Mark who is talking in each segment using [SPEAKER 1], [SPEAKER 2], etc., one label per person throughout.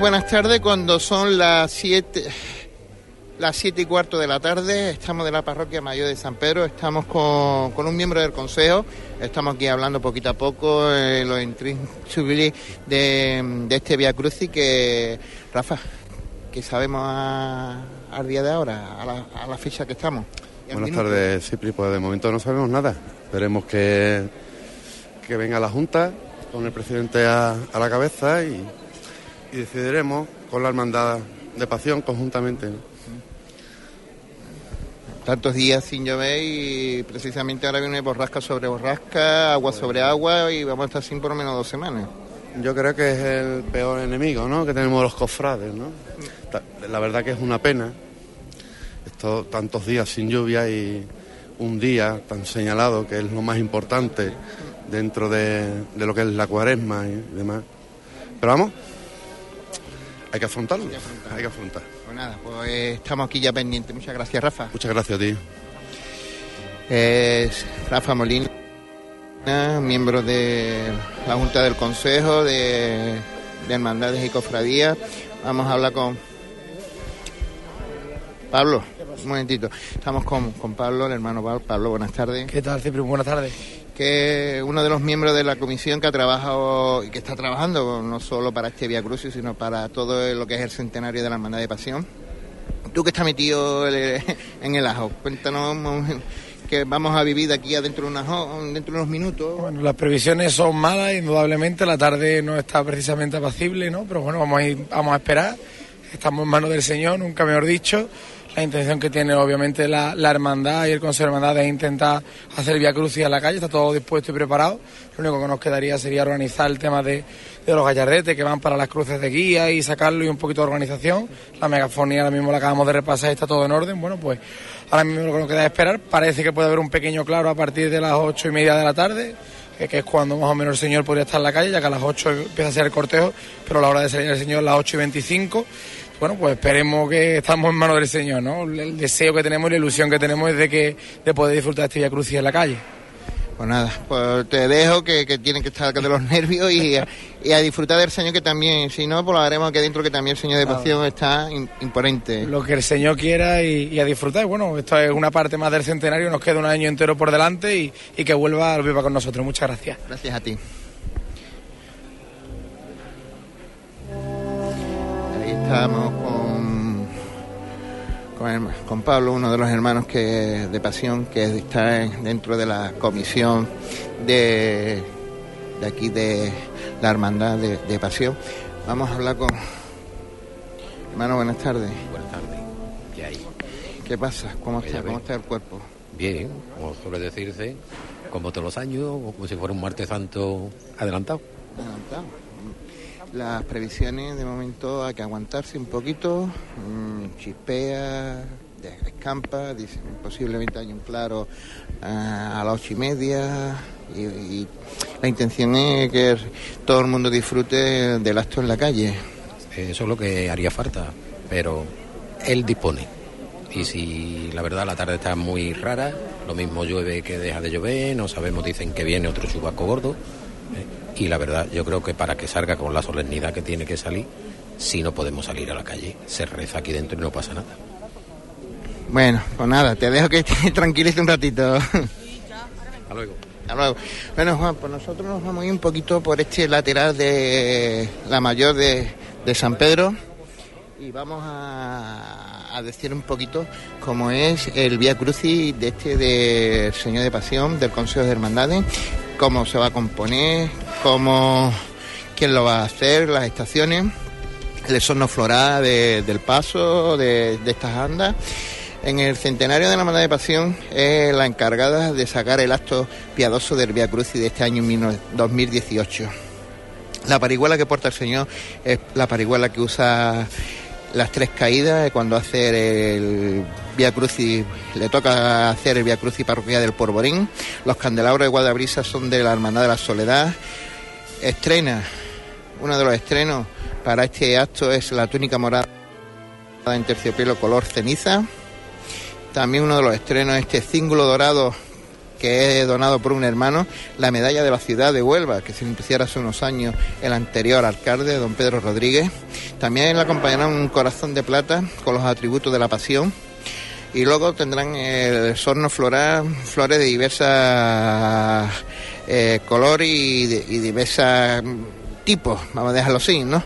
[SPEAKER 1] Buenas tardes, cuando son las 7 las siete y cuarto de la tarde, estamos de la parroquia mayor de San Pedro, estamos con, con un miembro del consejo, estamos aquí hablando poquito a poco eh, los intrínseos de, de este Via Crucis que, Rafa, que sabemos a- al día de ahora, a la, a la fecha que estamos.
[SPEAKER 2] Buenas
[SPEAKER 1] minuto.
[SPEAKER 2] tardes, Cipri. Pues de momento no sabemos nada. Esperemos que, que venga la Junta con el presidente a, a la cabeza y, y decidiremos con la hermandad de pasión conjuntamente. ¿no?
[SPEAKER 1] Tantos días sin llover y precisamente ahora viene borrasca sobre borrasca, agua sobre agua y vamos a estar sin por lo menos dos semanas.
[SPEAKER 2] Yo creo que es el peor enemigo ¿no? que tenemos los cofrades. ¿no? La verdad que es una pena estos tantos días sin lluvia y un día tan señalado que es lo más importante dentro de, de lo que es la cuaresma y demás. Pero vamos, hay que afrontarlo, hay que afrontar.
[SPEAKER 1] Pues nada, pues estamos aquí ya pendientes. Muchas gracias, Rafa.
[SPEAKER 2] Muchas gracias a ti.
[SPEAKER 1] Es Rafa Molina, miembro de la Junta del Consejo de, de Hermandades y Cofradías. Vamos a hablar con Pablo. Un momentito. Estamos con, con Pablo, el hermano Pablo. Pablo, buenas tardes.
[SPEAKER 3] ¿Qué tal, Cipri? Buenas tardes.
[SPEAKER 1] Que uno de los miembros de la comisión que ha trabajado y que está trabajando no solo para este Via Crucis, sino para todo lo que es el centenario de la Hermandad de Pasión. Tú que estás metido el- en el ajo, cuéntanos que vamos a vivir aquí a dentro de, unas dentro de unos minutos.
[SPEAKER 3] Bueno, las previsiones son malas, indudablemente. La tarde no está precisamente apacible, ¿no? Pero bueno, vamos a, ir- vamos a esperar. Estamos en manos del Señor, nunca mejor dicho. La intención que tiene, obviamente, la, la hermandad y el Consejo de Hermandad es intentar hacer Via Crucis a la calle. Está todo dispuesto y preparado. Lo único que nos quedaría sería organizar el tema de, de los gallardetes que van para las cruces de guía y sacarlo y un poquito de organización. La megafonía ahora mismo la acabamos de repasar y está todo en orden. Bueno, pues ahora mismo lo que nos queda es esperar. Parece que puede haber un pequeño claro a partir de las ocho y media de la tarde, que, es cuando más o menos el señor podría estar en la calle, ya que a las ocho empieza a ser el cortejo, pero la hora de salir el señor las ocho y veinticinco. Bueno, pues esperemos que estamos en manos del Señor, ¿no? El deseo que tenemos y la ilusión que tenemos es de que de poder disfrutar de este Via Crucis en la calle.
[SPEAKER 1] Pues nada, pues te dejo que, que tienen que estar de los nervios y, a- y a disfrutar del Señor que también, si no, pues lo haremos aquí dentro que también el Señor de Pasión está im- imponente.
[SPEAKER 3] Lo que el Señor quiera y, y a disfrutar. Bueno, esto es una parte más del centenario, nos queda un año entero por delante y, y que vuelva al viva con nosotros. Muchas gracias.
[SPEAKER 1] Gracias a ti. Ahí estamos con, con, Pablo, uno de los hermanos que de Pasión, que está en- dentro de la comisión de, de aquí de la Hermandad de, de Pasión. Vamos a hablar con... Hermano, buenas tardes.
[SPEAKER 4] Buenas tardes. ¿Qué hay?
[SPEAKER 1] ¿Qué pasa? ¿Cómo está. ¿Cómo está el cuerpo?
[SPEAKER 4] Bien, como suele decirse, como todos los años, como si fuera un martes santo adelantado.
[SPEAKER 1] Adelantado. Las previsiones de momento hay que aguantarse un poquito, mm, chispea, escampa, dicen posiblemente hay un claro ah, a las ocho y media y, y la intención es que todo el mundo disfrute del acto en la calle.
[SPEAKER 4] Eso es lo que haría falta, pero él dispone. Y si la verdad la tarde está muy rara, lo mismo llueve que deja de llover, no sabemos, dicen que viene otro chubaco gordo. ¿eh? Y la verdad, yo creo que para que salga con la solemnidad que tiene que salir, si no podemos salir a la calle, se reza aquí dentro y no pasa nada.
[SPEAKER 1] Bueno, pues nada, te dejo que te tranquilice un ratito.
[SPEAKER 4] Hasta luego.
[SPEAKER 1] Hasta luego. Bueno, Juan, pues nosotros nos vamos a ir un poquito por este lateral de la mayor de, de San Pedro y vamos a, a decir un poquito cómo es el Vía Crucis de este del Señor de Pasión, del Consejo de Hermandades, cómo se va a componer, cómo, quién lo va a hacer, las estaciones, el exorno floral de- del paso de, de estas andas. En el centenario de la Hermandad de Pasión es la encargada de sacar el acto piadoso del Via Crucis de este año 19- 2018. La parihuela que porta el Señor es la parihuela que usa las tres caídas cuando hace el Via le toca hacer el Via Crucis parroquial del Porvorín. Los candelabros de Guadabrisa son de la Hermandad de la Soledad. Estrena, uno de los estrenos para este acto es la túnica morada en terciopelo color ceniza. También uno de los estrenos es este cíngulo dorado que he donado por un hermano, la medalla de la ciudad de Huelva, que se pusiera hace unos años el anterior alcalde, don Pedro Rodríguez. También le acompañará un corazón de plata con los atributos de la pasión. Y luego tendrán el sorno floral, flores de diversas eh, colores y, y diversas tipos, vamos a dejarlo así, ¿no?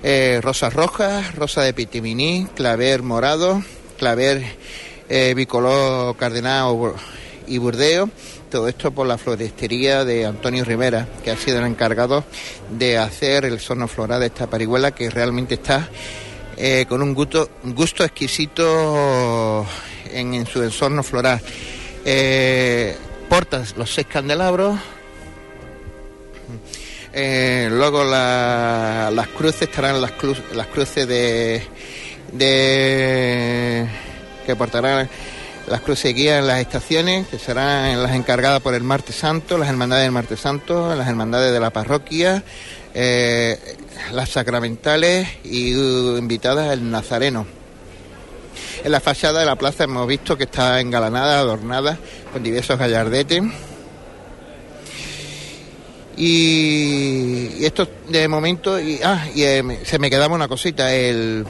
[SPEAKER 1] Eh, rosas rojas, rosa de pitiminí, claver morado, claver eh, bicolor cardenal y burdeo. Todo esto por la florestería de Antonio Rivera, que ha sido el encargado de hacer el sorno floral de esta parihuela, que realmente está con un gusto, gusto exquisito en, en su ensorno floral. Portas los seis candelabros, eh, luego la- las cruces estarán las, cru- las cruces de, de que portarán las cruces guías en las estaciones, que serán las encargadas por el Martes Santo, las hermandades del Martes Santo, las hermandades de la parroquia, eh, las sacramentales y uh, invitadas el Nazareno. En la fachada de la plaza hemos visto que está engalanada, adornada con diversos gallardetes. Y, esto de momento, y, ah, y eh, se me quedaba una cosita, el,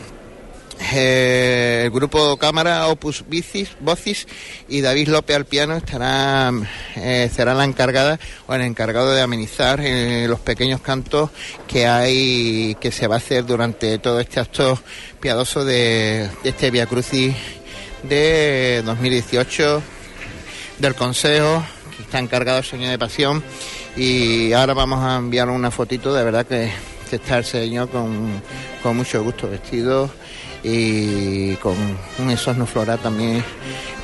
[SPEAKER 1] eh, el grupo cámara Opus Bicis, Vocis y David López al piano estarán, eh, serán la encargada o el encargado de amenizar eh, los pequeños cantos que hay, que se va a hacer durante todo este acto piadoso de, de este Via Crucis de 2018 del Consejo, que está encargado el Señor de Pasión. Y ahora vamos a enviar una fotito, de verdad que, que está el Señor con, con mucho gusto vestido y con un exorno floral también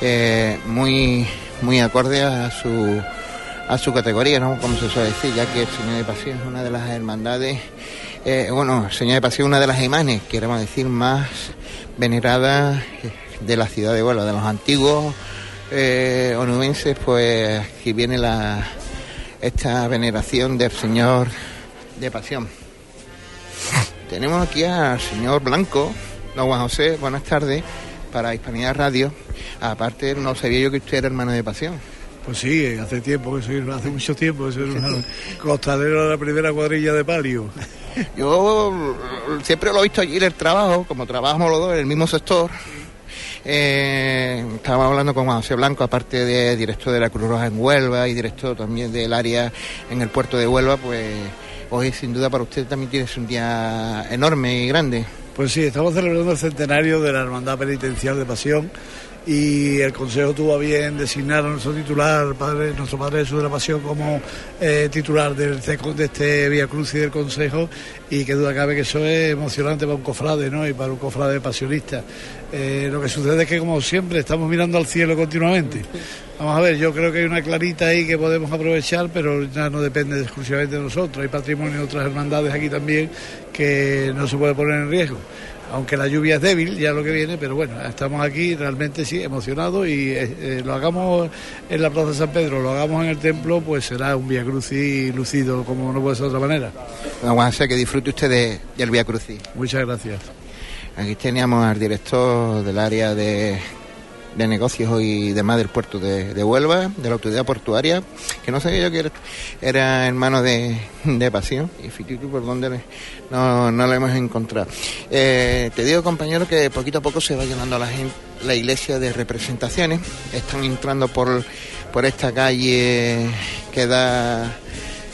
[SPEAKER 1] eh, muy, muy acorde a su, a su categoría, ¿no? Como se suele decir, ya que el Señor de Pasión es una de las hermandades, eh, bueno, el Señor de Pasión es una de las imanes, queremos decir, más veneradas de la ciudad de Huelva, de los antiguos eh, onubenses, pues aquí viene la, esta veneración del Señor de Pasión. Tenemos aquí al señor Blanco, don Juan José, buenas tardes, para Hispanidad Radio. Aparte, no sabía yo que usted era hermano de Pasión.
[SPEAKER 5] Pues sí, hace tiempo que soy, hace mucho tiempo que soy un costalero de la primera cuadrilla de palio.
[SPEAKER 1] Yo siempre lo he visto allí en el trabajo, como trabajamos los dos en el mismo sector. Eh, estábamos hablando con José Blanco, aparte de director de la Cruz Roja en Huelva y director también del área en el puerto de Huelva, pues hoy sin duda para usted también tiene un día enorme y grande.
[SPEAKER 5] Pues sí, estamos celebrando el centenario de la Hermandad Penitencial de Pasión y el Consejo tuvo a bien designar a nuestro titular, padre, nuestro Padre Jesús de la Pasión, como eh, titular del, de este Vía Cruz y del Consejo y que duda cabe que eso es emocionante para un cofrade ¿no? y para un cofrade pasionista. Eh, lo que sucede es que, como siempre, estamos mirando al cielo continuamente. Vamos a ver, yo creo que hay una clarita ahí que podemos aprovechar, pero ya no depende exclusivamente de nosotros. Hay patrimonio de otras hermandades aquí también que no se puede poner en riesgo. Aunque la lluvia es débil, ya lo que viene, pero bueno, estamos aquí realmente sí, emocionados y eh, eh, lo hagamos en la Plaza de San Pedro, lo hagamos en el templo, pues será un Via Crucis lucido, como no puede ser de otra manera.
[SPEAKER 1] José, que disfrute usted de- del Vía Crucis.
[SPEAKER 5] Muchas gracias.
[SPEAKER 1] Aquí teníamos al director del área de, de negocios y demás del puerto de, de Huelva, de la autoridad portuaria, que no sabía yo que era, era hermano de, de Pasión, y tú por dónde le- no, no lo hemos encontrado. Eh, te digo, compañero, que poquito a poco se va llenando la, la iglesia de representaciones. Están entrando por, por esta calle que da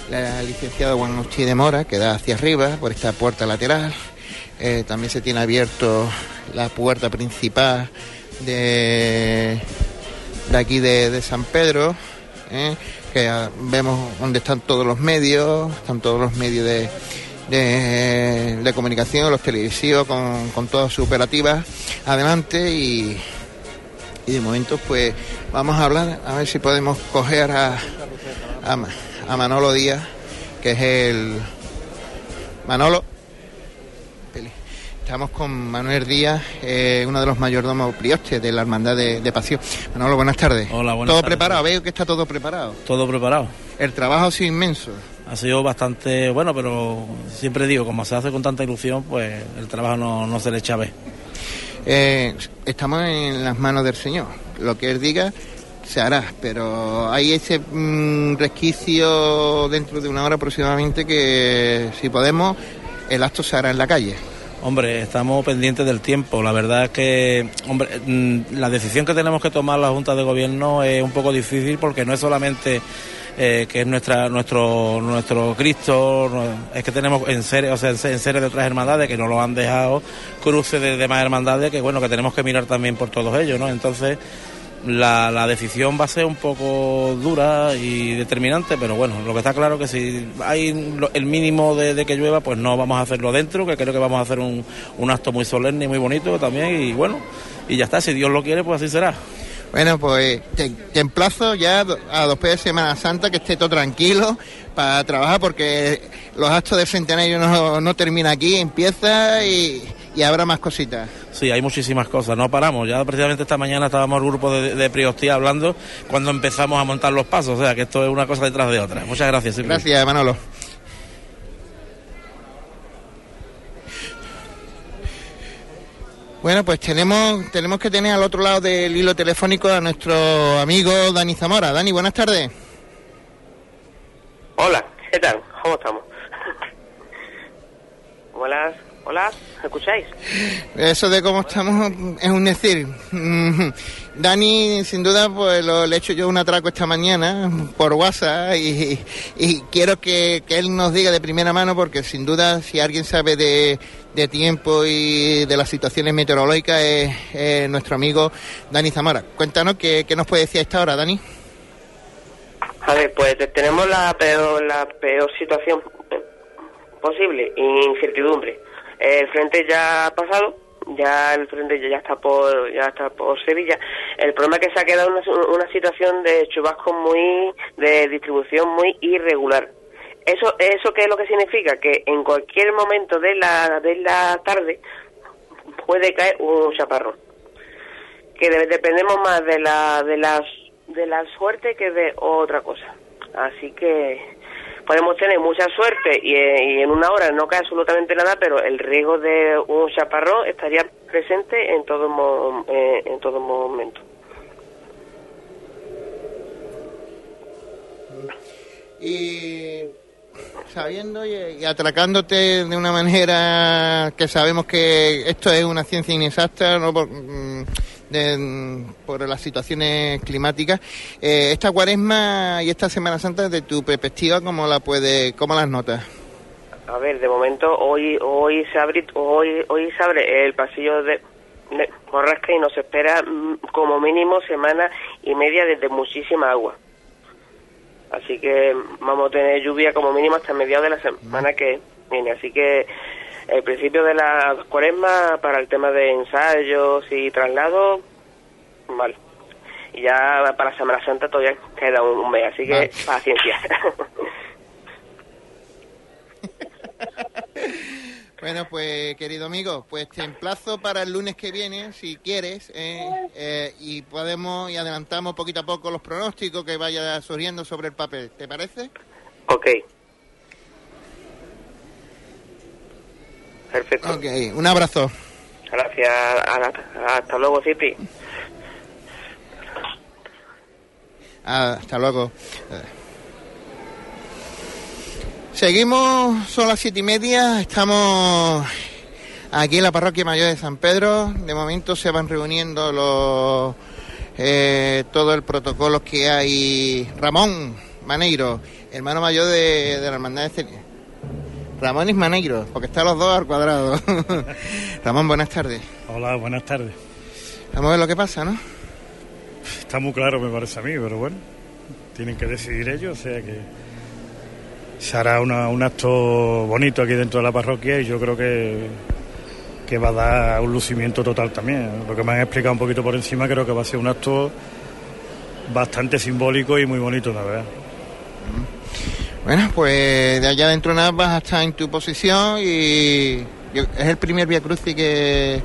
[SPEAKER 1] la licenciada Juan Agustín de Mora, que da hacia arriba, por esta puerta lateral. Eh, también se tiene abierto la puerta principal de, de aquí de, de San Pedro, ¿eh? que ah, vemos donde están todos los medios, están todos los medios de, de, comunicación, los televisivos con, con todas sus operativas adelante y, y de momento pues vamos a hablar, a ver si podemos coger a, a Manolo Díaz, que es el... Manolo. Estamos con Manuel Díaz, eh, uno de los mayordomos priostes de la Hermandad de, de Pasión. Manolo, buenas tardes.
[SPEAKER 6] Hola, buenas
[SPEAKER 1] ¿Todo
[SPEAKER 6] tardes.
[SPEAKER 1] preparado? Veo que está todo preparado.
[SPEAKER 6] Todo preparado.
[SPEAKER 1] El trabajo ha sido inmenso.
[SPEAKER 6] Ha sido bastante bueno, pero siempre digo, como se hace con tanta ilusión, pues el trabajo no, no se le echa a ver.
[SPEAKER 1] Eh, estamos en las manos del Señor. Lo que Él diga se hará, pero hay ese mm, resquicio dentro de una hora aproximadamente que si podemos el acto se hará en la calle.
[SPEAKER 6] Hombre, estamos pendientes del tiempo. La verdad es que, hombre, mm, la decisión que tenemos que tomar la Junta de Gobierno es un poco difícil porque no es solamente eh, que es nuestra nuestro nuestro Cristo, es que tenemos en seres, o sea, en seres de otras hermandades que nos lo han dejado, cruces de demás hermandades que bueno, que tenemos que mirar también por todos ellos, ¿no? Entonces, la, la, decisión va a ser un poco dura y determinante, pero bueno, lo que está claro que si hay el mínimo de, que llueva, pues no vamos a hacerlo dentro, que creo que vamos a hacer un, un acto muy solemne y muy bonito también, y bueno, y ya está, si Dios lo quiere, pues así será.
[SPEAKER 1] Bueno, pues te, emplazo ya a después de Semana Santa que esté todo tranquilo para trabajar porque los actos de centenario no, no termina aquí, empieza y, y habrá más cositas.
[SPEAKER 6] Sí, hay muchísimas cosas, no paramos. Ya precisamente esta mañana estábamos el grupo de, de Priostía hablando cuando empezamos a montar los pasos, o sea que esto es una cosa detrás de otra. Muchas gracias.
[SPEAKER 1] Gracias, Manolo. Bueno, pues tenemos, tenemos que tener al otro lado del hilo telefónico a nuestro amigo Dani Zamora. Dani, buenas tardes.
[SPEAKER 7] Hola, ¿qué tal? ¿Cómo estamos? Hola. Hola, ¿me escucháis?
[SPEAKER 1] Eso de cómo estamos es un decir. Dani, sin duda, pues lo, le he hecho yo un atraco esta mañana por WhatsApp y, y quiero que, que, él nos diga de primera mano, porque sin duda, si alguien sabe de, de tiempo y de las situaciones meteorológicas, es, es nuestro amigo Dani Zamora. Cuéntanos qué, qué nos puede decir a esta hora, Dani.
[SPEAKER 7] A ver, pues tenemos la peor, la peor situación posible, incertidumbre el frente ya ha pasado, ya el frente ya está por ya está por Sevilla. El problema es que se ha quedado una, una situación de chubascos muy de distribución muy irregular. Eso eso qué es lo que significa que en cualquier momento de la de la tarde puede caer un chaparrón. Que dependemos más de la de las de la suerte que de otra cosa. Así que podemos tener mucha suerte y, en una hora no cae absolutamente nada, pero el riesgo de un chaparrón estaría presente en todo, eh, en todo momento.
[SPEAKER 1] Y sabiendo y, atracándote de una manera que sabemos que esto es una ciencia inexacta, no por, las situaciones climáticas. Eh, esta cuaresma y esta Semana Santa, de tu perspectiva, ¿cómo la puede, cómo las notas?
[SPEAKER 7] A ver, de momento hoy hoy se abre hoy hoy se abre el pasillo de, de Borrasca y nos espera mm, como mínimo semana y media desde muchísima agua. Así que vamos a tener lluvia como mínimo hasta mediados de la semana que viene. Así que el principio de la cuaresma para el tema de ensayos y traslados, vale. Y ya para Semana Santa todavía queda un, mes, así que paciencia.
[SPEAKER 1] Bueno, pues querido amigo, pues te emplazo para el lunes que viene, si quieres, eh, eh, y podemos y adelantamos poquito a poco los pronósticos que vaya surgiendo sobre el papel. ¿Te parece?
[SPEAKER 7] Ok. Perfecto.
[SPEAKER 1] Ok, un abrazo.
[SPEAKER 7] Gracias, hasta luego, Cipi.
[SPEAKER 1] Hasta luego. Seguimos, son las siete y media, estamos aquí en la parroquia mayor de San Pedro. De momento se van reuniendo los eh, todo el protocolo que hay. Ramón Maneiro, hermano mayor de, de la hermandad de Ramón y Maneiro, porque están los dos al cuadrado. Ramón, buenas tardes.
[SPEAKER 8] Hola, buenas tardes.
[SPEAKER 1] Vamos a ver lo que pasa, ¿no?
[SPEAKER 8] Está muy claro, me parece a mí, pero bueno, tienen que decidir ellos, o sea que se hará un acto bonito aquí dentro de la parroquia y yo creo que, que va a dar un lucimiento total también. Lo que me han explicado un poquito por encima creo que va a ser un acto bastante simbólico y muy bonito, la verdad.
[SPEAKER 1] Bueno, pues de allá dentro nada vas a estar en tu posición y es el primer Via Crucis que,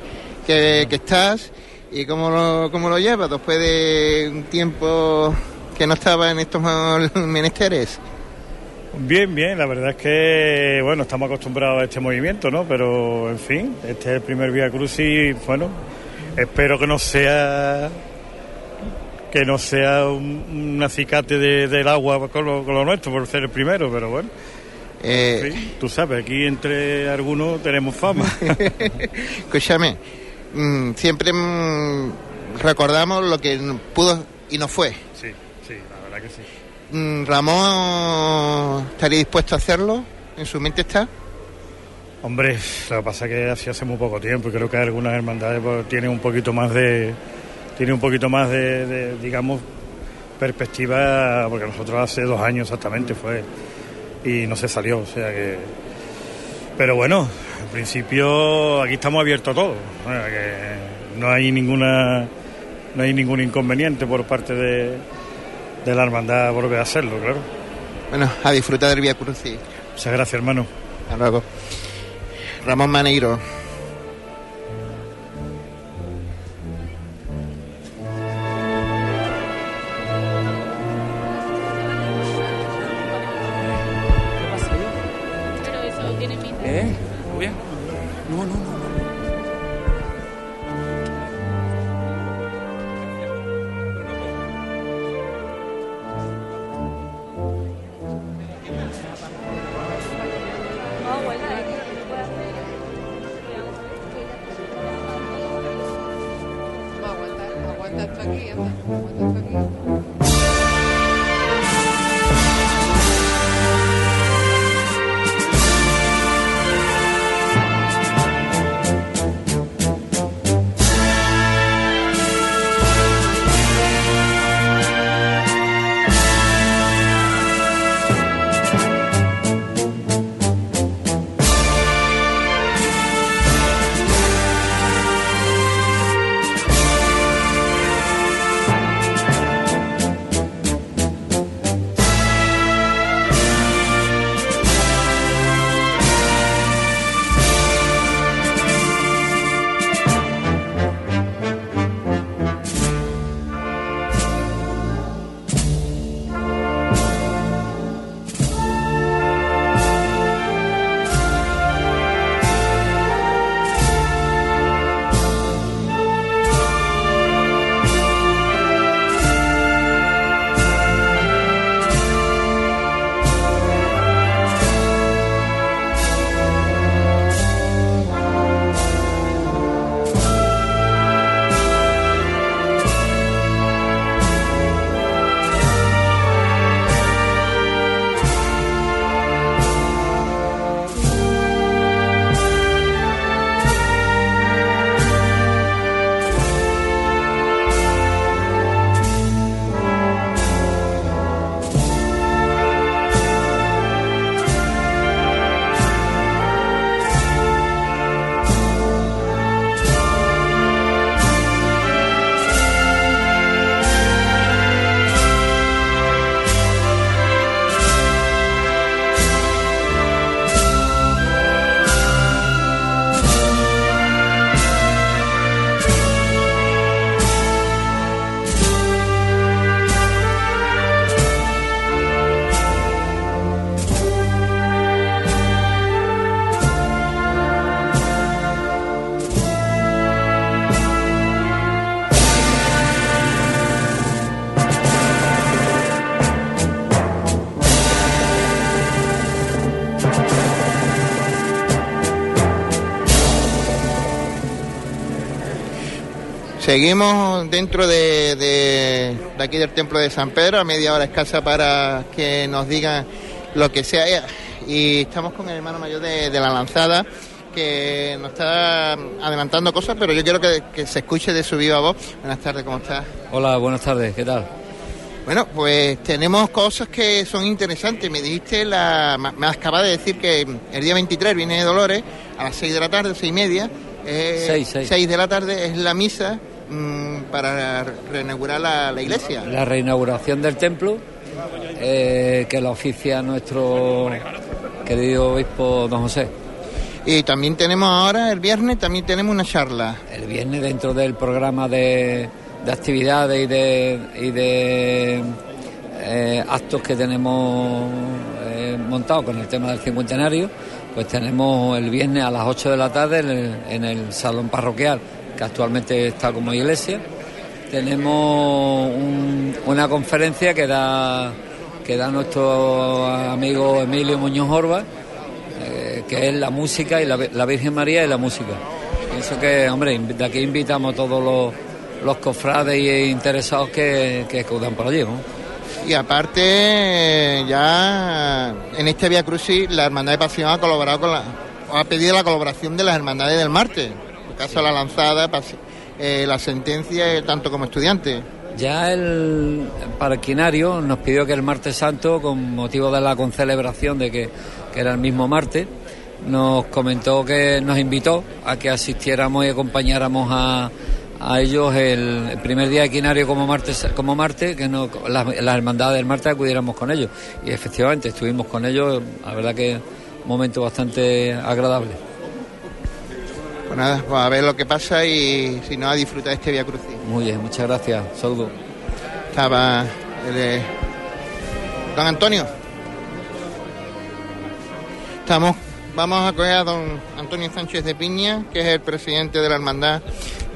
[SPEAKER 1] que, estás y cómo lo, cómo lo llevas después de un tiempo que no estaba en estos menesteres.
[SPEAKER 8] Bien, bien, la verdad es que, bueno, estamos acostumbrados a este movimiento, ¿no? Pero, en fin, este es el primer Vía Cruz y, bueno, espero que no sea, que no sea un, un acicate de- del agua con lo, con lo nuestro por ser el primero, pero bueno.
[SPEAKER 1] Eh,
[SPEAKER 8] tú sabes, aquí entre algunos tenemos fama.
[SPEAKER 1] Escúchame, mm, siempre mm, recordamos lo que pudo y no fue.
[SPEAKER 8] sí, sí, la verdad que sí.
[SPEAKER 1] Mm, ¿Ramón estaría dispuesto a hacerlo? ¿En su mente está?
[SPEAKER 8] Hombre, lo que pasa es que así hace muy poco tiempo y creo que algunas hermandades pues, tienen un poquito más de, tienen un poquito más de, de, digamos, perspectiva, porque nosotros hace dos años exactamente fue y no se salió, o sea que, pero bueno, en principio aquí estamos abiertos a todo, o sea que no hay ninguna, no hay ningún inconveniente por parte de, de la hermandad volver a hacerlo, claro.
[SPEAKER 1] Bueno, a disfrutar del Vía Crucis.
[SPEAKER 8] Muchas gracias, hermano.
[SPEAKER 1] Hasta luego. Ramón Maneiro. Seguimos dentro de, de- de aquí del templo de San Pedro, a media hora escasa para que nos digan lo que sea. Y estamos con el hermano mayor de, de la lanzada, que nos está adelantando cosas, pero yo quiero que, que se escuche de su viva voz. Buenas tardes, ¿cómo estás?
[SPEAKER 9] Hola, buenas tardes, ¿qué tal?
[SPEAKER 1] Bueno, pues tenemos cosas que son interesantes. Me dijiste, la, me acabas de decir que el día 23 viene Dolores a las 6 de la tarde, 6 y media. eh,
[SPEAKER 9] Seis, seis.
[SPEAKER 1] 6 de la tarde es la misa para reinaugurar la, la iglesia.
[SPEAKER 9] La reinauguración del templo, eh, que la oficia nuestro querido obispo don José.
[SPEAKER 1] Y también tenemos ahora, el viernes, también tenemos una charla.
[SPEAKER 9] El viernes dentro del programa de, de actividades y de, y de eh, actos que tenemos eh, montados con el tema del cincuentenario, pues tenemos el viernes a las 8 de la tarde en el, en el salón parroquial, que actualmente está como iglesia, tenemos un- una conferencia que da, que da nuestro amigo Emilio Muñoz Orba, eh, que es la música y la, Vi- la Virgen María y la música. Pienso que, hombre, de aquí invitamos a todos los, cofrades e interesados que, que acudan por allí.
[SPEAKER 1] Y aparte, ya en este Via Crucis, la Hermandad de Pasión ha colaborado con la, ha pedido la colaboración de las Hermandades del Marte. Caso la lanzada, eh, la sentencia, eh, tanto como estudiante.
[SPEAKER 9] Ya el parquinario nos pidió que el martes santo, con motivo de la concelebración de que, que era el mismo martes, nos comentó que nos invitó a que asistiéramos y acompañáramos a, a ellos el, el primer día de quinario como martes, como martes que no, las, las hermandades del martes acudiéramos con ellos. Y efectivamente estuvimos con ellos, la verdad que un momento bastante agradable.
[SPEAKER 1] Pues nada, pues a ver lo que pasa y si no, a disfrutar este Via Crucis.
[SPEAKER 9] Muy bien, muchas gracias. Saludos.
[SPEAKER 1] Estaba el, eh, don Antonio. Estamos, vamos a coger a don Antonio Sánchez de Piña, que es el presidente de la hermandad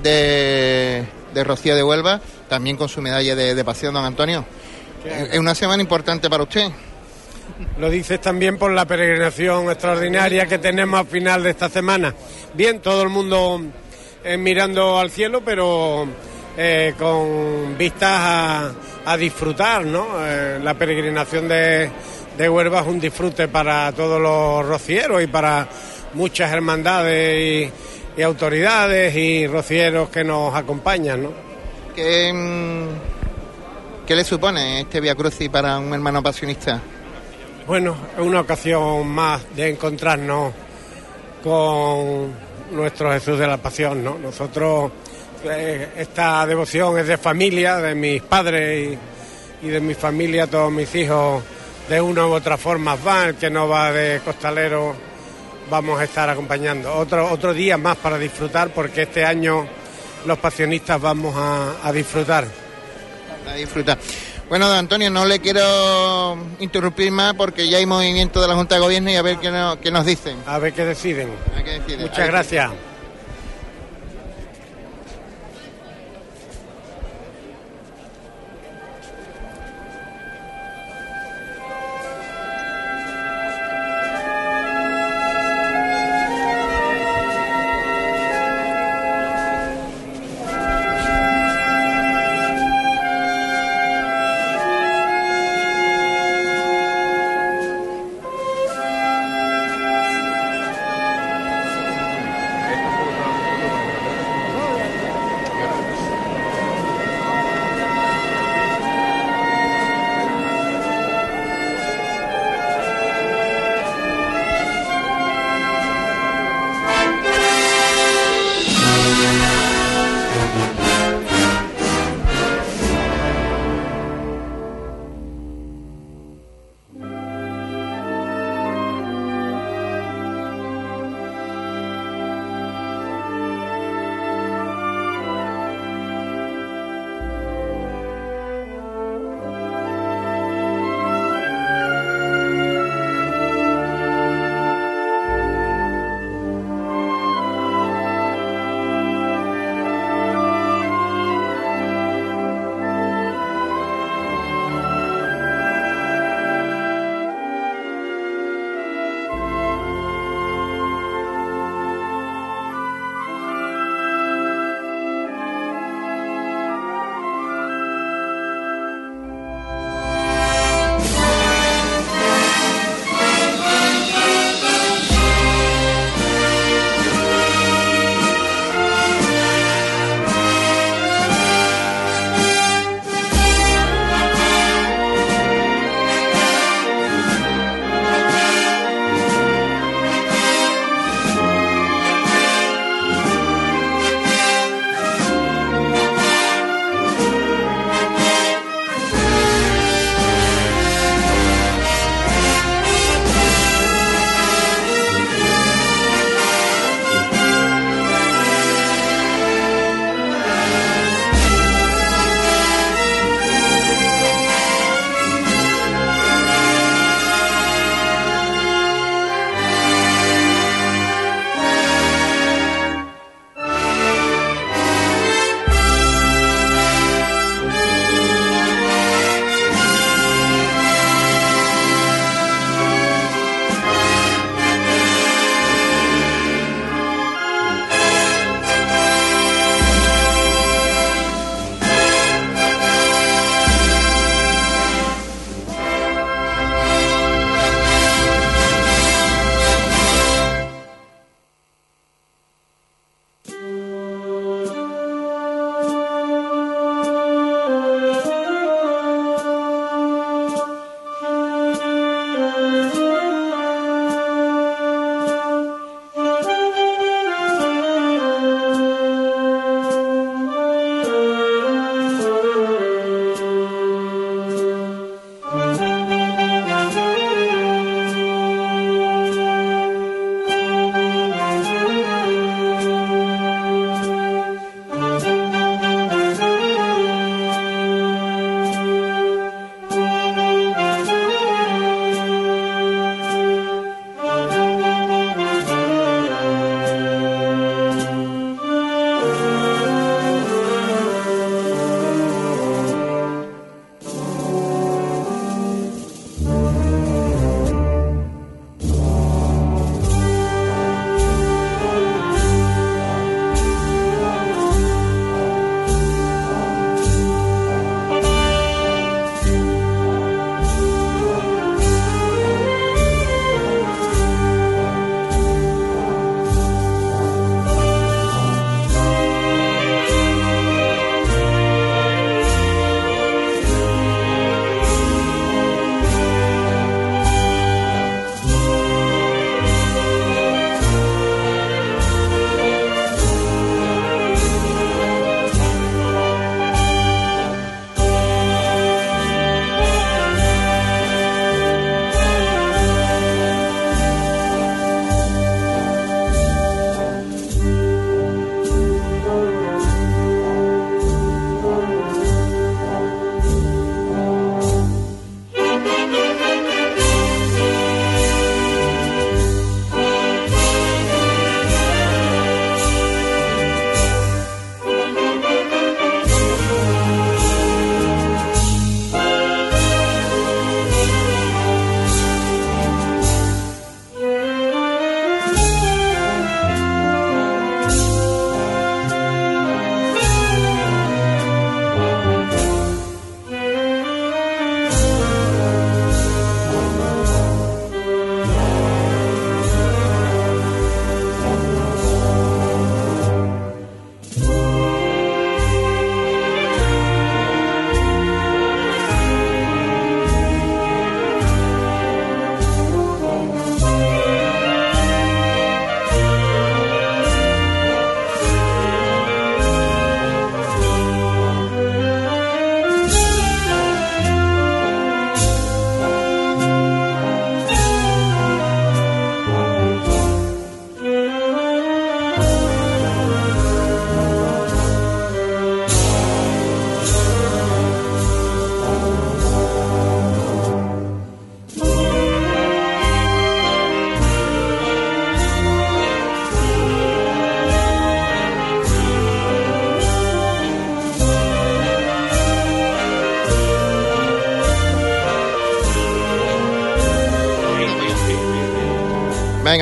[SPEAKER 1] de, de Rocío de Huelva, también con su medalla de, de pasión, don Antonio. Es una semana importante para usted.
[SPEAKER 10] Lo dices también por la peregrinación extraordinaria que tenemos al final de esta semana. Bien, todo el mundo eh, mirando al cielo, pero eh, con vistas a, a disfrutar, ¿no? Eh, la peregrinación de, de Huelva es un disfrute para todos los rocieros y para muchas hermandades y, autoridades y rocieros que nos acompañan, ¿no?
[SPEAKER 1] ¿Qué, mm, qué le supone este Via Crucis para un hermano pasionista?
[SPEAKER 10] Bueno, es una ocasión más de encontrarnos con nuestro Jesús de la Pasión, ¿no? Nosotros, eh, esta devoción es de familia, de mis padres y, de mi familia, todos mis hijos de una u otra forma van, el que no va de costalero vamos a estar acompañando. Otro, otro día más para disfrutar porque este año los pasionistas vamos a disfrutar.
[SPEAKER 1] a disfrutar. Bueno, don Antonio, no le quiero interrumpir más porque ya hay movimiento de la Junta de Gobierno y a ver qué, no- qué nos dicen.
[SPEAKER 10] A ver qué deciden.
[SPEAKER 1] A ver qué deciden.
[SPEAKER 10] Muchas gracias.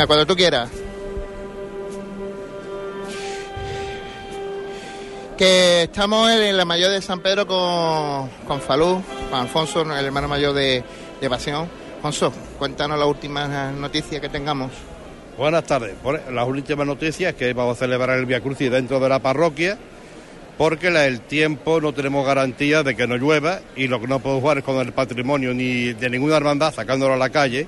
[SPEAKER 1] Cuando tú quieras. Que estamos en la mayor de San Pedro con, con Falú, con Alfonso, el hermano mayor de, de Pasión. Alfonso, cuéntanos las últimas noticias que tengamos.
[SPEAKER 11] Buenas tardes. Las últimas noticias es que vamos a celebrar el Via Crucis dentro de la parroquia porque el tiempo no tenemos garantía de que no llueva y lo que no podemos jugar es con el patrimonio ni de ninguna hermandad sacándolo a la calle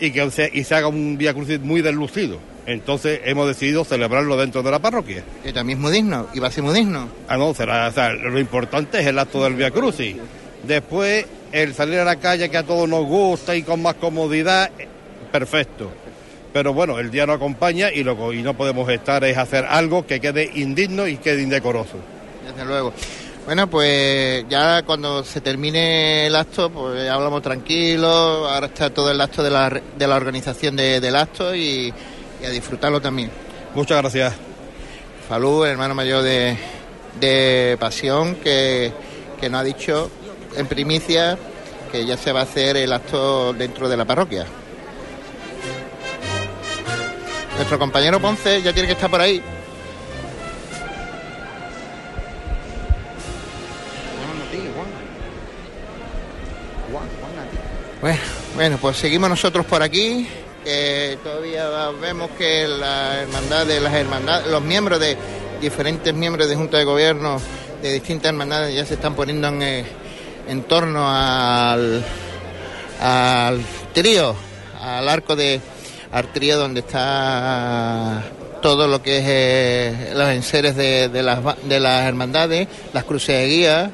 [SPEAKER 11] y que se, y se haga un Via Crucis muy deslucido. Entonces hemos decidido celebrarlo dentro de la parroquia.
[SPEAKER 1] Que también es muy digno, y va a ser muy digno.
[SPEAKER 11] Ah, no, será- o sea, lo importante es el acto del Via Crucis. Después, el salir a la calle que a todos nos gusta y con más comodidad, perfecto. Pero bueno, el día no acompaña y, lo, y no podemos estar es hacer algo que quede indigno y quede indecoroso.
[SPEAKER 1] Desde luego. Bueno, pues ya cuando se termine el acto, pues hablamos tranquilos. Ahora está todo el acto de la, de la organización de- del acto y, y a disfrutarlo también.
[SPEAKER 11] Muchas gracias.
[SPEAKER 1] Falú, hermano mayor de, de Pasión, que, que nos ha dicho en primicia que ya se va a hacer el acto dentro de la parroquia. Nuestro compañero Ponce ya tiene que estar por ahí. Bueno, pues seguimos nosotros por aquí. todavía vemos que la hermandad de las hermandades, los miembros de diferentes miembros de junta de gobierno de distintas hermandades ya se están poniendo en, eh, torno al, trío, al arco de al trío donde está todo lo que es eh, los enseres de, las, de las hermandades, las cruces de guía,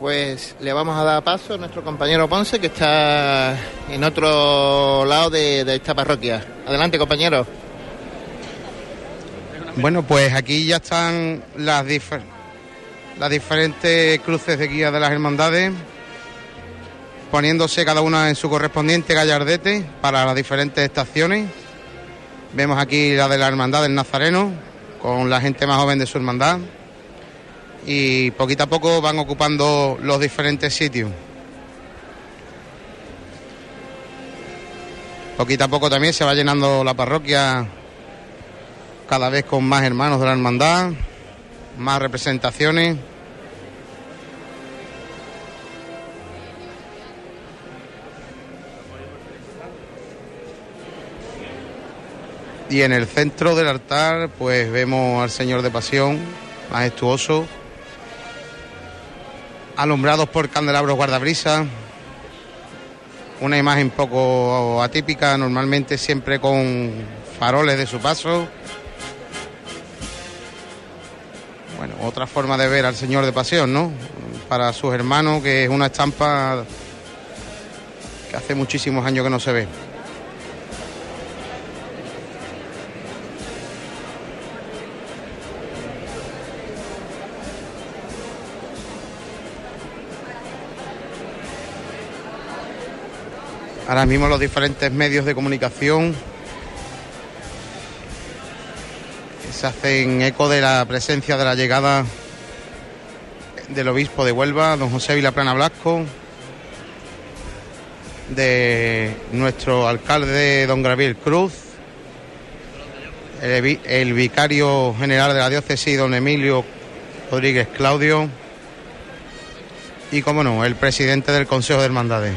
[SPEAKER 1] Pues le vamos a dar paso a nuestro compañero Ponce, que está en otro lado de, esta parroquia. Adelante, compañero.
[SPEAKER 12] Bueno, pues aquí ya están las diferentes cruces de guía de las hermandades, poniéndose cada una en su correspondiente gallardete para las diferentes estaciones. Vemos aquí la de la hermandad del Nazareno, con la gente más joven de su hermandad. Y poquito a poco van ocupando los diferentes sitios. Poquito a poco también se va llenando la parroquia cada vez con más hermanos de la hermandad, más representaciones. Y en el centro del altar, pues vemos al Señor de Pasión, majestuoso, alumbrados por candelabros guardabrisas, una imagen poco atípica, normalmente siempre con faroles de su paso. Bueno, otra forma de ver al Señor de Pasión, ¿no? Para sus hermanos, que es una estampa que hace muchísimos años que no se ve. Ahora mismo los diferentes medios de comunicación se hacen eco de la presencia de la llegada del obispo de Huelva, don José Vilaplana Blasco, de nuestro alcalde, don Gabriel Cruz, el, el vicario general de la diócesis, don Emilio Rodríguez Claudio, y, como no, el presidente del Consejo de Hermandades.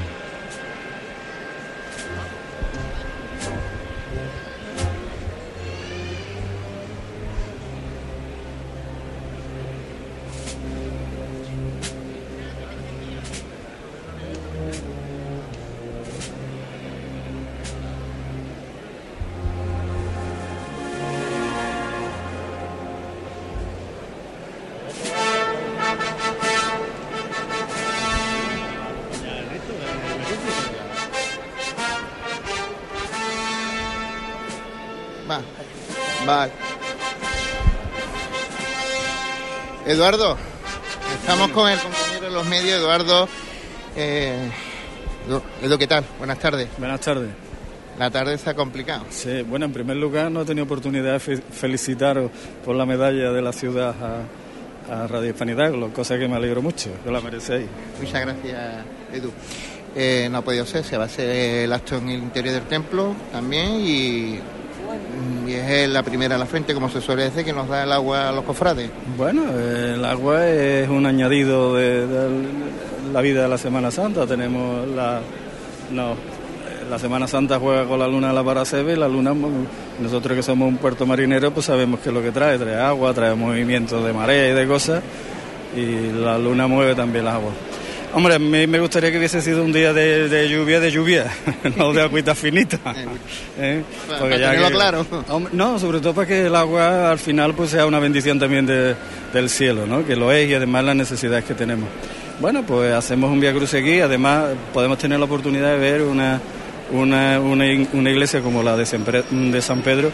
[SPEAKER 1] Eduardo, estamos con el compañero de los medios, Eduardo. Eh, Edu- ¿qué tal? Buenas tardes.
[SPEAKER 13] Buenas tardes.
[SPEAKER 1] la tarde está complicado.
[SPEAKER 13] Sí, bueno, en primer lugar no he tenido oportunidad de fe- felicitaros por la medalla de la ciudad a, a Radio Hispanidad, cosa que me alegro mucho, que la merecéis.
[SPEAKER 1] Muchas gracias, Edu. Eh, no ha podido ser, se va a hacer el acto en el interior del templo también y, y es la primera a la frente, como se suele decir, que nos da el agua a los cofrades.
[SPEAKER 13] Bueno, eh, el agua es un añadido de, de la vida de la Semana Santa. Tenemos la. No, eh, la Semana Santa juega con la luna de la Paracebe y la luna, mm, nosotros que somos un puerto marinero, pues sabemos que es lo que trae: trae agua, trae movimientos de marea y de cosas, y la luna mueve también las aguas. Hombre, a mí me gustaría que hubiese sido un día de, de lluvia, de lluvia, no de agüita finita. ¿eh?
[SPEAKER 1] Para-
[SPEAKER 13] Porque
[SPEAKER 1] para
[SPEAKER 13] ya que-
[SPEAKER 1] claro.
[SPEAKER 13] Hombre, No, sobre todo para que el agua al final pues sea una bendición también de- del cielo, ¿no? Que lo es y además las necesidades que tenemos. Bueno, pues hacemos un Via Cruz aquí, además podemos tener la oportunidad de ver una, una, una, ig- una iglesia como la de San Pedro,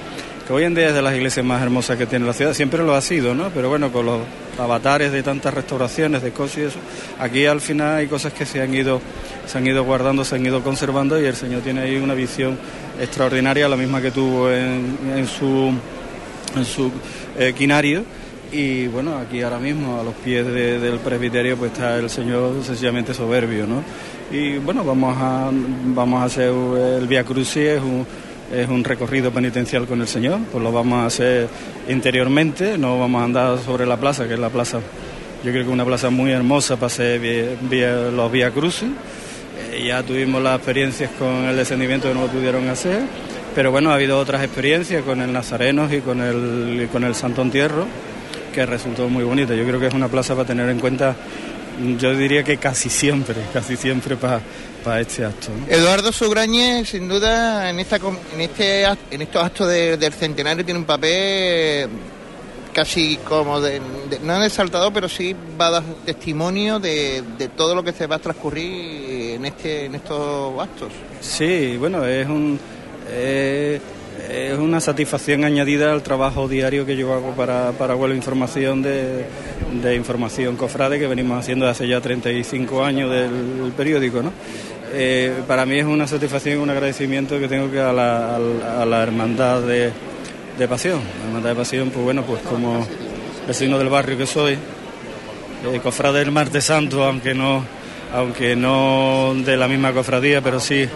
[SPEAKER 13] hoy en día es de las iglesias más hermosas que tiene la ciudad, siempre lo ha sido, ¿no? Pero bueno, con los avatares de tantas restauraciones, de cosas y eso, aquí al final hay cosas que se han ido, se han ido guardando, se han ido conservando y el Señor tiene ahí una visión extraordinaria, la misma que tuvo en, su en su eh, quinario. Y bueno aquí ahora mismo a los pies de- del presbiterio pues está el señor sencillamente soberbio no y bueno vamos a vamos a hacer el Via Crucis un es un recorrido penitencial con el Señor, pues lo vamos a hacer interiormente, no vamos a andar sobre la plaza, que es la plaza, yo creo que una plaza muy hermosa para hacer vía- vía- los Via Crucis. Eh, ya tuvimos las experiencias con el descendimiento que no lo pudieron hacer, pero bueno, ha habido otras experiencias con el Nazarenos y con el, y con el Santo Entierro, que resultó muy bonita. Yo creo que es una plaza para tener en cuenta, yo diría que casi siempre, casi siempre para, para este acto. ¿no?
[SPEAKER 1] Eduardo Sugrañez, sin duda, en, esta, en, este, en estos actos de- del centenario tiene un papel casi como de, de- no de saltador, pero sí va a dar testimonio de, de todo lo que se va a transcurrir en, este, en estos actos.
[SPEAKER 13] Sí, bueno, es un eh, es una satisfacción añadida al trabajo diario que yo hago para, para Información de, de Información Cofrade que venimos haciendo hace ya 35 años del periódico, ¿no? Eh, para mí es una satisfacción y un agradecimiento que tengo que a la, a la- hermandad de, de pasión. Hermandad de pasión, pues bueno, pues como vecino del barrio que soy, eh, cofrade del Martes Santo, aunque no, aunque no de la misma cofradía, pero sí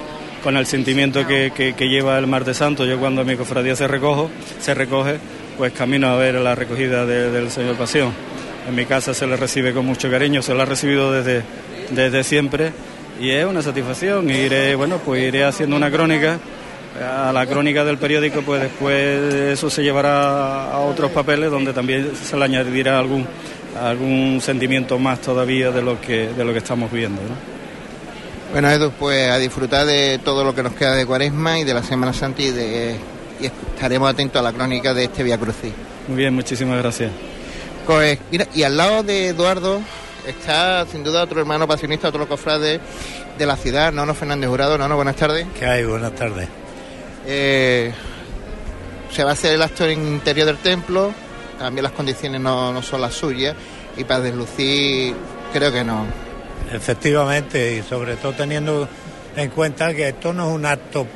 [SPEAKER 13] con el sentimiento que, que- lleva el Martes Santo. Yo cuando mi cofradía se recojo, se recoge, pues camino a ver la recogida de- del Señor Pasión. En mi casa se le recibe con mucho cariño, se lo ha recibido desde, desde siempre y es una satisfacción. Iré, bueno, pues iré haciendo una crónica. A la crónica del periódico, pues después eso se llevará a otros papeles donde también se le añadirá algún algún sentimiento más todavía de lo que de lo que estamos viendo.
[SPEAKER 1] Bueno, Edu, pues a disfrutar de todo lo que nos queda de Cuaresma y de la Semana Santa y, de, y estaremos atentos a la crónica de este Via Crucis.
[SPEAKER 13] Muy bien, muchísimas gracias.
[SPEAKER 1] Pues, mira, y al lado de Eduardo está sin duda otro hermano pasionista, otro cofrade de la ciudad, Nono Fernández Jurado. Nono, buenas tardes.
[SPEAKER 14] ¿Qué hay? Buenas tardes.
[SPEAKER 1] Eh, se va a hacer el acto en el interior del templo, también las condiciones no, no son las suyas y para deslucir creo que no.
[SPEAKER 14] Efectivamente, y sobre todo teniendo en cuenta que esto no es un acto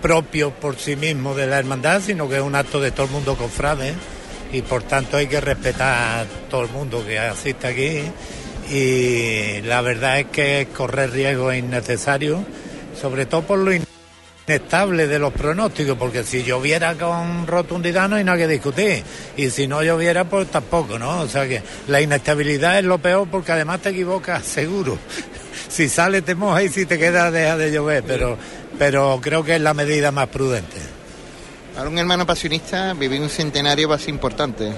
[SPEAKER 14] propio por sí mismo de la hermandad, sino que es un acto de todo el mundo cofrade y por tanto hay que respetar a todo el mundo que asiste aquí y la verdad es que correr riesgo es innecesario, sobre todo por lo inestable de los pronósticos, porque si lloviera con rotundidad no hay nada que discutir, y si no lloviera pues tampoco, ¿no? O sea que la inestabilidad es lo peor porque además te equivocas seguro. si sale te mojas y si te quedas deja de llover, pero, pero creo que es la medida más prudente.
[SPEAKER 1] Para un hermano pasionista vivir un centenario va a ser importante.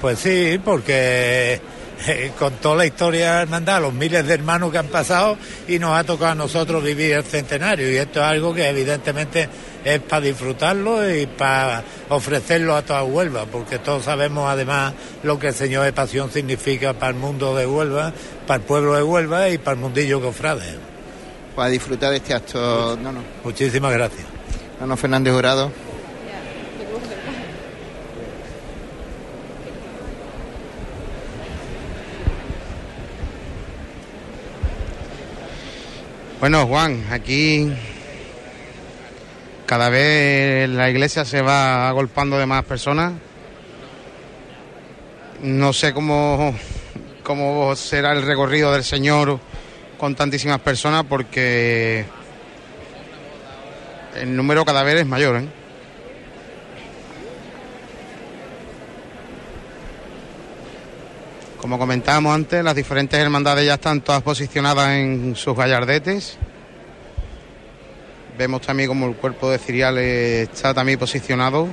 [SPEAKER 14] Pues sí, porque eh, con toda la historia de la hermandad, los miles de hermanos que han pasado y nos ha tocado a nosotros vivir el centenario y esto es algo que evidentemente es para disfrutarlo y para ofrecerlo a toda Huelva, porque todos sabemos además lo que el Señor de Pasión significa para el mundo de Huelva, para el pueblo de Huelva y para el mundillo cofrade.
[SPEAKER 1] Para disfrutar de este acto, no, no.
[SPEAKER 14] Muchísimas gracias.
[SPEAKER 1] Nono Fernández Jurado.
[SPEAKER 12] Bueno, Juan, aquí cada vez la iglesia se va agolpando de más personas. No sé cómo, cómo será el recorrido del Señor con tantísimas personas porque el número cada vez es mayor. ¿eh? Como comentábamos antes, las diferentes hermandades ya están todas posicionadas en sus gallardetes. Vemos también como el cuerpo de Ciriales está también posicionado.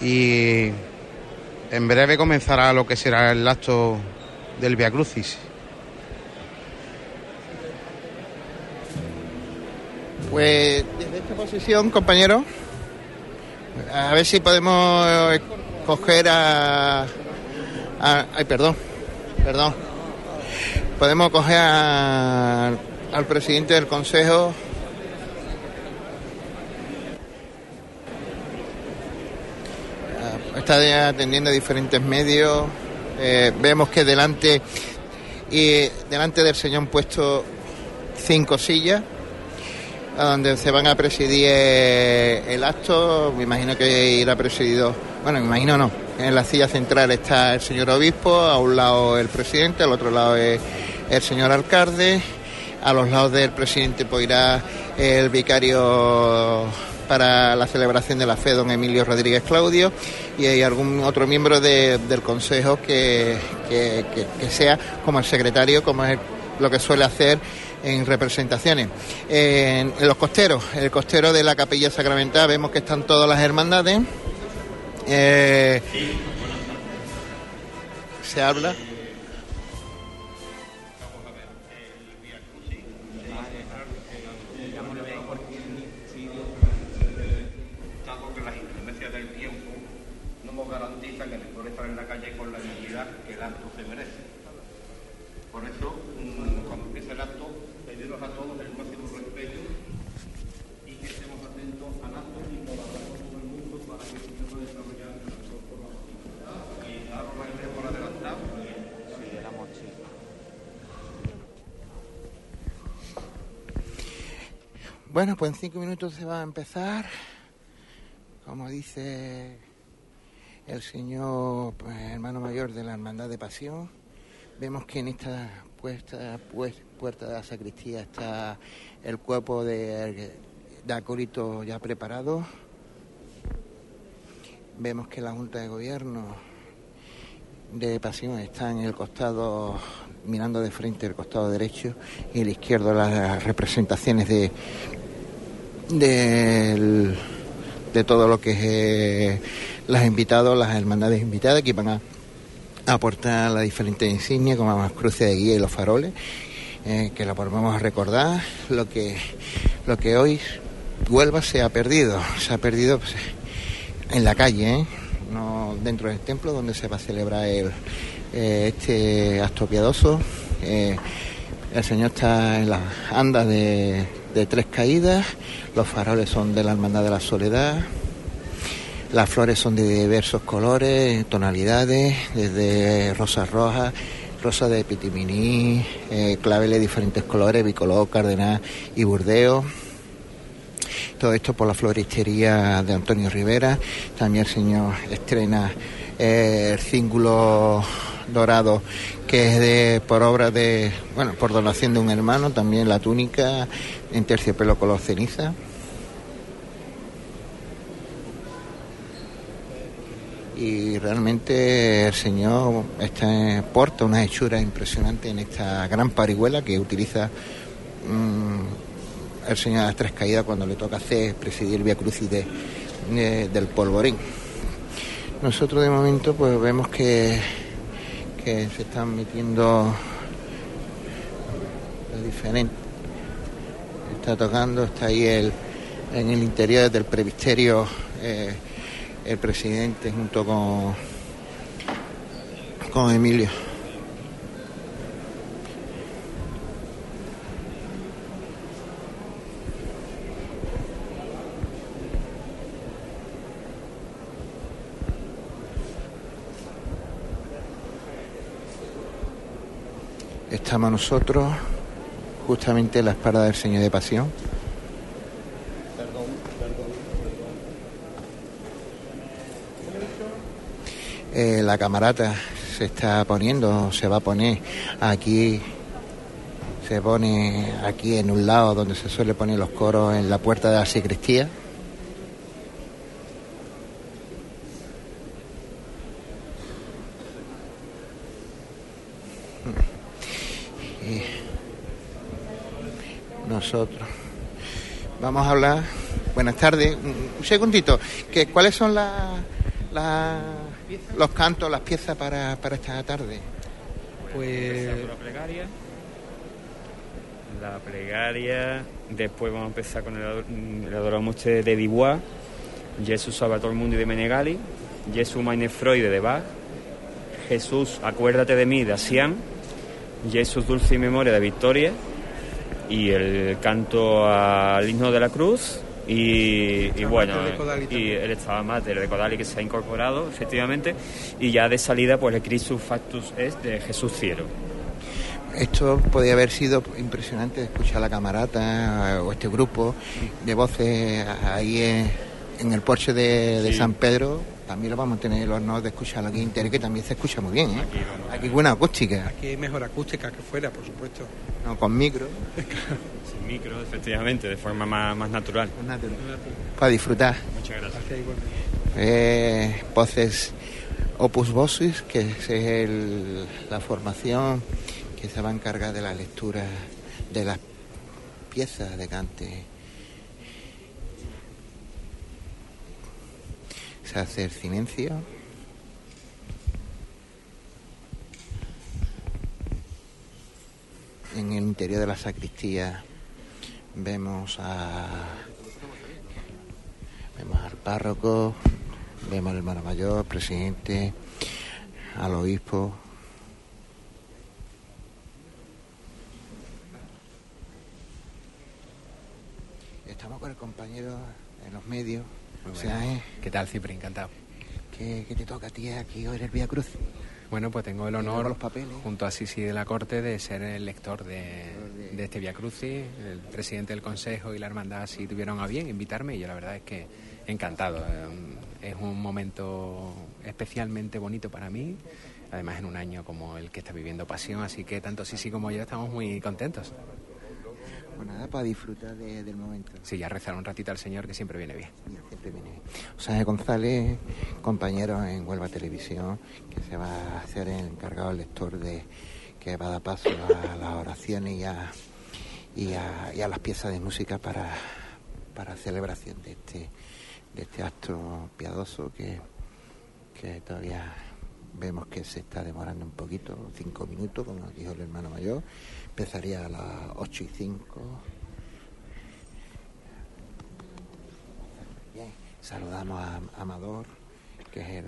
[SPEAKER 12] Y en breve comenzará lo que será el acto del Via Crucis.
[SPEAKER 1] Pues desde esta posición, compañero, a ver si podemos coger a, a- ay, perdón, perdón. Podemos coger a- al presidente del Consejo. Ah, Está atendiendo diferentes medios. Eh, vemos que delante y delante del señor han puesto cinco sillas a donde se van a presidir el acto. Me imagino que irá presidido, bueno, me imagino no. En la silla central está el señor obispo, a un lado el presidente, al otro lado el señor alcalde, a los lados del presidente pues irá el vicario para la celebración de la fe, don Emilio Rodríguez Claudio, y hay algún otro miembro de- del consejo que sea como el secretario, como es lo que suele hacer en representaciones. En, en los costeros, el costero de la capilla sacramental, vemos que están todas las hermandades. Eh, se habla. Bueno, pues en cinco minutos se va a empezar. Como dice el señor pues, hermano mayor de la Hermandad de Pasión, vemos que en esta puesta, pues, puerta de la sacristía está el cuerpo de, de acólito ya preparado. Vemos que la Junta de Gobierno de Pasión está en el costado, mirando de frente el costado derecho y el izquierdo las representaciones de, de todo lo que es eh, las invitados, las hermandades invitadas que van a aportar las diferentes insignias como las cruces de guía y los faroles, eh, que la volvemos a recordar, lo que, lo que hoy Huelva se ha perdido, se ha perdido pues, en la calle, ¿eh? no dentro del templo donde se va a celebrar el, eh, este acto piadoso. El Señor está en las andas de tres caídas, los faroles son de la Hermandad de la Soledad, las flores son de diversos colores, tonalidades, desde rosas rojas, rosa de pitiminí, eh, claveles de diferentes colores, bicolor, cardenal y burdeo. Todo esto por la floristería de Antonio Rivera. También el señor estrena eh, el cíngulo dorado que es de por obra de, bueno, por donación de un hermano, también la túnica en terciopelo color ceniza. Y realmente el señor está, porta una hechura impresionante en esta gran parihuela que utiliza mm, el señor de las tres caídas cuando le toca hacer presidir el Via Crucis de- del polvorín. Nosotros de momento pues vemos que, que se están metiendo lo diferente. Está tocando, está ahí el, en el interior del presbiterio eh, el presidente junto con, con Emilio. Estamos nosotros justamente en la espalda del Señor de Pasión. Eh, la camarata se está poniendo, se va a poner aquí, se pone aquí en un lado donde se suele poner los coros en la puerta de la sacristía. Nosotros vamos a hablar. Buenas tardes. Un segundito. Que, ¿Cuáles son las la- los cantos, las piezas para, para esta tarde?
[SPEAKER 15] Pues la plegaria. La plegaria. Después vamos a empezar con el, ador- el Adoramos Te de Dubois. Jesús Salvatore Mundi de Menegali. Jesús Meine Freude de Bach. Jesús Acuérdate de mí de Asian. Jesús Dulce y Memoria de Victoria. Y el canto al himno de la cruz. Y, y bueno, y el Estado Mater de Codali que se ha incorporado, efectivamente. Y ya de salida, pues el Christus Factus es de Jesús Cielo.
[SPEAKER 1] Esto podría haber sido impresionante escuchar a la camarata eh, o este grupo de voces ahí en, en el porche de, de
[SPEAKER 15] Sí.
[SPEAKER 1] San Pedro. También lo vamos a tener el honor de escucharlo aquí en que también se escucha muy bien. ¿eh? Aquí buena acústica,
[SPEAKER 16] Aquí hay mejor acústica que fuera, por supuesto.
[SPEAKER 1] no, con micro,
[SPEAKER 15] Sin micro, efectivamente, de forma más, más natural.
[SPEAKER 1] para disfrutar.
[SPEAKER 15] Muchas gracias.
[SPEAKER 1] Eh, voces Opus Vocis, que es el- la formación que se va a encargar de la lectura de las piezas de cante. Se hace el silencio. En el interior de la sacristía vemos a Vemos al párroco, vemos al hermano mayor, presidente, al obispo. Estamos con el compañero en los medios.
[SPEAKER 17] Muy
[SPEAKER 1] O sea. ¿eh?
[SPEAKER 17] ¿Qué tal, Cipri? Encantado.
[SPEAKER 1] ¿Qué, qué te toca a ti aquí hoy en el Vía Cruz?
[SPEAKER 17] Bueno, pues tengo el honor,
[SPEAKER 1] los papeles.
[SPEAKER 17] junto a Sisi de la Corte, de ser el lector de, de este Via Crucis. El presidente del Consejo y la Hermandad sí tuvieron a bien invitarme y yo la verdad es que encantado. Es un momento especialmente bonito para mí, además en un año como el que está viviendo Pasión, así que tanto Sisi como yo estamos muy contentos.
[SPEAKER 1] Pues nada, para disfrutar de- del momento.
[SPEAKER 17] Sí, ya rezar un ratito al Señor que siempre viene bien.
[SPEAKER 1] Siempre viene bien. José González, compañero en Huelva Televisión, que se va a hacer el encargado el lector de que va a dar paso a las oraciones y a, y a, y a las piezas de música para, para celebración de este, de este acto piadoso que, que todavía vemos que se está demorando un poquito, cinco minutos, como nos dijo el hermano mayor. Empezaría a las ocho y cinco. Bien, saludamos a Amador, que es el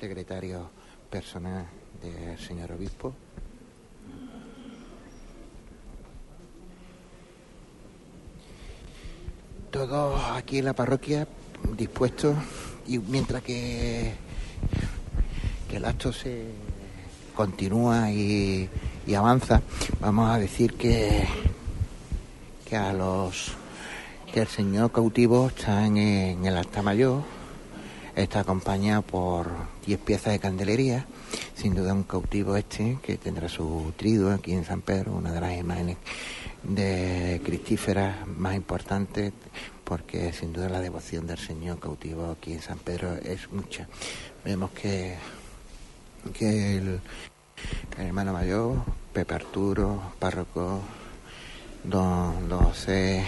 [SPEAKER 1] secretario personal del señor obispo. Todos aquí en la parroquia dispuestos y mientras que, que el acto se continúa y, y avanza, vamos a decir que, que a los que el señor cautivo está en, el altar mayor, está acompañado por 10 piezas de candelería, sin duda un cautivo este que tendrá su trido aquí en San Pedro, una de las imágenes de cristíferas más importantes, porque sin duda la devoción del señor cautivo aquí en San Pedro es mucha. Vemos que, que el, el hermano mayor, Pepe Arturo, párroco, don, José,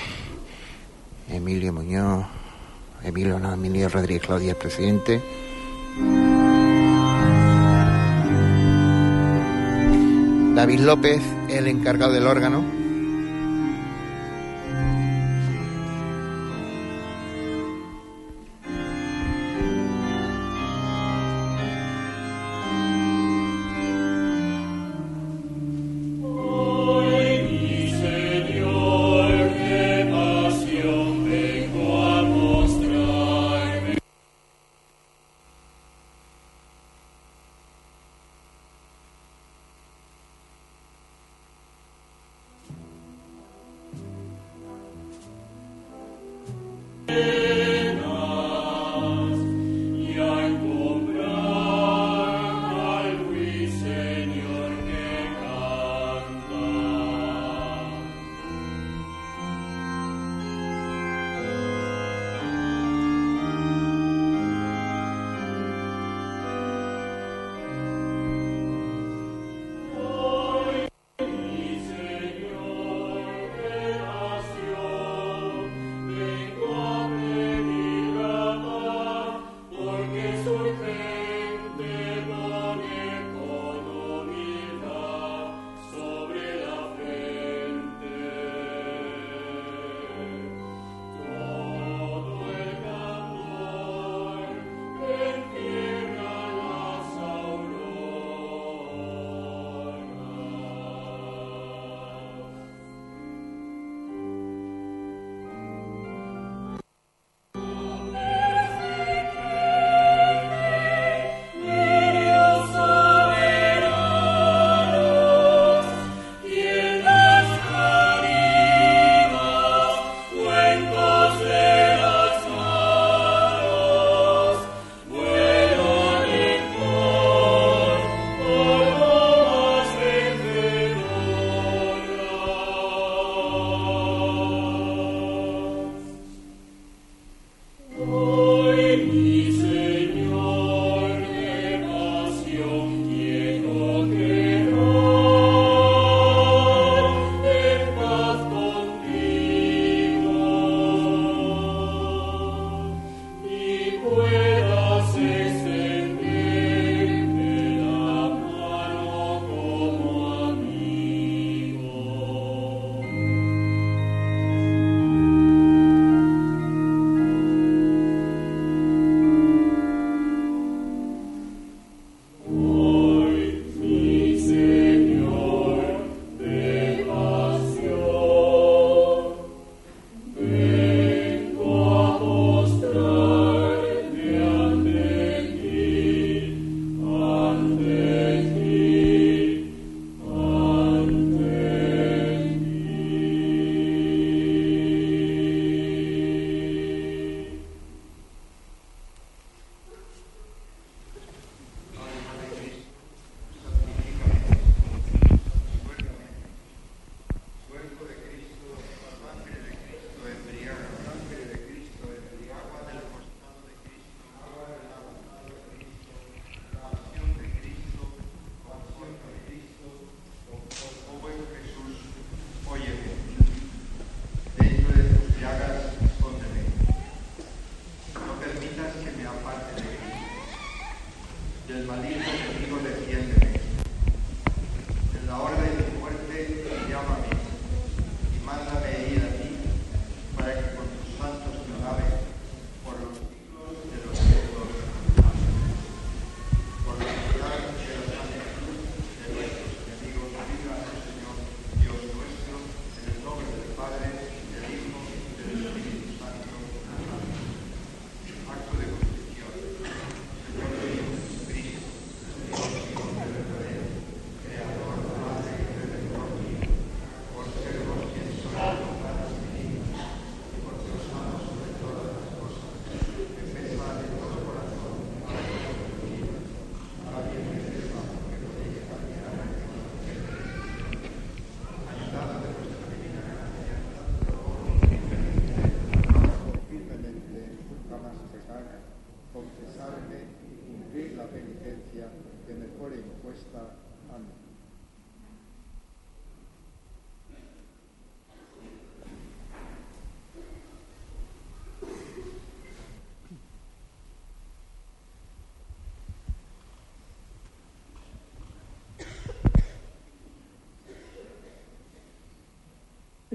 [SPEAKER 1] Emilio Muñoz, Emilio, no, Emilio Rodríguez Claudia, presidente. David López, el encargado del órgano.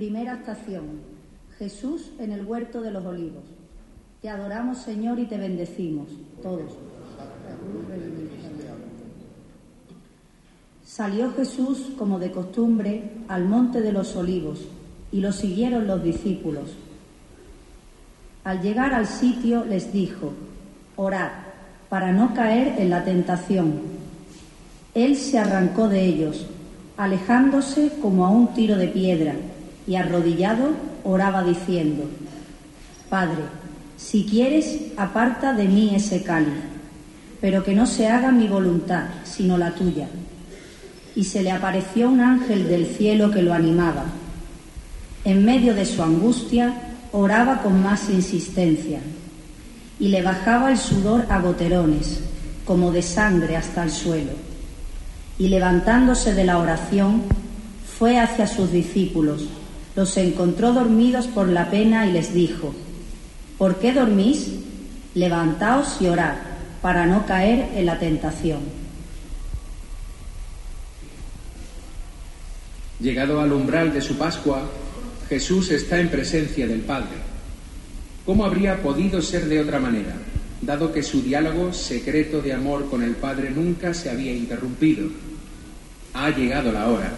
[SPEAKER 18] Primera estación. Jesús en el huerto de los olivos. Te adoramos, Señor, y te bendecimos, todos. Salió Jesús, como de costumbre, al monte de los olivos, y lo siguieron los discípulos. Al llegar al sitio les dijo, orad, para no caer en la tentación. Él se arrancó de ellos, alejándose como a un tiro de piedra, y arrodillado oraba diciendo, Padre, si quieres, aparta de mí ese cáliz, pero que no se haga mi voluntad, sino la tuya. Y se le apareció un ángel del cielo que lo animaba. En medio de su angustia, oraba con más insistencia, y le bajaba el sudor a goterones, como de sangre hasta el suelo. Y levantándose de la oración, fue hacia sus discípulos, los encontró dormidos por la pena y les dijo, ¿por qué dormís? Levantaos y orad, para no caer en la tentación.
[SPEAKER 19] Llegado al umbral de su Pascua, Jesús está en presencia del Padre. ¿Cómo habría podido ser de otra manera, dado que su diálogo secreto de amor con el Padre nunca se había interrumpido? Ha llegado la hora.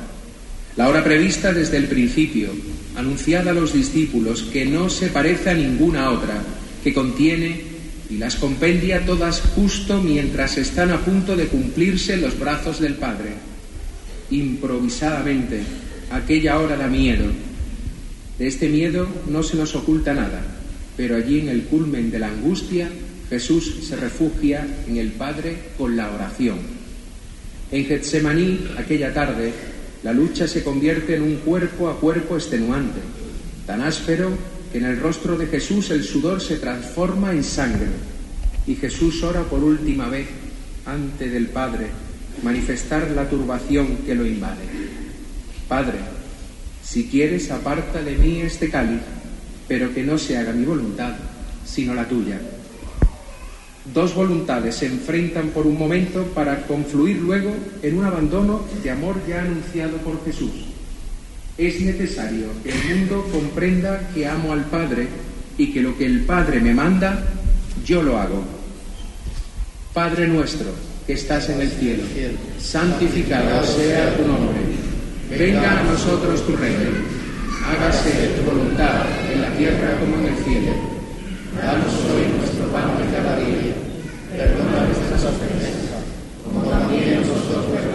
[SPEAKER 19] La hora prevista desde el principio, anunciada a los discípulos, que no se parece a ninguna otra, que contiene y las compendia todas justo mientras están a punto de cumplirse los brazos del Padre. Improvisadamente, aquella hora da miedo. De este miedo no se nos oculta nada, pero allí en el culmen de la angustia, Jesús se refugia en el Padre con la oración. En Getsemaní, aquella tarde, la lucha se convierte en un cuerpo a cuerpo extenuante, tan áspero que en el rostro de Jesús el sudor se transforma en sangre y Jesús ora por última vez ante del Padre manifestar la turbación que lo invade. Padre, si quieres aparta de mí este cáliz, pero que no se haga mi voluntad, sino la tuya. Dos voluntades se enfrentan por un momento para confluir luego en un abandono de amor ya anunciado por Jesús. Es necesario que el mundo comprenda que amo al Padre y que lo que el Padre me manda, yo lo hago. Padre nuestro, que estás en el cielo, santificado sea tu nombre. Venga a nosotros tu reino. Hágase tu voluntad en la tierra como en el cielo. Danos hoy nuestro pan de cada día. Perdona nuestras ofensas, como también nosotros perdonamos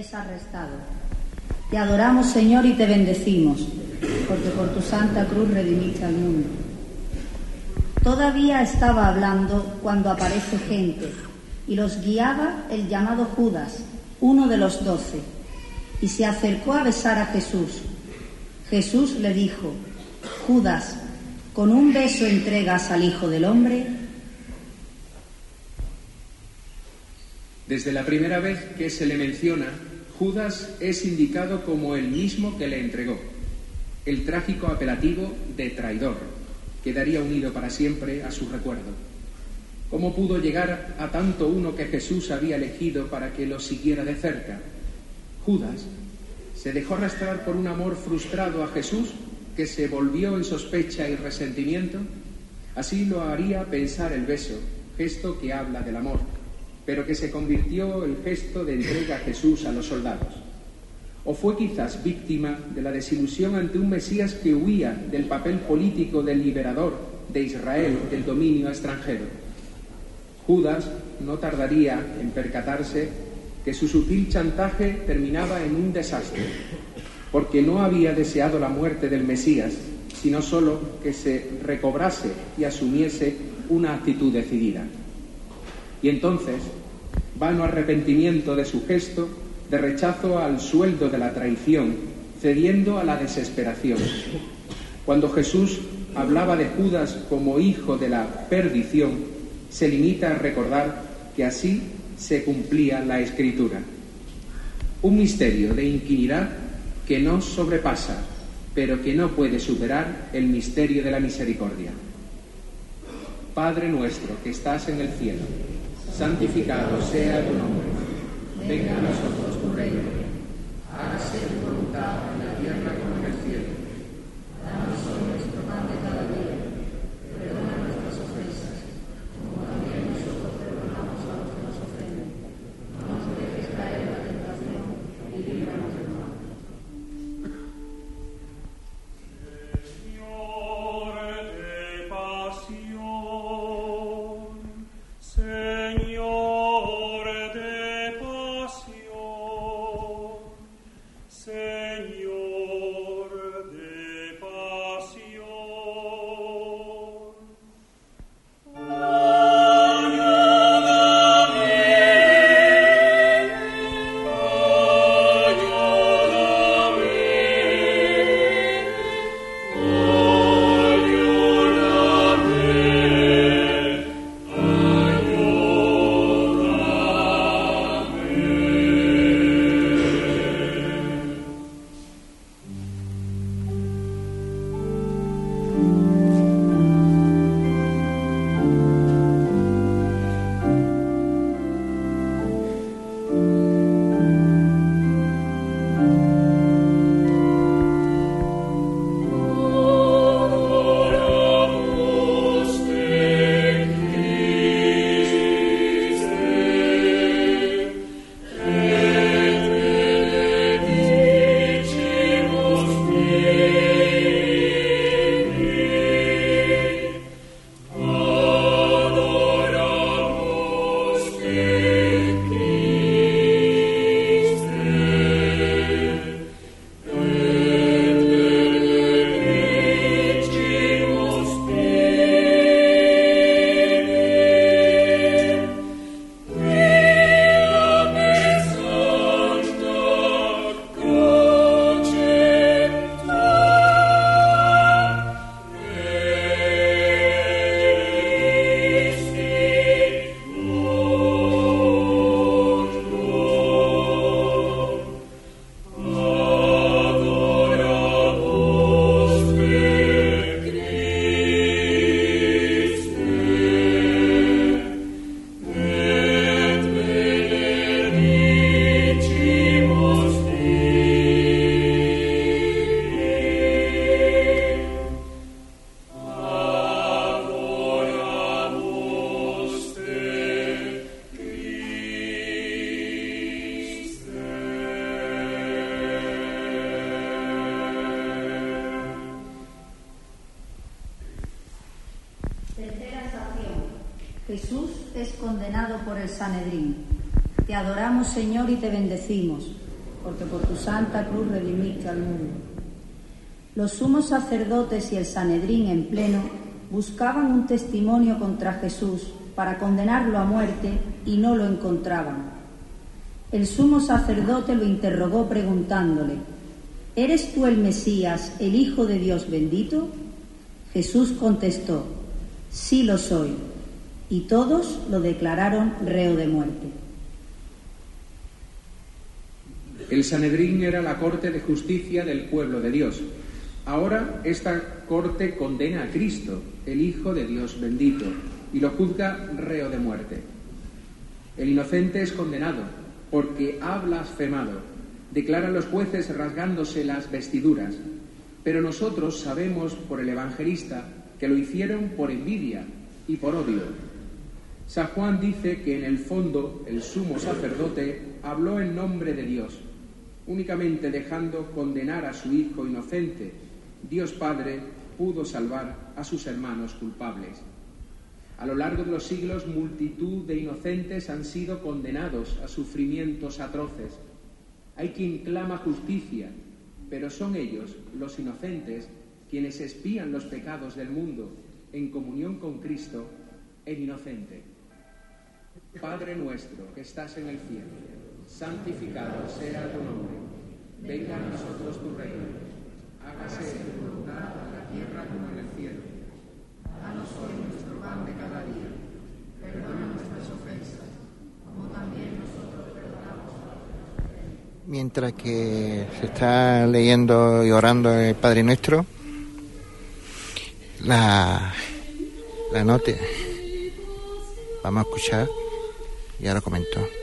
[SPEAKER 18] es arrestado. Te adoramos, Señor, y te bendecimos, porque por tu santa cruz redimiste al mundo. Todavía estaba hablando cuando aparece gente y los guiaba el llamado Judas, uno de los doce, y se acercó a besar a Jesús. Jesús le dijo, Judas, ¿con un beso entregas al Hijo del Hombre?
[SPEAKER 19] Desde la primera vez que se le menciona, Judas es indicado como el mismo que le entregó, el trágico apelativo de traidor, quedaría unido para siempre a su recuerdo. ¿Cómo pudo llegar a tanto uno que Jesús había elegido para que lo siguiera de cerca? Judas se dejó arrastrar por un amor frustrado a Jesús que se volvió en sospecha y resentimiento. Así lo haría pensar el beso, gesto que habla del amor pero que se convirtió el gesto de entrega a Jesús a los soldados. O fue quizás víctima de la desilusión ante un Mesías que huía del papel político del liberador de Israel del dominio extranjero. Judas no tardaría en percatarse que su sutil chantaje terminaba en un desastre, porque no había deseado la muerte del Mesías, sino solo que se recobrase y asumiese una actitud decidida. Y entonces, vano arrepentimiento de su gesto, de rechazo al sueldo de la traición, cediendo a la desesperación. Cuando Jesús hablaba de Judas como hijo de la perdición, se limita a recordar que así se cumplía la escritura. Un misterio de inquinidad que no sobrepasa, pero que no puede superar el misterio de la misericordia. Padre nuestro que estás en el cielo santificado sea tu nombre. Venga a nosotros tu reino. Hágase tu voluntad
[SPEAKER 18] santa cruz redimiste al mundo. Los sumos sacerdotes y el Sanedrín en pleno buscaban un testimonio contra Jesús para condenarlo a muerte y no lo encontraban. El sumo sacerdote lo interrogó preguntándole, ¿Eres tú el Mesías, el Hijo de Dios bendito? Jesús contestó, sí lo soy. Y todos lo declararon reo de muerte.
[SPEAKER 19] El Sanedrín era la corte de justicia del pueblo de Dios. Ahora esta corte condena a Cristo, el Hijo de Dios bendito, y lo juzga reo de muerte. El inocente es condenado porque ha blasfemado, declaran los jueces rasgándose las vestiduras, pero nosotros sabemos por el evangelista que lo hicieron por envidia y por odio. San Juan dice que en el fondo el sumo sacerdote habló en nombre de Dios, únicamente dejando condenar a su hijo inocente. Dios Padre pudo salvar a sus hermanos culpables. A lo largo de los siglos, multitud de inocentes han sido condenados a sufrimientos atroces. Hay quien clama justicia, pero son ellos, los inocentes, quienes espían los pecados del mundo en comunión con Cristo, el inocente. Padre nuestro que estás en el cielo, santificado sea tu nombre. Venga a nosotros tu reino. Hágase tu voluntad en la tierra como en el cielo. Danos hoy nuestro pan de cada día. Perdona nuestras ofensas, como también nosotros perdonamos
[SPEAKER 1] Mientras que se está leyendo y orando el Padre Nuestro, la, la nota vamos a escuchar y ahora comento.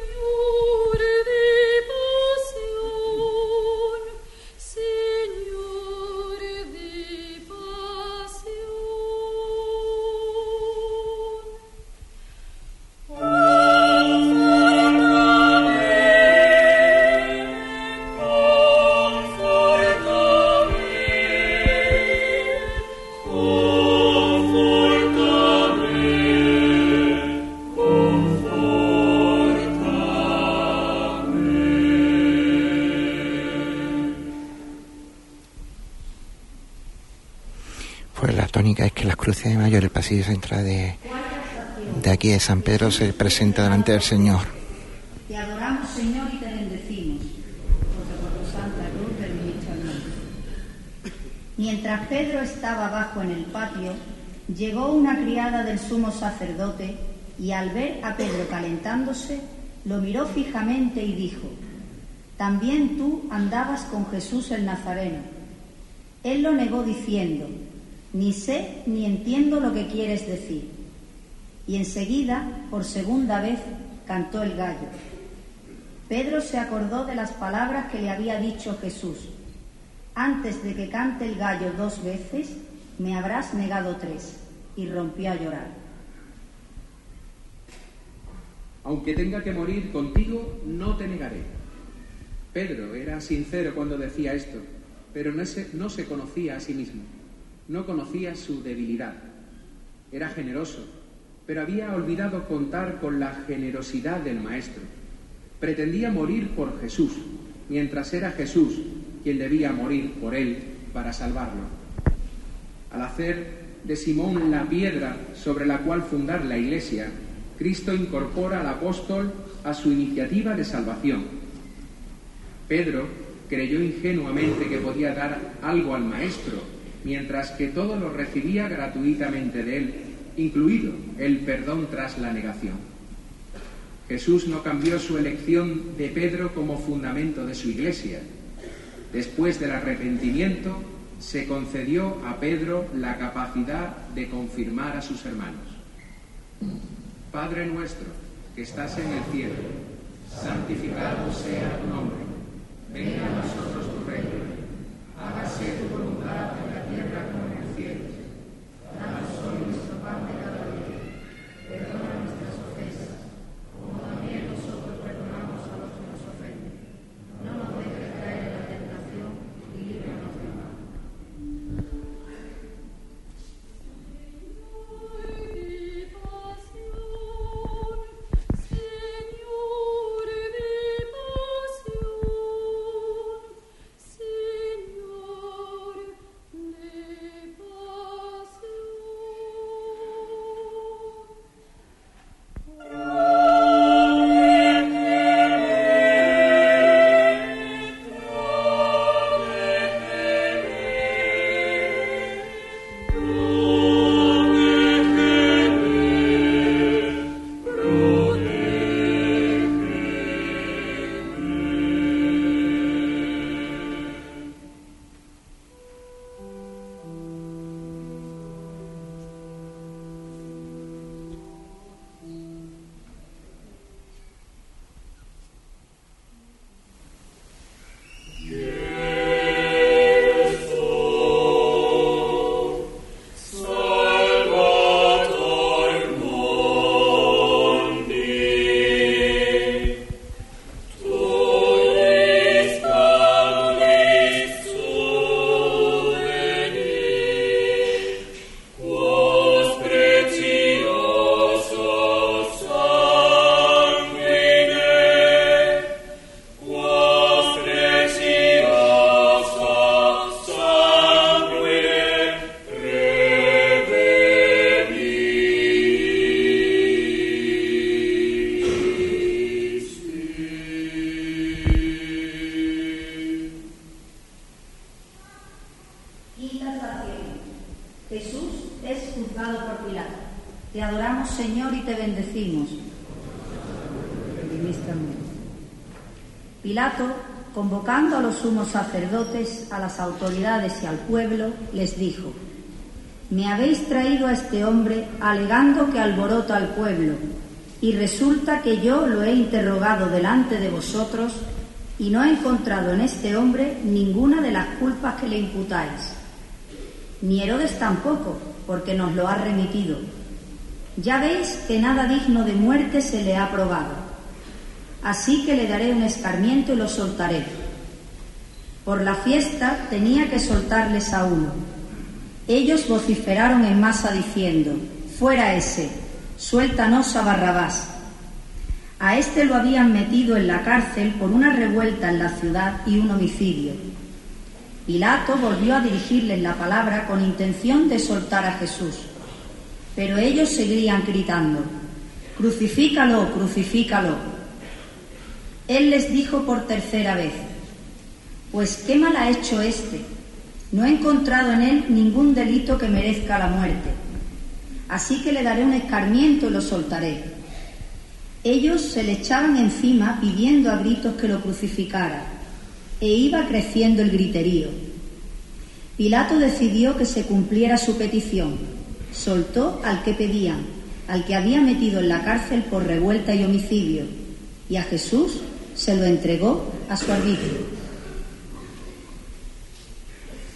[SPEAKER 1] Pasillo central de, de aquí de San Pedro se presenta delante del Señor.
[SPEAKER 18] Mientras Pedro estaba abajo en el patio, llegó una criada del sumo sacerdote y al ver a Pedro calentándose, lo miró fijamente y dijo, también tú andabas con Jesús el Nazareno. Él lo negó diciendo, ni sé ni entiendo lo que quieres decir. Y enseguida, por segunda vez, cantó el gallo. Pedro se acordó de las palabras que le había dicho Jesús. Antes de que cante el gallo dos veces, me habrás negado tres. Y rompió a llorar.
[SPEAKER 19] Aunque tenga que morir contigo, no te negaré. Pedro era sincero cuando decía esto, pero no se, no se conocía a sí mismo, no conocía su debilidad. Era generoso, pero había olvidado contar con la generosidad del Maestro. Pretendía morir por Jesús, mientras era Jesús quien debía morir por él para salvarlo. Al hacer de Simón la piedra sobre la cual fundar la Iglesia, Cristo incorpora al apóstol a su iniciativa de salvación. Pedro creyó ingenuamente que podía dar algo al Maestro, mientras que todo lo recibía gratuitamente de él, incluido el perdón tras la negación. Jesús no cambió su elección de Pedro como fundamento de su iglesia. Después del arrepentimiento, se concedió a Pedro la capacidad de confirmar a sus hermanos. Padre nuestro, que estás en el cielo, santificado sea tu nombre. Venga a nosotros tu reino. Hágase tu voluntad
[SPEAKER 18] sacerdotes, a las autoridades y al pueblo, les dijo, me habéis traído a este hombre alegando que alborota al pueblo, y resulta que yo lo he interrogado delante de vosotros y no he encontrado en este hombre ninguna de las culpas que le imputáis. Ni Herodes tampoco, porque nos lo ha remitido. Ya veis que nada digno de muerte se le ha probado. Así que le daré un escarmiento y lo soltaré. Por la fiesta tenía que soltarles a uno. Ellos vociferaron en masa diciendo, fuera ese, suéltanos a Barrabás. A este lo habían metido en la cárcel por una revuelta en la ciudad y un homicidio. Pilato volvió a dirigirles la palabra con intención de soltar a Jesús. Pero ellos seguían gritando, Crucifícalo, crucifícalo. Él les dijo por tercera vez, Pues qué mal ha hecho este. No he encontrado en él ningún delito que merezca la muerte. Así que le daré un escarmiento y lo soltaré. Ellos se le echaban encima pidiendo a gritos que lo crucificara, e iba creciendo el griterío. Pilato decidió que se cumpliera su petición soltó al que pedían, al que había metido en la cárcel por revuelta y homicidio, y a Jesús se lo entregó a su arbitrio.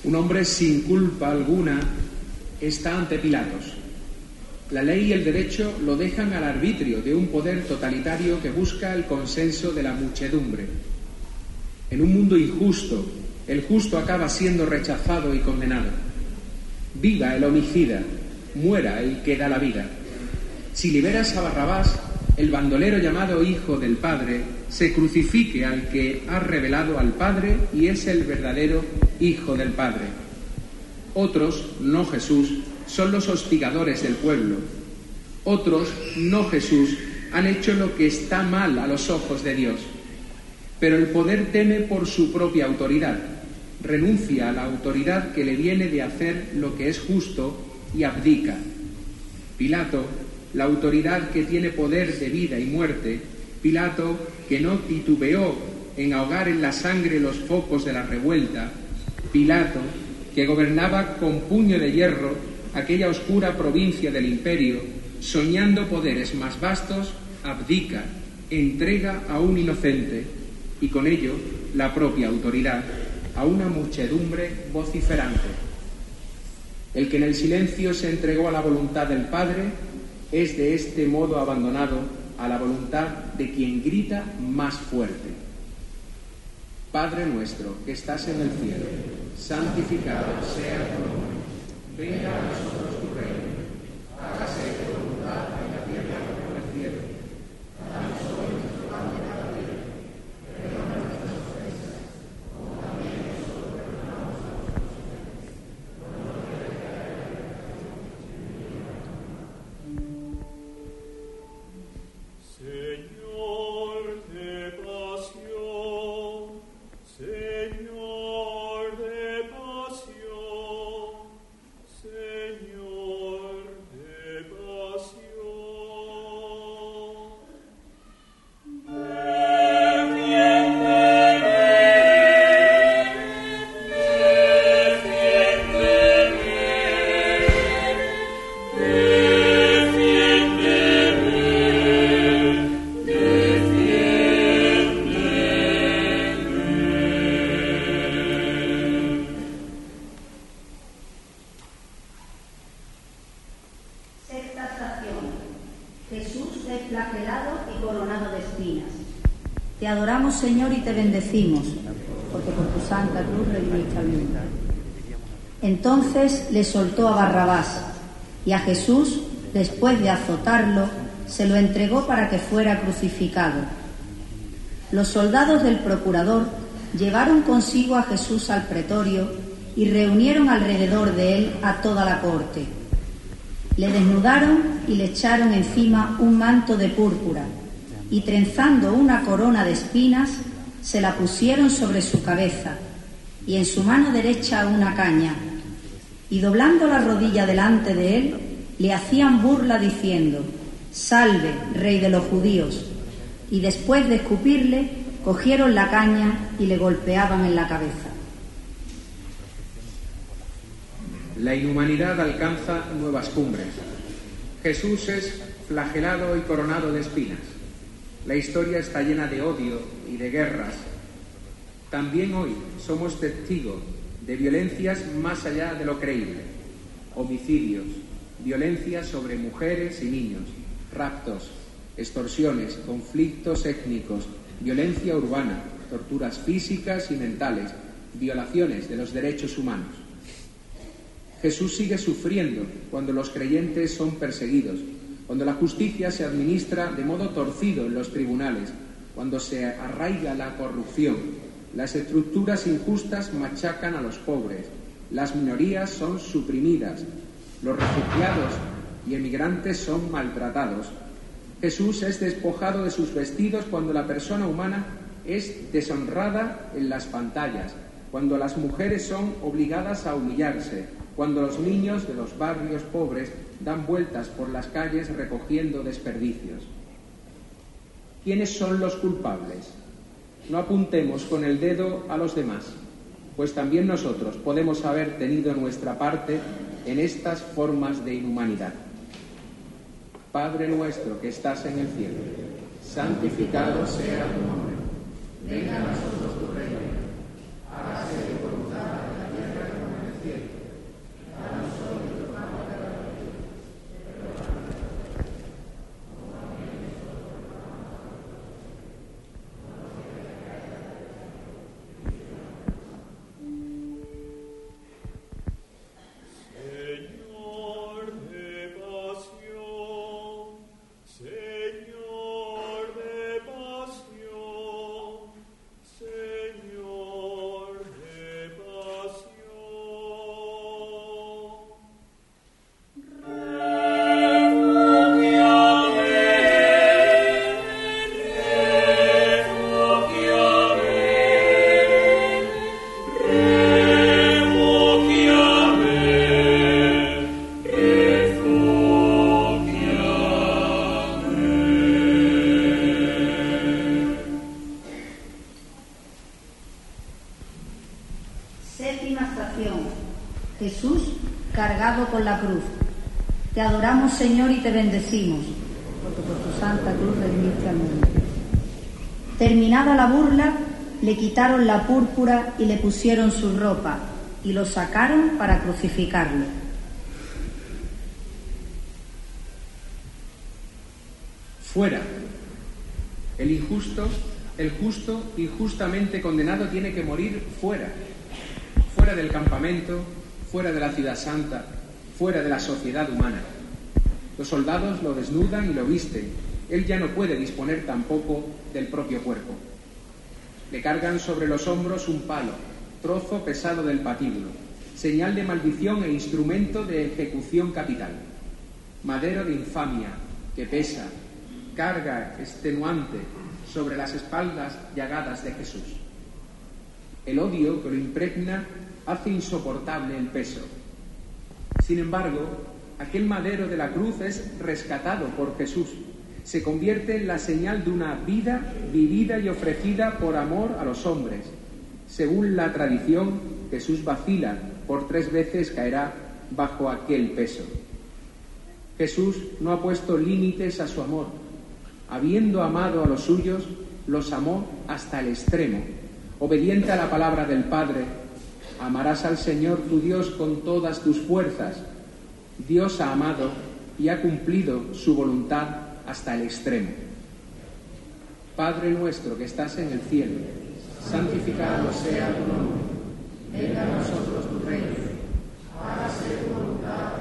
[SPEAKER 19] Un hombre sin culpa alguna está ante Pilatos. La ley y el derecho lo dejan al arbitrio de un poder totalitario que busca el consenso de la muchedumbre. En un mundo injusto, el justo acaba siendo rechazado y condenado. Viva el homicida, muera el que da la vida. Si liberas a Barrabás, el bandolero llamado Hijo del Padre se crucifique al que ha revelado al Padre y es el verdadero Hijo del Padre. Otros, no Jesús, son los hostigadores del pueblo. Otros, no Jesús, han hecho lo que está mal a los ojos de Dios. Pero el poder teme por su propia autoridad. Renuncia a la autoridad que le viene de hacer lo que es justo y abdica. Pilato, la autoridad que tiene poder de vida y muerte, Pilato, que no titubeó en ahogar en la sangre los focos de la revuelta, Pilato, que gobernaba con puño de hierro aquella oscura provincia del imperio, soñando poderes más vastos, abdica, entrega a un inocente y con ello la propia autoridad a una muchedumbre vociferante. El que en el silencio se entregó a la voluntad del Padre es de este modo abandonado a la voluntad de quien grita más fuerte. Padre nuestro que estás en el cielo, santificado sea tu nombre. Venga a nosotros tu reino. Hágase
[SPEAKER 18] bendecimos, porque por tu santa cruz redimiste al mundo. Entonces le soltó a Barrabás y a Jesús, después de azotarlo, se lo entregó para que fuera crucificado. Los soldados del procurador llevaron consigo a Jesús al pretorio y reunieron alrededor de él a toda la corte. Le desnudaron y le echaron encima un manto de púrpura y trenzando una corona de espinas se la pusieron sobre su cabeza y en su mano derecha una caña y doblando la rodilla delante de él le hacían burla diciendo, Salve, rey de los judíos. Y después de escupirle, cogieron la caña y le golpeaban en la cabeza.
[SPEAKER 19] La inhumanidad alcanza nuevas cumbres. Jesús es flagelado y coronado de espinas. La historia está llena de odio y de guerras. También hoy somos testigos de violencias más allá de lo creíble. Homicidios, violencia sobre mujeres y niños, raptos, extorsiones, conflictos étnicos, violencia urbana, torturas físicas y mentales, violaciones de los derechos humanos. Jesús sigue sufriendo cuando los creyentes son perseguidos, cuando la justicia se administra de modo torcido en los tribunales, cuando se arraiga la corrupción, las estructuras injustas machacan a los pobres, las minorías son suprimidas, los refugiados y emigrantes son maltratados. Jesús es despojado de sus vestidos cuando la persona humana es deshonrada en las pantallas, cuando las mujeres son obligadas a humillarse, cuando los niños de los barrios pobres dan vueltas por las calles recogiendo desperdicios. ¿Quiénes son los culpables? No apuntemos con el dedo a los demás, pues también nosotros podemos haber tenido nuestra parte en estas formas de inhumanidad. Padre nuestro que estás en el cielo, santificado sea tu nombre. Venga a nosotros
[SPEAKER 18] bendecimos, porque por tu santa cruz redimiste al mundo. Terminada la burla, le quitaron la púrpura y le pusieron su ropa, y lo sacaron para crucificarlo.
[SPEAKER 19] Fuera. El injusto, el justo injustamente condenado tiene que morir fuera. Fuera del campamento, fuera de la ciudad santa, fuera de la sociedad humana. Los soldados lo desnudan y lo visten. Él ya no puede disponer tampoco del propio cuerpo. Le cargan sobre los hombros un palo, trozo pesado del patíbulo, señal de maldición e instrumento de ejecución capital. Madero de infamia que pesa, carga extenuante sobre las espaldas llagadas de Jesús. El odio que lo impregna hace insoportable el peso. Sin embargo, aquel madero de la cruz es rescatado por Jesús. Se convierte en la señal de una vida vivida y ofrecida por amor a los hombres. Según la tradición, Jesús vacila, por tres veces caerá bajo aquel peso. Jesús no ha puesto límites a su amor. Habiendo amado a los suyos, los amó hasta el extremo. Obediente a la palabra del Padre, amarás al Señor tu Dios con todas tus fuerzas. Dios ha amado y ha cumplido su voluntad hasta el extremo. Padre nuestro que estás en el cielo, santificado sea tu nombre. Venga a nosotros tu reino. Hágase tu voluntad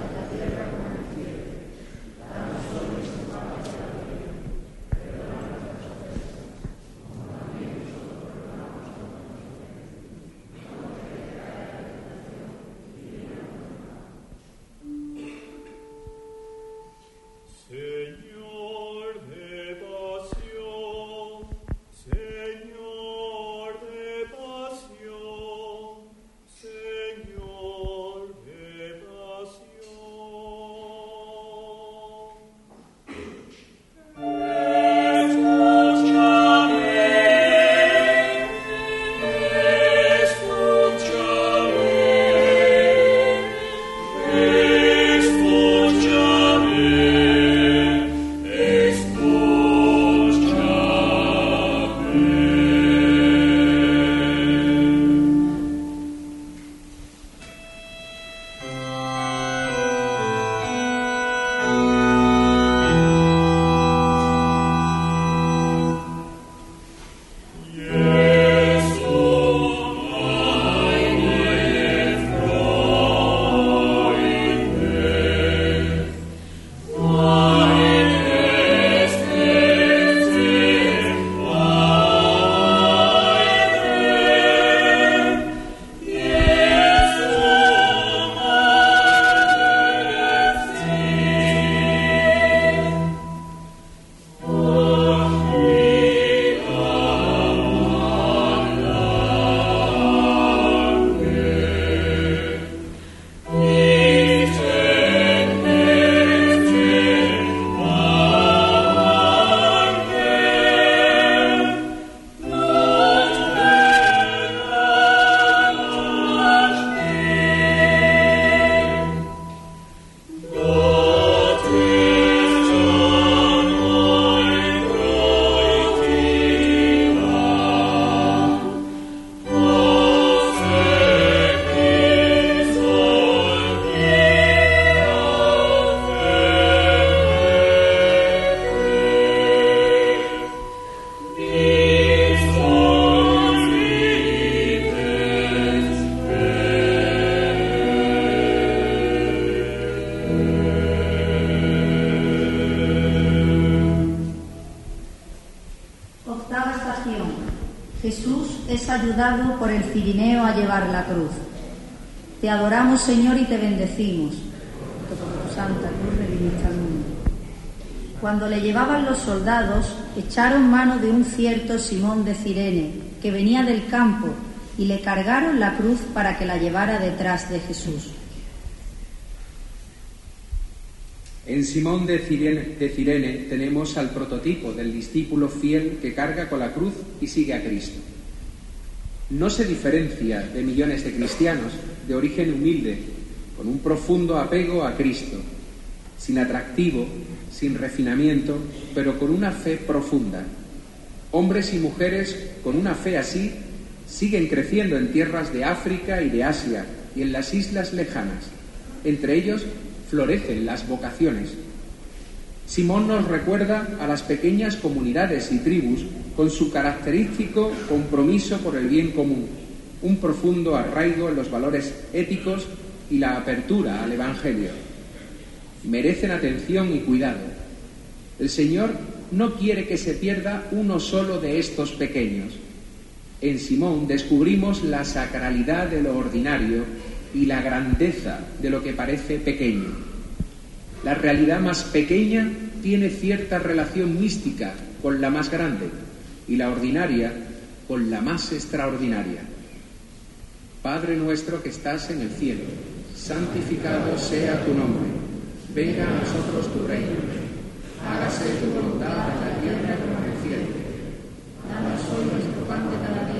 [SPEAKER 19] a
[SPEAKER 18] llevar la cruz. Te adoramos, Señor, y te bendecimos. Cuando le llevaban los soldados, echaron mano de un cierto Simón de Cirene, que venía del campo, y le cargaron la cruz para que la llevara detrás de Jesús.
[SPEAKER 19] En Simón de Cirene tenemos al prototipo del discípulo fiel que carga con la cruz y sigue a Cristo no se diferencia de millones de cristianos de origen humilde, con un profundo apego a Cristo, sin atractivo, sin refinamiento, pero con una fe profunda. Hombres y mujeres con una fe así siguen creciendo en tierras de África y de Asia y en las islas lejanas. Entre ellos florecen las vocaciones. Simón nos recuerda a las pequeñas comunidades y tribus con su característico compromiso por el bien común, un profundo arraigo en los valores éticos y la apertura al Evangelio. Merecen atención y cuidado. El Señor no quiere que se pierda uno solo de estos pequeños. En Simón descubrimos la sacralidad de lo ordinario y la grandeza de lo que parece pequeño. La realidad más pequeña tiene cierta relación mística con la más grande y la ordinaria con la más extraordinaria. Padre nuestro que estás en el cielo, santificado sea tu nombre, venga a nosotros tu reino, hágase tu voluntad en la tierra como en el cielo.
[SPEAKER 18] Danos hoy nuestro pan de cada día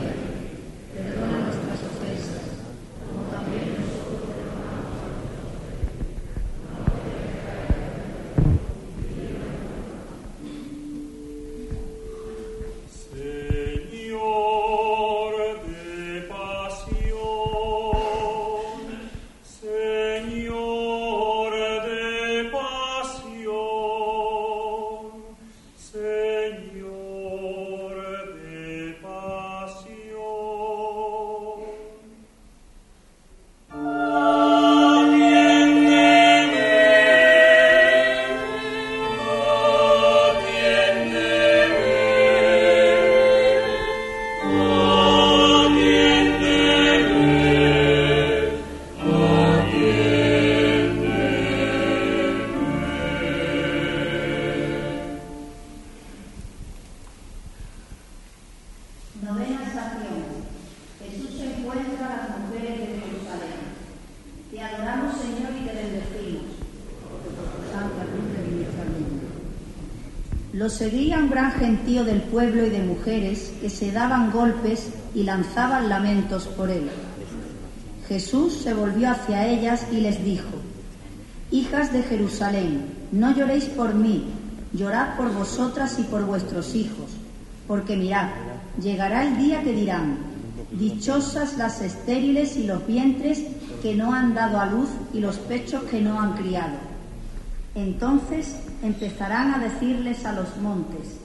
[SPEAKER 18] Lo seguía un gran gentío del pueblo y de mujeres que se daban golpes y lanzaban lamentos por él. Jesús se volvió hacia ellas y les dijo, Hijas de Jerusalén, no lloréis por mí, llorad por vosotras y por vuestros hijos, porque mirad, llegará el día que dirán, dichosas las estériles y los vientres que no han dado a luz y los pechos que no han criado. Entonces empezarán a decirles a los montes,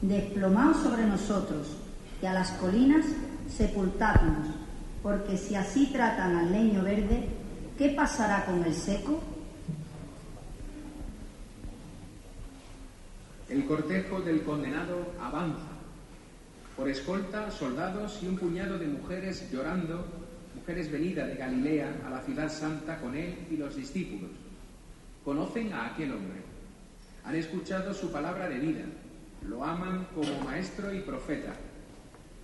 [SPEAKER 18] desplomaos sobre nosotros, y a las colinas, sepultadnos, porque si así tratan al leño verde, ¿qué pasará con el seco?
[SPEAKER 19] El cortejo del condenado avanza, por escolta, soldados y un puñado de mujeres llorando, mujeres venidas de Galilea a la ciudad santa con él y los discípulos. Conocen a aquel hombre. Han escuchado su palabra de vida, lo aman como maestro y profeta.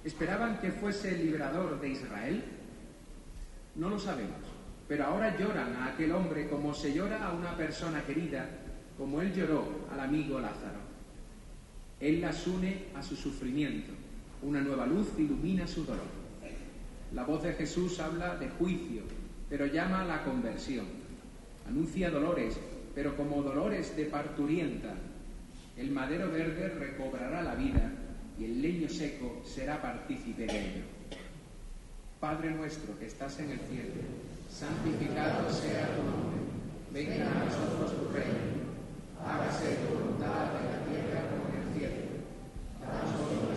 [SPEAKER 19] ¿Esperaban que fuese el librador de Israel? No lo sabemos, pero ahora lloran a aquel hombre como se llora a una persona querida, como él lloró al amigo Lázaro. Él las une a su sufrimiento, una nueva luz ilumina su dolor. La voz de Jesús habla de juicio, pero llama a la conversión. Anuncia dolores, pero como dolores de parturienta. El madero verde recobrará la vida y el leño seco será partícipe de ello. Padre nuestro que estás en el cielo, santificado sea tu nombre, venga a nosotros tu reino, hágase tu voluntad en la tierra como en el cielo. Danos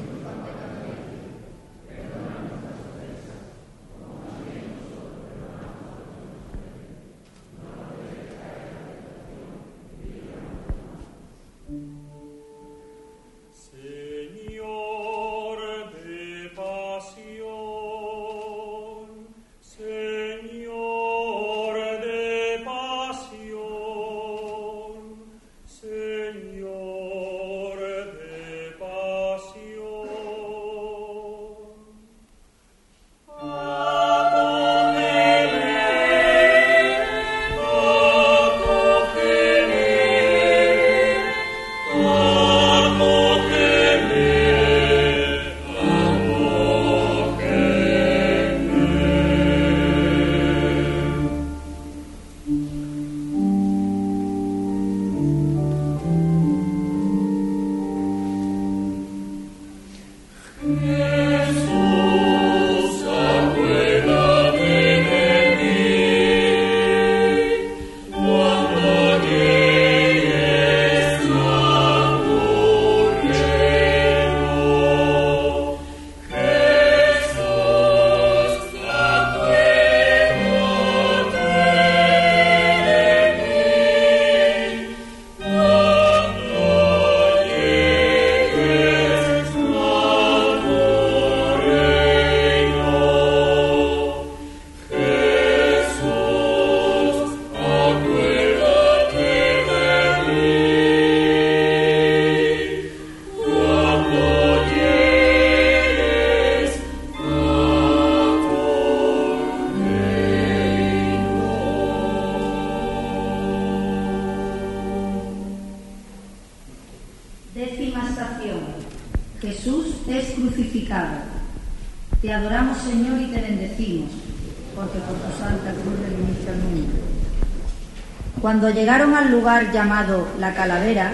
[SPEAKER 18] Cuando llegaron al lugar llamado la calavera,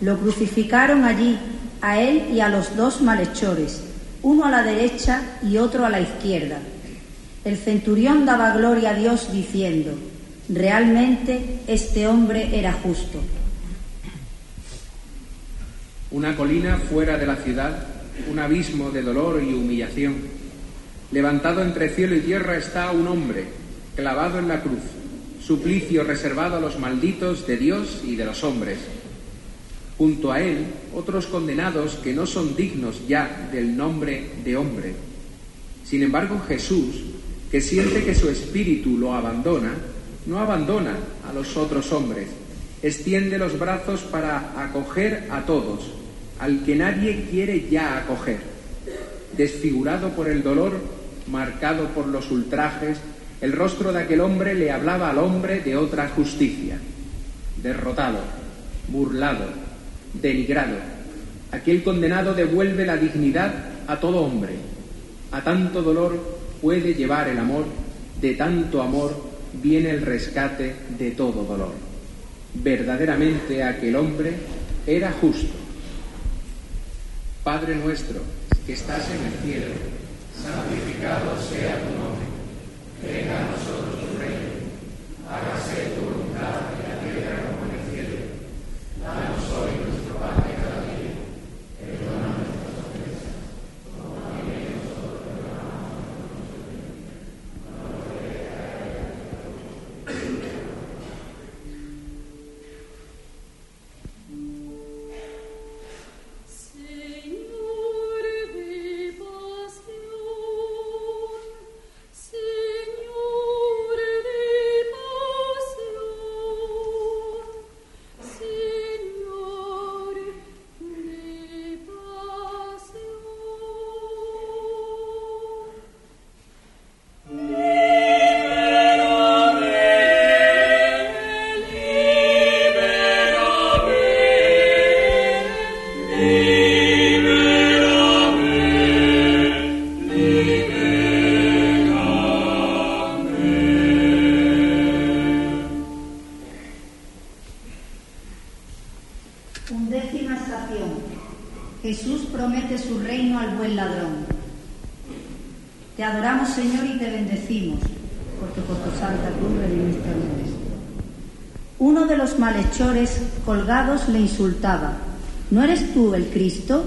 [SPEAKER 18] lo crucificaron allí, a él y a los dos malhechores, uno a la derecha y otro a la izquierda. El centurión daba gloria a Dios diciendo, realmente este hombre era justo.
[SPEAKER 19] Una colina fuera de la ciudad, un abismo de dolor y humillación. Levantado entre cielo y tierra está un hombre, clavado en la cruz, suplicio reservado a los malditos de Dios y de los hombres. Junto a él, otros condenados que no son dignos ya del nombre de hombre. Sin embargo, Jesús, que siente que su espíritu lo abandona, no abandona a los otros hombres, extiende los brazos para acoger a todos, al que nadie quiere ya acoger. Desfigurado por el dolor, marcado por los ultrajes, el rostro de aquel hombre le hablaba al hombre de otra justicia. Derrotado, burlado, denigrado, aquel condenado devuelve la dignidad a todo hombre. A tanto dolor puede llevar el amor, de tanto amor viene el rescate de todo dolor. Verdaderamente aquel hombre era justo. Padre nuestro, que estás en el cielo, santificado sea tu nombre. Venga a nosotros tu reino. Hágase
[SPEAKER 18] le insultaba, ¿no eres tú el Cristo?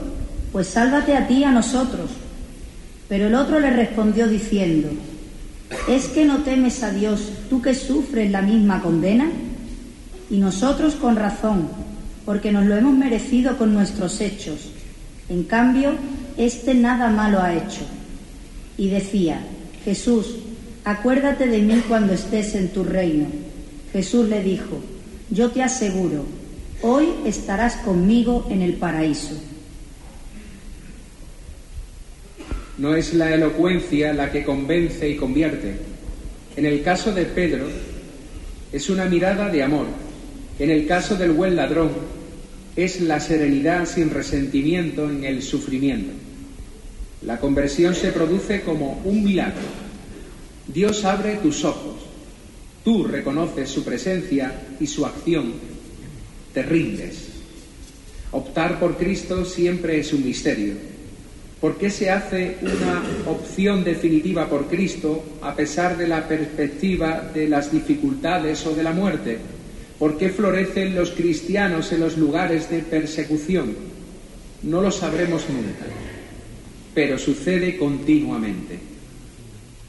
[SPEAKER 18] Pues sálvate a ti y a nosotros. Pero el otro le respondió diciendo, ¿es que no temes a Dios tú que sufres la misma condena? Y nosotros con razón, porque nos lo hemos merecido con nuestros hechos. En cambio, éste nada malo ha hecho. Y decía, Jesús, acuérdate de mí cuando estés en tu reino. Jesús le dijo, yo te aseguro, hoy estarás conmigo en el paraíso.
[SPEAKER 19] No es la elocuencia la que convence y convierte. En el caso de Pedro, es una mirada de amor. En el caso del buen ladrón, es la serenidad sin resentimiento en el sufrimiento. La conversión se produce como un milagro. Dios abre tus ojos. Tú reconoces su presencia y su acción. Te rindes. Optar por Cristo siempre es un misterio. ¿Por qué se hace una opción definitiva por Cristo a pesar de la perspectiva de las dificultades o de la muerte? ¿Por qué florecen los cristianos en los lugares de persecución? No lo sabremos nunca, pero sucede continuamente.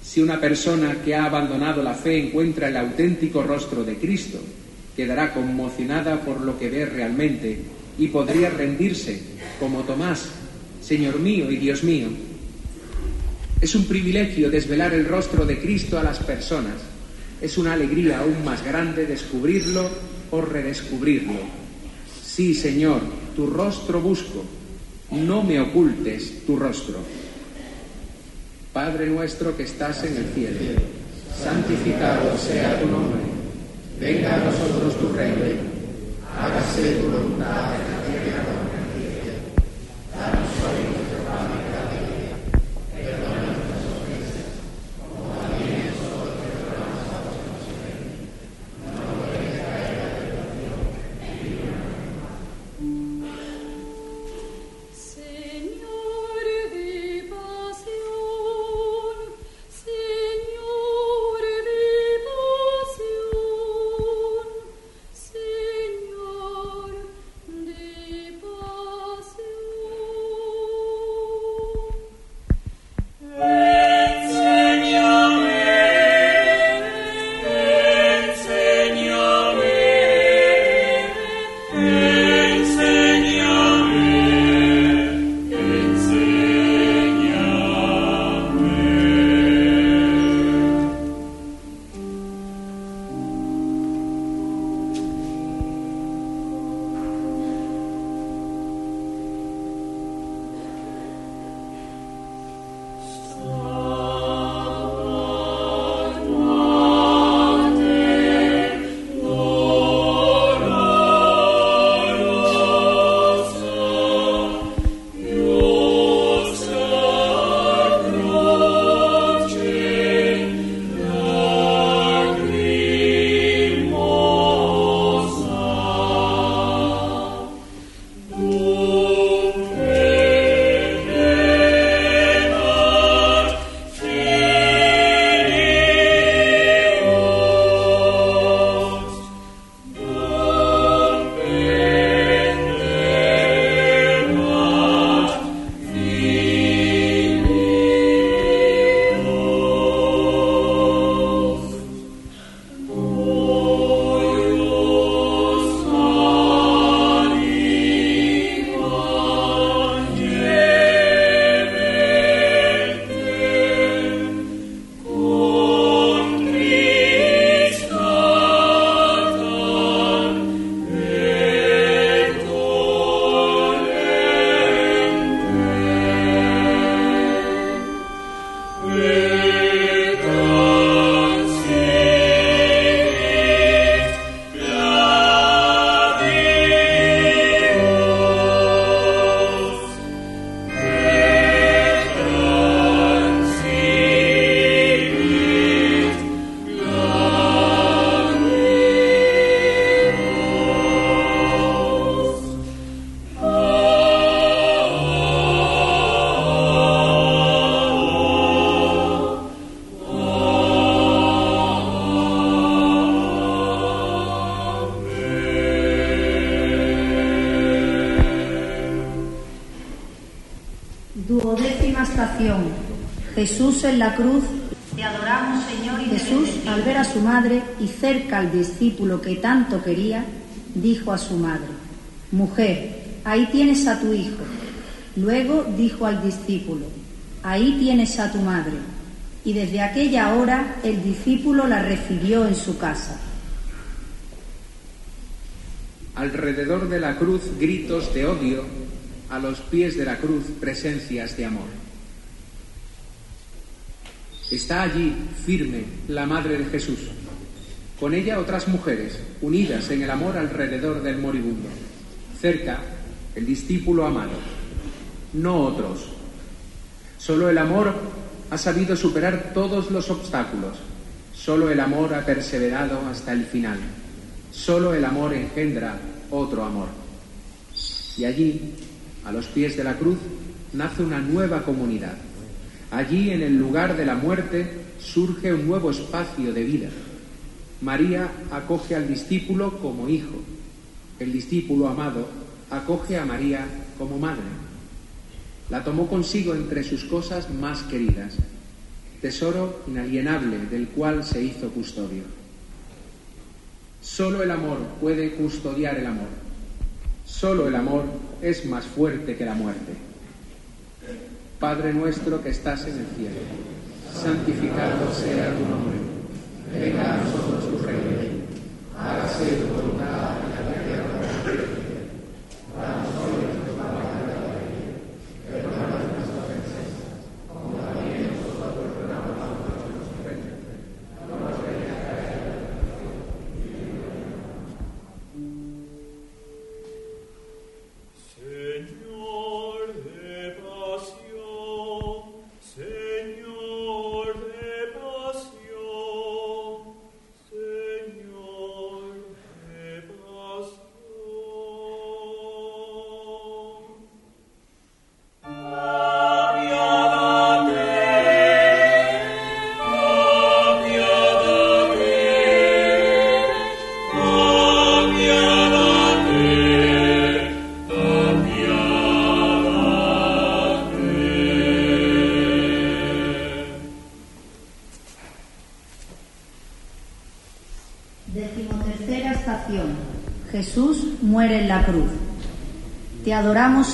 [SPEAKER 19] Si una persona que ha abandonado la fe encuentra el auténtico rostro de Cristo, quedará conmocionada por lo que ve realmente y podría rendirse, como Tomás, Señor mío y Dios mío. Es un privilegio desvelar el rostro de Cristo a las personas. Es una alegría aún más grande descubrirlo o redescubrirlo. Sí, Señor, tu rostro busco. No me ocultes tu rostro. Padre nuestro que estás en el cielo, santificado sea tu nombre. Venga a nosotros tu reino. Hágase tu voluntad
[SPEAKER 18] Jesús en la cruz. Te adoramos, Señor. Y Jesús, al ver a su madre y cerca al discípulo que tanto quería, dijo a su madre, Mujer, ahí tienes a tu hijo. Luego dijo al discípulo, Ahí tienes a tu madre. Y desde aquella hora el discípulo la recibió en su casa.
[SPEAKER 19] Alrededor de la cruz gritos de odio, a los pies de la cruz presencias de amor. Está allí, firme, la Madre de Jesús. Con ella otras mujeres, unidas en el amor alrededor del moribundo. Cerca, el discípulo amado. No otros. Solo el amor ha sabido superar todos los obstáculos. Solo el amor ha perseverado hasta el final. Solo el amor engendra otro amor. Y allí, a los pies de la cruz, nace una nueva comunidad. Allí, en el lugar de la muerte, surge un nuevo espacio de vida. María acoge al discípulo como hijo. El discípulo amado acoge a María como madre. La tomó consigo entre sus cosas más queridas, tesoro inalienable del cual se hizo custodio. Solo el amor puede custodiar el amor. Solo el amor es más fuerte que la muerte. Padre nuestro que estás en el cielo, santificado sea tu nombre. Venga a nosotros tu reino. Hágase tu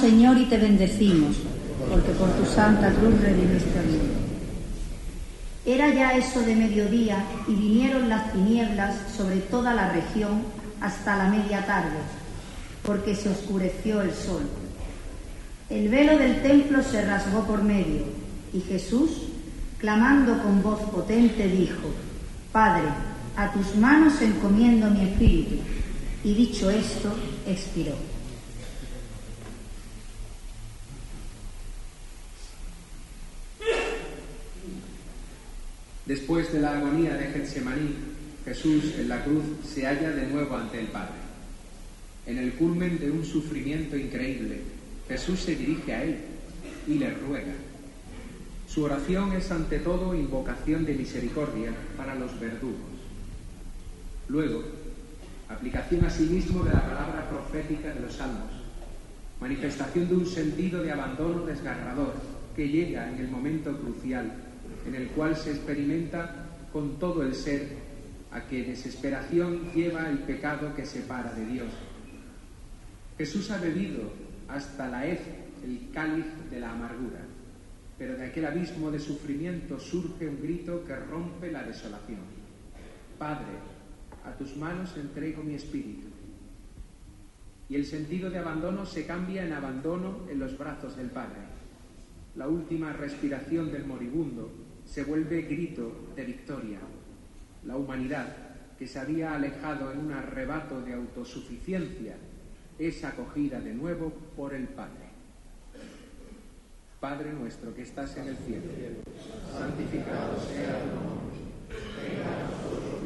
[SPEAKER 20] Señor,
[SPEAKER 18] y te bendecimos, porque por tu santa cruz redimiste al mundo. Era ya eso de mediodía y vinieron las tinieblas sobre toda la región hasta la media tarde, porque se oscureció el sol. El velo del templo se rasgó por medio y Jesús, clamando con voz potente, dijo, Padre, a tus manos encomiendo mi espíritu. Y dicho esto, expiró.
[SPEAKER 19] Después de la agonía de Getsemaní, Jesús en la cruz se halla de nuevo ante el Padre. En el culmen de un sufrimiento increíble, Jesús se dirige a él y le ruega. Su oración es ante todo invocación de misericordia para los verdugos. Luego, aplicación a sí de la palabra profética de los salmos, manifestación de un sentido de abandono desgarrador que llega en el momento crucial en el cual se experimenta con todo el ser a que desesperación lleva el pecado que separa de Dios. Jesús ha bebido hasta la hez el cáliz de la amargura, pero de aquel abismo de sufrimiento surge un grito que rompe la desolación. Padre, a tus manos entrego mi espíritu. Y el sentido de abandono se cambia en abandono en los brazos del Padre. La última respiración del moribundo se vuelve grito de victoria. La humanidad, que se había alejado en un arrebato de autosuficiencia, es acogida de nuevo por el Padre. Padre nuestro que estás en el cielo, santificado sea tu nombre. Venga a nosotros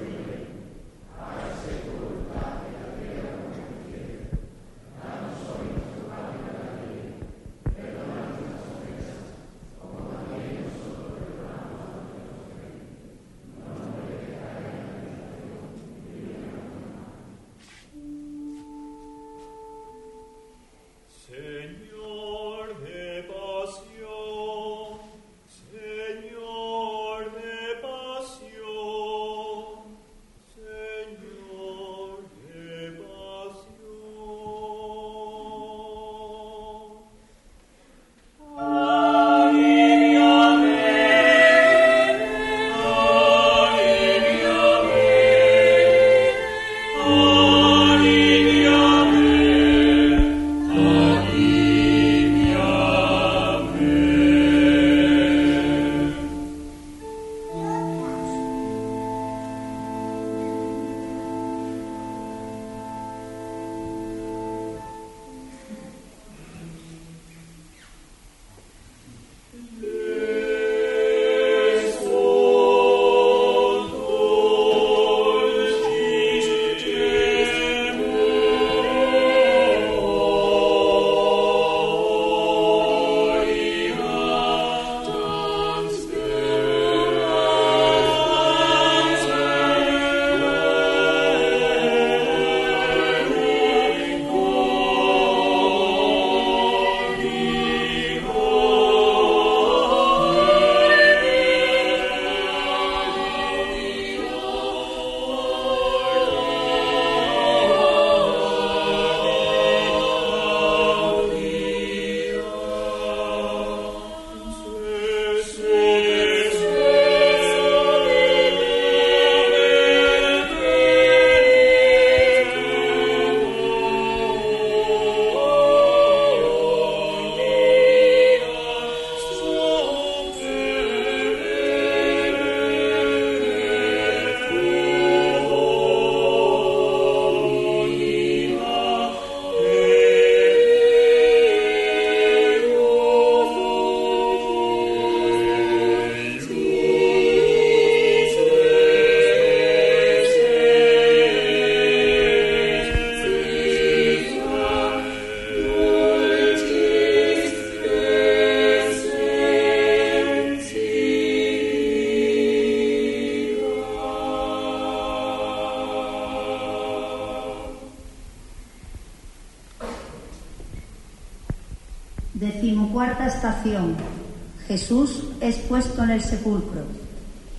[SPEAKER 18] puesto en el sepulcro.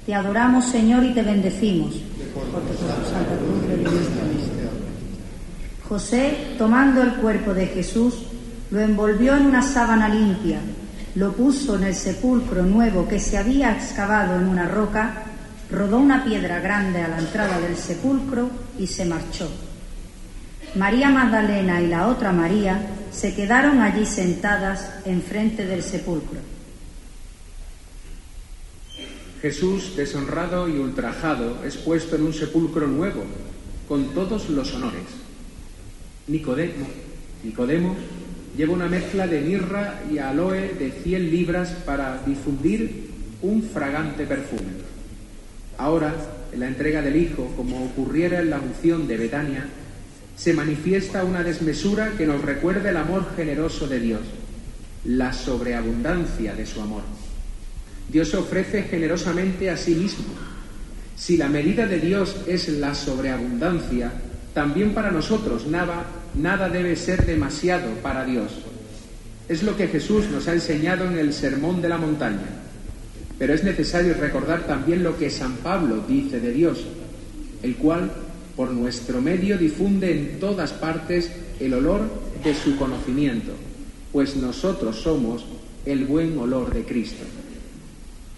[SPEAKER 18] Te adoramos, Señor, y te bendecimos. José, tomando el cuerpo de Jesús, lo envolvió en una sábana limpia, lo puso en el sepulcro nuevo que se había excavado en una roca, rodó una piedra grande a la entrada del sepulcro y se marchó. María Magdalena y la otra María se quedaron allí sentadas enfrente del sepulcro.
[SPEAKER 19] Jesús, deshonrado y ultrajado, es puesto en un sepulcro nuevo, con todos los honores. Nicodemo, Nicodemo lleva una mezcla de mirra y aloe de 100 libras para difundir un fragante perfume. Ahora, en la entrega del Hijo, como ocurriera en la unción de Betania, se manifiesta una desmesura que nos recuerda el amor generoso de Dios, la sobreabundancia de su amor. Dios se ofrece generosamente a sí mismo. Si la medida de Dios es la sobreabundancia, también para nosotros nada, nada debe ser demasiado para Dios. Es lo que Jesús nos ha enseñado en el Sermón de la Montaña. Pero es necesario recordar también lo que San Pablo dice de Dios, el cual por nuestro medio difunde en todas partes el olor de su conocimiento, pues nosotros somos el buen olor de Cristo.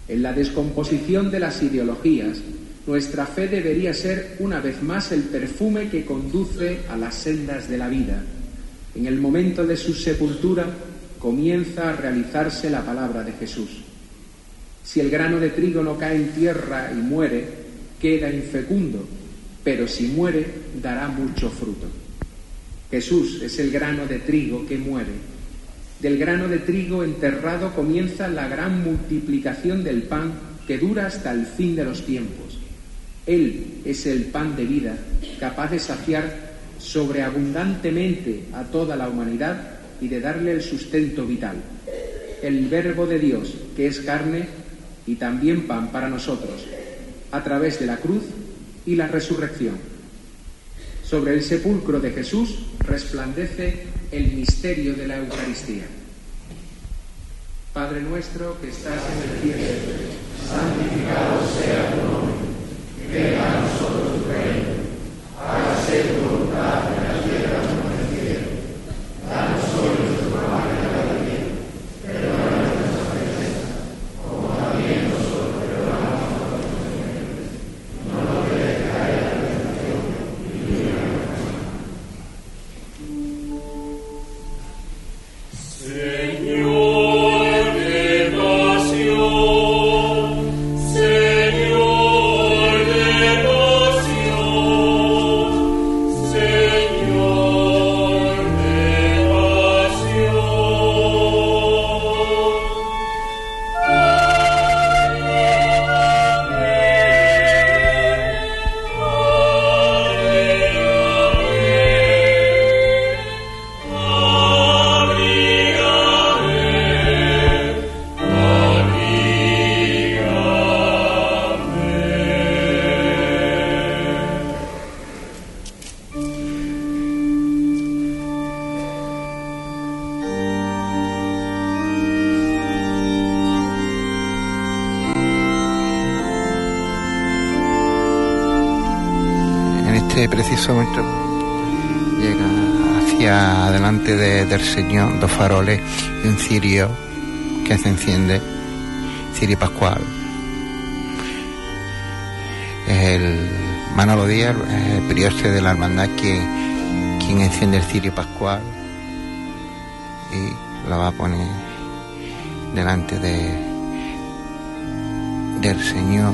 [SPEAKER 19] En la descomposición de las ideologías, nuestra fe debería ser una vez más el perfume que conduce a las sendas de la vida. En el momento de su sepultura comienza a realizarse la palabra de Jesús. Si el grano de trigo no cae en tierra y muere, queda infecundo, pero si muere, dará mucho fruto. Jesús es el grano de trigo que muere. Del grano de trigo enterrado comienza la gran multiplicación del pan que dura hasta el fin de los tiempos. Él es el pan de vida, capaz de saciar sobreabundantemente a toda la humanidad y de darle el sustento vital. El verbo de Dios, que es carne y también pan para nosotros, a través de la cruz y la resurrección. Sobre el sepulcro de Jesús resplandece el misterio de la Eucaristía. Padre nuestro que estás en el cielo, santificado sea tu nombre, venga a nosotros del
[SPEAKER 20] Señor
[SPEAKER 1] dos faroles y un cirio que se enciende, cirio pascual. Es el Manolo Díaz, el prioste de la hermandad quien, quien enciende el cirio pascual y lo va a poner delante de del Señor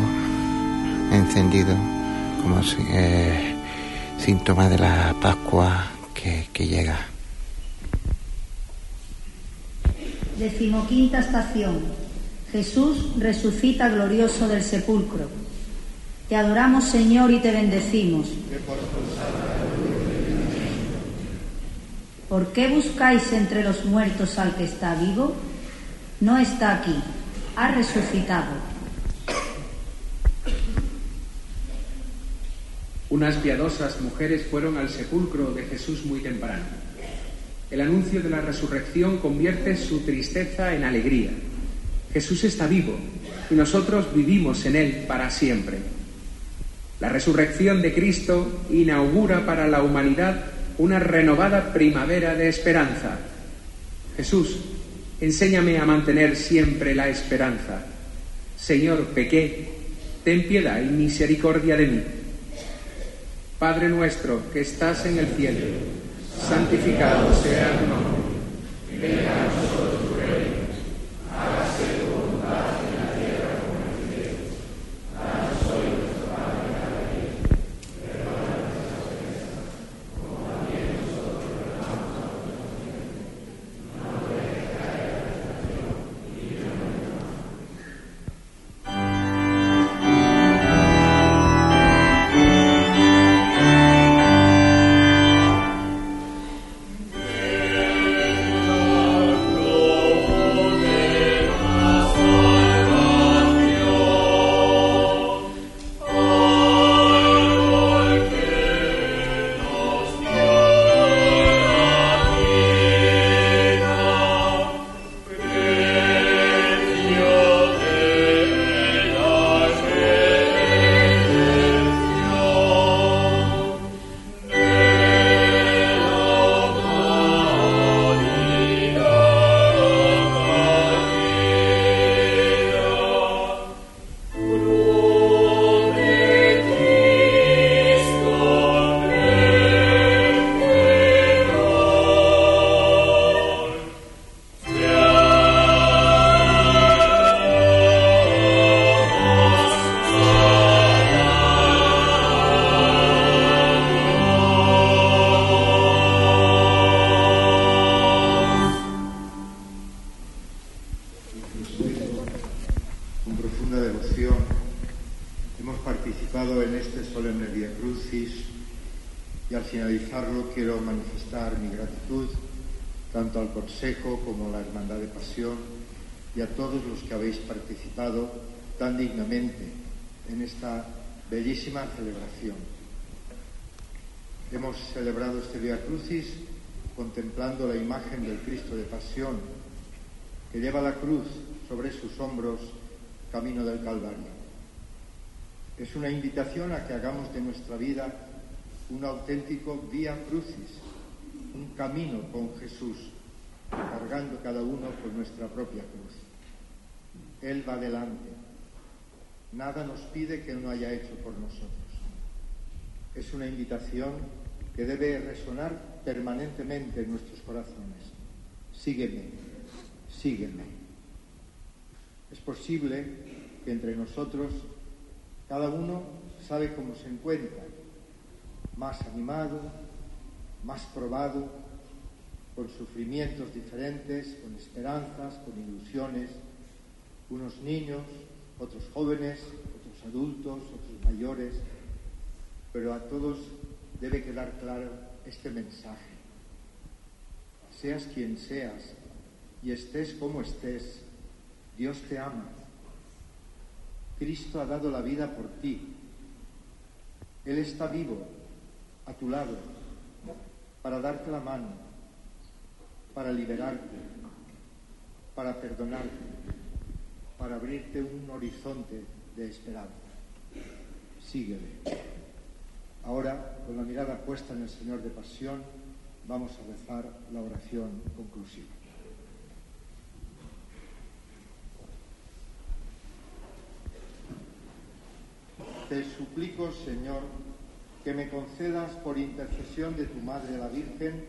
[SPEAKER 1] encendido como eh, síntoma de la Pascua que llega.
[SPEAKER 18] Decimoquinta estación. Jesús resucita glorioso del sepulcro. Te adoramos, Señor, y te bendecimos. ¿Por qué buscáis entre los muertos al que está vivo? No está aquí, ha resucitado.
[SPEAKER 19] Unas piadosas mujeres fueron al sepulcro de Jesús muy temprano. El anuncio de la resurrección convierte su tristeza en alegría. Jesús está vivo y nosotros vivimos en Él para siempre. La resurrección de Cristo inaugura para la humanidad una renovada primavera de esperanza. Jesús, enséñame a mantener siempre la esperanza. Señor, pequé, ten piedad y misericordia de mí. Padre nuestro que estás en el cielo, santificado sea tu nombre.
[SPEAKER 21] Consejo como la Hermandad de Pasión y a todos los que habéis participado tan dignamente en esta bellísima celebración. Hemos celebrado este Via Crucis contemplando la imagen del Cristo de Pasión que lleva la cruz sobre sus hombros camino del Calvario. Es una invitación a que hagamos de nuestra vida un auténtico vía crucis, un camino con Jesús, cargando cada uno con nuestra propia cruz. Él va delante. Nada nos pide que Él no haya hecho por nosotros. Es una invitación que debe resonar permanentemente en nuestros corazones. Sígueme, sígueme. Es posible que entre nosotros cada uno sabe cómo se encuentra, más animado, más probado, con sufrimientos diferentes, con esperanzas, con ilusiones, unos niños, otros jóvenes, otros adultos, otros mayores, pero a todos debe quedar claro este mensaje. Seas quien seas y estés como estés, Dios te ama. Cristo ha dado la vida por ti. Él está vivo a tu lado para darte la mano, para liberarte, para perdonarte, para abrirte un horizonte de esperanza. Síguele. Ahora, con la mirada puesta en el Señor de Pasión, vamos a rezar la oración conclusiva. Te suplico, Señor, que me concedas por intercesión de tu Madre la Virgen,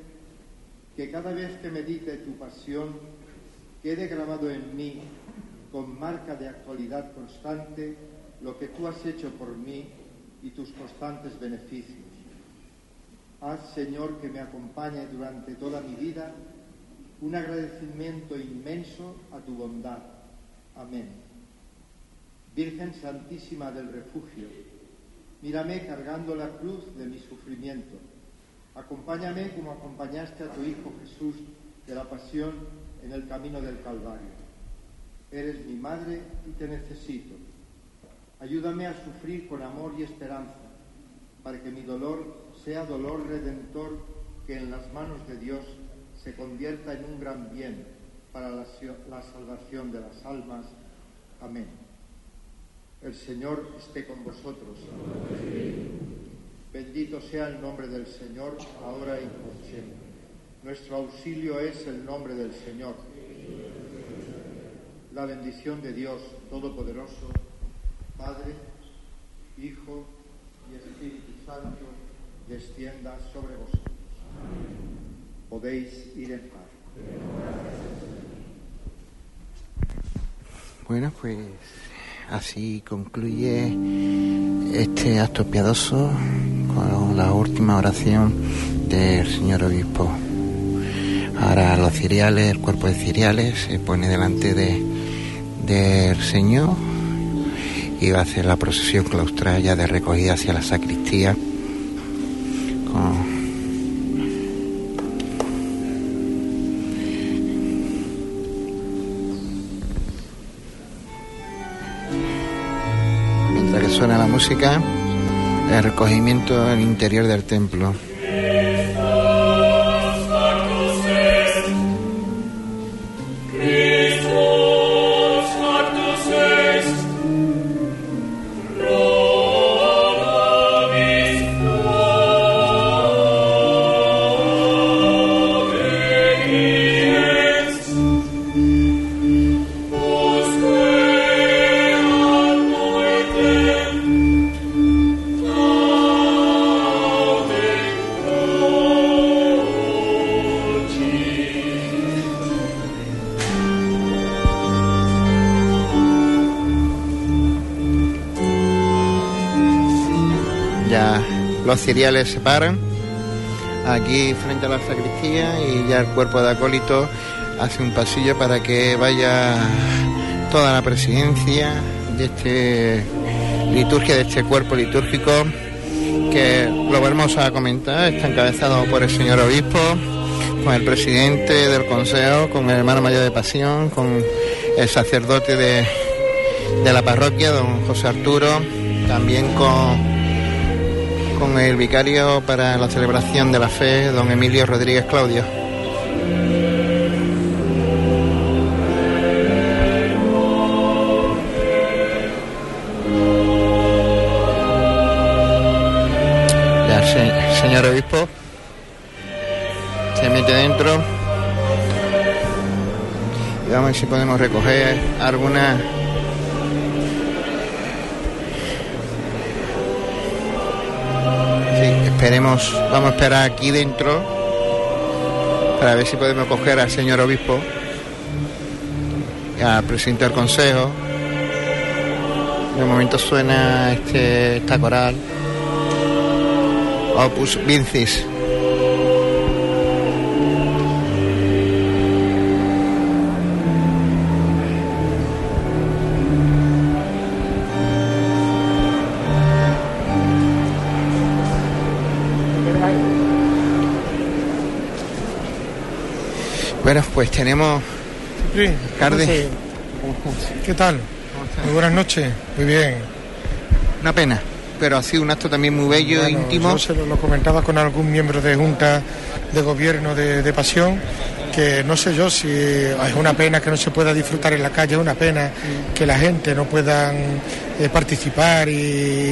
[SPEAKER 21] que cada vez que medite tu pasión quede grabado en mí, con marca de actualidad constante, lo que tú has hecho por mí y tus constantes beneficios. Haz, Señor, que me acompañe durante toda mi vida un agradecimiento inmenso a tu bondad. Amén. Virgen Santísima del Refugio, mírame cargando la cruz de mi sufrimiento. Acompáñame como acompañaste a tu Hijo Jesús de la pasión en el camino del Calvario. Eres mi madre y te necesito. Ayúdame a sufrir con amor y esperanza, para que mi dolor sea dolor redentor que en las manos de Dios se convierta en un gran bien para la, salvación de las almas. Amén. El Señor esté con vosotros. Bendito sea el nombre del Señor, ahora y por siempre. Nuestro auxilio es el nombre del Señor. La bendición de Dios Todopoderoso, Padre, Hijo y Espíritu Santo, descienda sobre vosotros. Podéis ir en paz.
[SPEAKER 1] Bueno, pues así concluye este acto piadoso con la última oración del señor obispo. Ahora los ciriales, el cuerpo de ciriales se pone delante de, del Señor y va a hacer la procesión claustral ya de recogida hacia la sacristía. Suena la música, el recogimiento en el interior del templo. Se paran aquí frente a la sacristía y ya el cuerpo de acólito hace un pasillo para que vaya toda la presidencia de este liturgia, de este cuerpo litúrgico que lo vamos a comentar, está encabezado por el señor obispo, con el presidente del consejo, con el hermano mayor de pasión, con el sacerdote de, de la parroquia, don José Arturo, también con con el vicario para la celebración de la fe, don Emilio Rodríguez Claudio. Ya señor obispo se mete dentro y vamos a ver si podemos recoger alguna vamos a esperar aquí dentro para ver si podemos coger al señor obispo, al presidente del consejo. De momento suena este, esta coral. Opus Vincis. Bueno, pues tenemos
[SPEAKER 22] Sí,
[SPEAKER 1] Carde.
[SPEAKER 22] sí. ¿Qué tal? Muy buenas noches. Muy bien.
[SPEAKER 1] Una pena, pero ha sido un acto también muy bello,
[SPEAKER 22] Bueno,
[SPEAKER 1] íntimo.
[SPEAKER 22] Yo se lo, lo comentaba con algún miembro de Junta de Gobierno de, de Pasión, que no sé yo si es una pena que no se pueda disfrutar en la calle, es una pena que la gente no pueda participar y,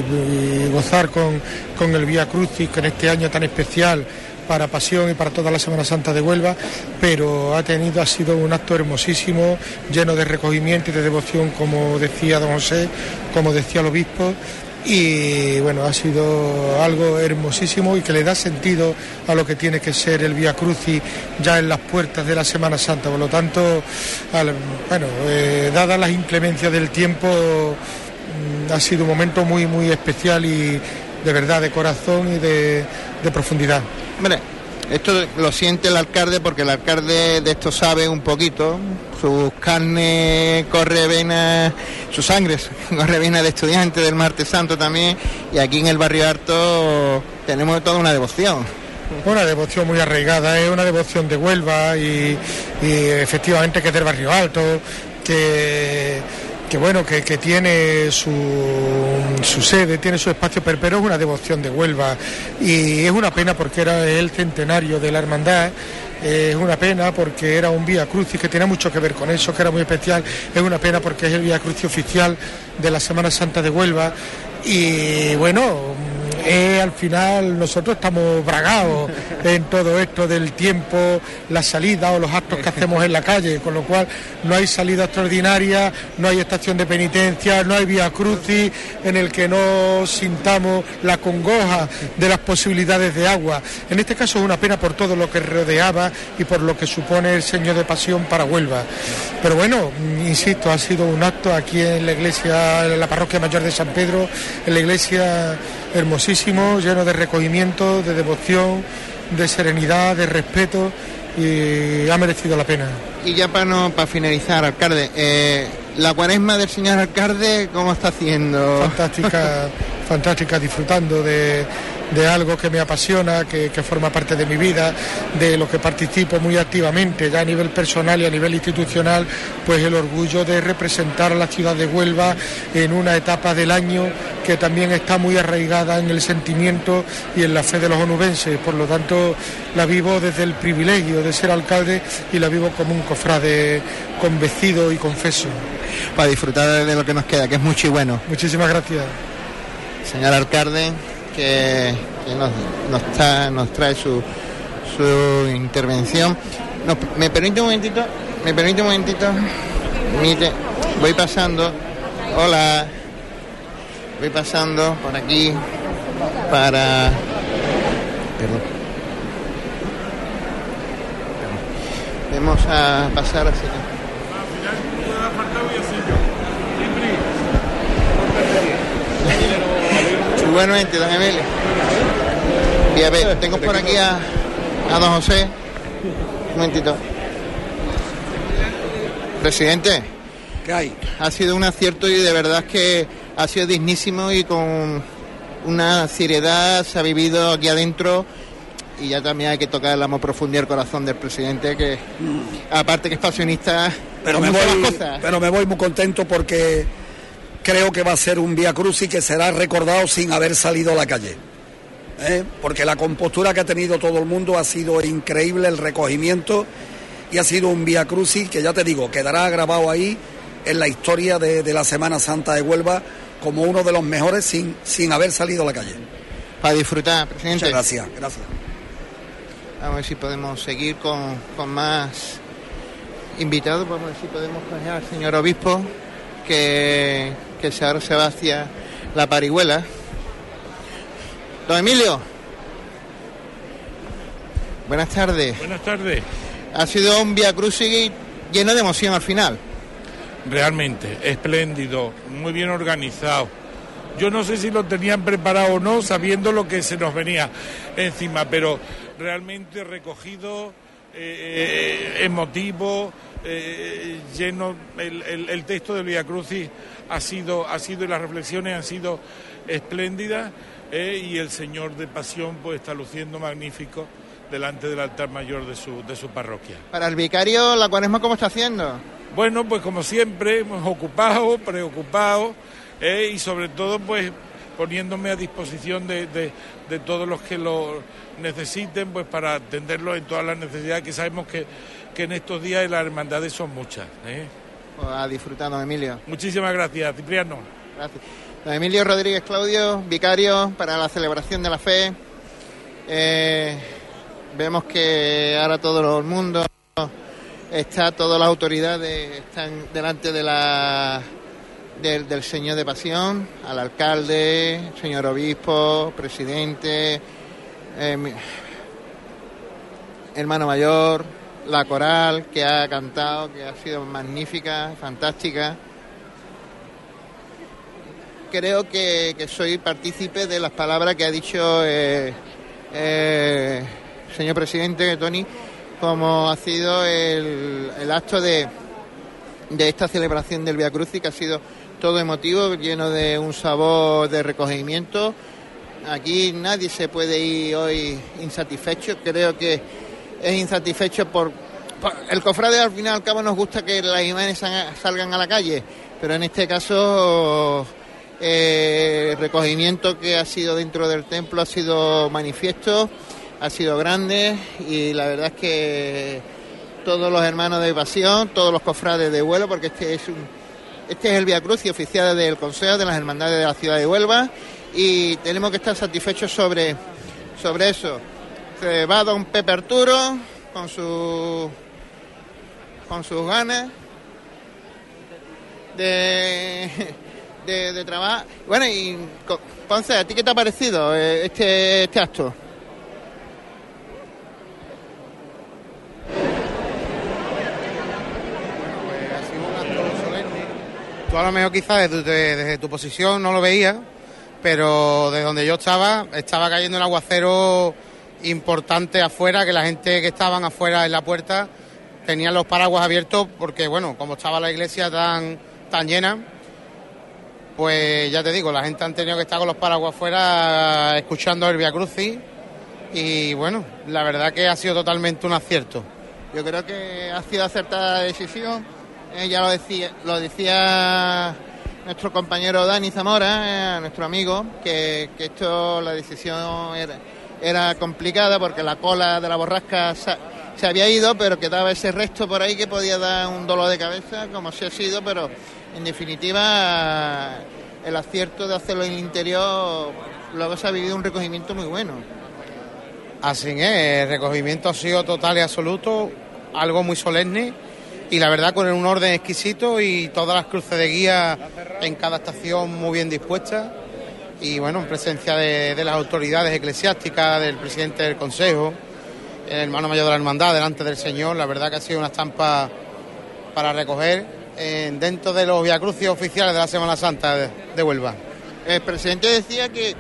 [SPEAKER 22] y gozar con, con el Vía Crucis, que en este año tan especial para Pasión y para toda la Semana Santa de Huelva, pero ha tenido, ha sido un acto hermosísimo, lleno de recogimiento y de devoción, como decía don José, como decía el obispo, y bueno, ha sido algo hermosísimo y que le da sentido a lo que tiene que ser el Vía Crucis ya en las puertas de la Semana Santa. Por lo tanto, bueno, eh, dadas las inclemencias del tiempo, mm, ha sido un momento muy, muy especial y de verdad, de corazón y de profundidad.
[SPEAKER 1] Hombre, esto lo siente el alcalde porque el alcalde de esto sabe un poquito. Su carne corre vena, su sangre corre vena de estudiante del Martes Santo también. Y aquí en el barrio Alto tenemos toda una devoción.
[SPEAKER 22] Una devoción muy arraigada, es una devoción de Huelva y, y efectivamente que es del barrio alto, que, que bueno, que, tiene su, sede, tiene su espacio, pero, pero es una devoción de Huelva y es una pena porque era el centenario de la hermandad Eh, es una pena porque era un Vía Crucis que tenía mucho que ver con eso, que era muy especial. Es una pena porque es el Vía Crucis oficial de la Semana Santa de Huelva. Y bueno, eh, al final nosotros estamos bragados en todo esto del tiempo, la salida o los actos que hacemos en la calle, con lo cual no hay salida extraordinaria, no hay estación de penitencia, no hay vía crucis en el que no sintamos la congoja de las posibilidades de agua. En este caso es una pena por todo lo que rodeaba y por lo que supone el Señor de Pasión para Huelva. Pero bueno, insisto, ha sido un acto aquí en la iglesia, en la parroquia mayor de San Pedro, en la iglesia hermosísimo, lleno de recogimiento, de devoción, de serenidad, de respeto y ha merecido la pena.
[SPEAKER 1] Y ya para no para finalizar, alcalde, eh, la cuaresma del señor alcalde, ¿cómo está haciendo?
[SPEAKER 22] Fantástica, fantástica, disfrutando de, de algo que me apasiona, que, que forma parte de mi vida, de lo que participo muy activamente, ya a nivel personal y a nivel institucional, pues el orgullo de representar a la ciudad de Huelva en una etapa del año que también está muy arraigada en el sentimiento y en la fe de los onubenses. Por lo tanto, la vivo desde el privilegio de ser alcalde y la vivo como un cofrade convencido y confeso.
[SPEAKER 1] Para disfrutar de lo que nos queda, que es mucho y bueno.
[SPEAKER 22] Muchísimas gracias.
[SPEAKER 1] Señor alcalde, que, nos, nos, tra- nos trae su, su intervención. ¿Me permite un momentito? ¿Me permite un momentito? Mire, voy pasando. Hola. Voy pasando por aquí para... Perdón. Vamos a pasar así. Igualmente, don Emilio. Y a ver, tengo por aquí a, a don José. Un momentito. Presidente.
[SPEAKER 23] ¿Qué hay?
[SPEAKER 1] Ha sido un acierto y de verdad que ha sido dignísimo y con una seriedad se ha vivido aquí adentro y ya también hay que tocar la más profundidad el corazón del presidente que aparte que es pasionista
[SPEAKER 23] Pero me, voy,
[SPEAKER 1] cosas.
[SPEAKER 23] pero me voy muy contento porque creo que va a ser un Vía Crucis que será recordado sin haber salido a la calle. ¿eh? Porque la compostura que ha tenido todo el mundo ha sido increíble, el recogimiento, y ha sido un Vía Crucis que ya te digo, quedará grabado ahí en la historia de, de la Semana Santa de Huelva como uno de los mejores sin, sin haber salido a la calle.
[SPEAKER 1] Para disfrutar, presidente.
[SPEAKER 23] Muchas gracias, gracias.
[SPEAKER 1] Vamos a ver si podemos seguir con, con más invitados. Vamos a ver si podemos coger al señor obispo, que, que se- ahora se va hacia la parihuela. Don Emilio. Buenas tardes.
[SPEAKER 24] Buenas tardes.
[SPEAKER 1] Ha sido un Via Crucis lleno de emoción al final.
[SPEAKER 24] Realmente, espléndido, muy bien organizado. Yo no sé si lo tenían preparado o no, sabiendo lo que se nos venía encima, pero realmente recogido, eh, eh, emotivo, eh, lleno. El, el- el texto del Via Crucis ha sido, ha sido y las reflexiones han sido espléndidas eh, y el Señor de Pasión pues está luciendo magnífico delante del altar mayor de su, de su parroquia.
[SPEAKER 1] Para el vicario, ¿la cuaresma cómo está haciendo?
[SPEAKER 24] Bueno, pues como siempre, hemos ocupado, preocupado eh, y sobre todo pues poniéndome a disposición de, de- de todos los que lo necesiten pues para atenderlo en todas las necesidades que sabemos que, que en estos días las hermandades son muchas. eh.
[SPEAKER 1] A disfrutar, don Emilio.
[SPEAKER 24] Muchísimas gracias, Cipriano.
[SPEAKER 1] Gracias. Don Emilio Rodríguez Claudio, vicario para la celebración de la fe. Eh, vemos que ahora todo el mundo está, todas las autoridades están delante de la del, del Señor de Pasión, al alcalde, señor obispo, presidente, eh, hermano mayor, la coral que ha cantado, que ha sido magnífica, fantástica creo que, que soy partícipe de las palabras que ha dicho eh, eh, señor presidente Tony, como ha sido el, el acto de, de esta celebración del Via Crucis, que ha sido todo emotivo, lleno de un sabor de recogimiento. Aquí nadie se puede ir hoy insatisfecho, creo que es insatisfecho por, el cofrade al fin y al cabo nos gusta que las imágenes salgan- a la calle, pero en este caso eh, el recogimiento que ha sido dentro del templo ha sido manifiesto, ha sido grande y la verdad es que todos los hermanos de Pasión, todos los cofrades de vuelo, porque este es un, este es el Via Crucis oficial del Consejo de las Hermandades de la ciudad de Huelva y tenemos que estar satisfechos sobre, sobre eso. Va don Pepe Arturo con su con sus ganas de, de, de trabajar. Bueno, y Ponce, ¿a ti qué te ha parecido eh, este, este acto?
[SPEAKER 12] Tú a lo mejor quizás desde, desde tu posición no lo veías, pero de donde yo estaba, estaba cayendo un aguacero importante afuera, que la gente que estaban afuera en la puerta tenían los paraguas abiertos porque, bueno, como estaba la iglesia tan, tan llena, pues ya te digo, la gente han tenido que estar con los paraguas afuera escuchando el Via Crucis y, bueno, la verdad que ha sido totalmente un acierto.
[SPEAKER 1] Yo creo que ha sido acertada la decisión. Eh, ya lo decía, lo decía nuestro compañero Dani Zamora, eh, nuestro amigo, que, que esto, la decisión era, era complicada porque la cola de la borrasca se, había ido, pero quedaba ese resto por ahí que podía dar un dolor de cabeza, como se ha sido, pero en definitiva el acierto de hacerlo en el interior, luego se ha vivido un recogimiento muy bueno.
[SPEAKER 12] Así es, el recogimiento ha sido total y absoluto, algo muy solemne y la verdad con un orden exquisito y todas las cruces de guía en cada estación muy bien dispuestas y bueno, en presencia de, de las autoridades eclesiásticas, del presidente del Consejo, el hermano mayor de la hermandad, delante del Señor, la verdad que ha sido una estampa para recoger dentro de los viacrucis oficiales de la Semana Santa de, Huelva.
[SPEAKER 1] El presidente decía que,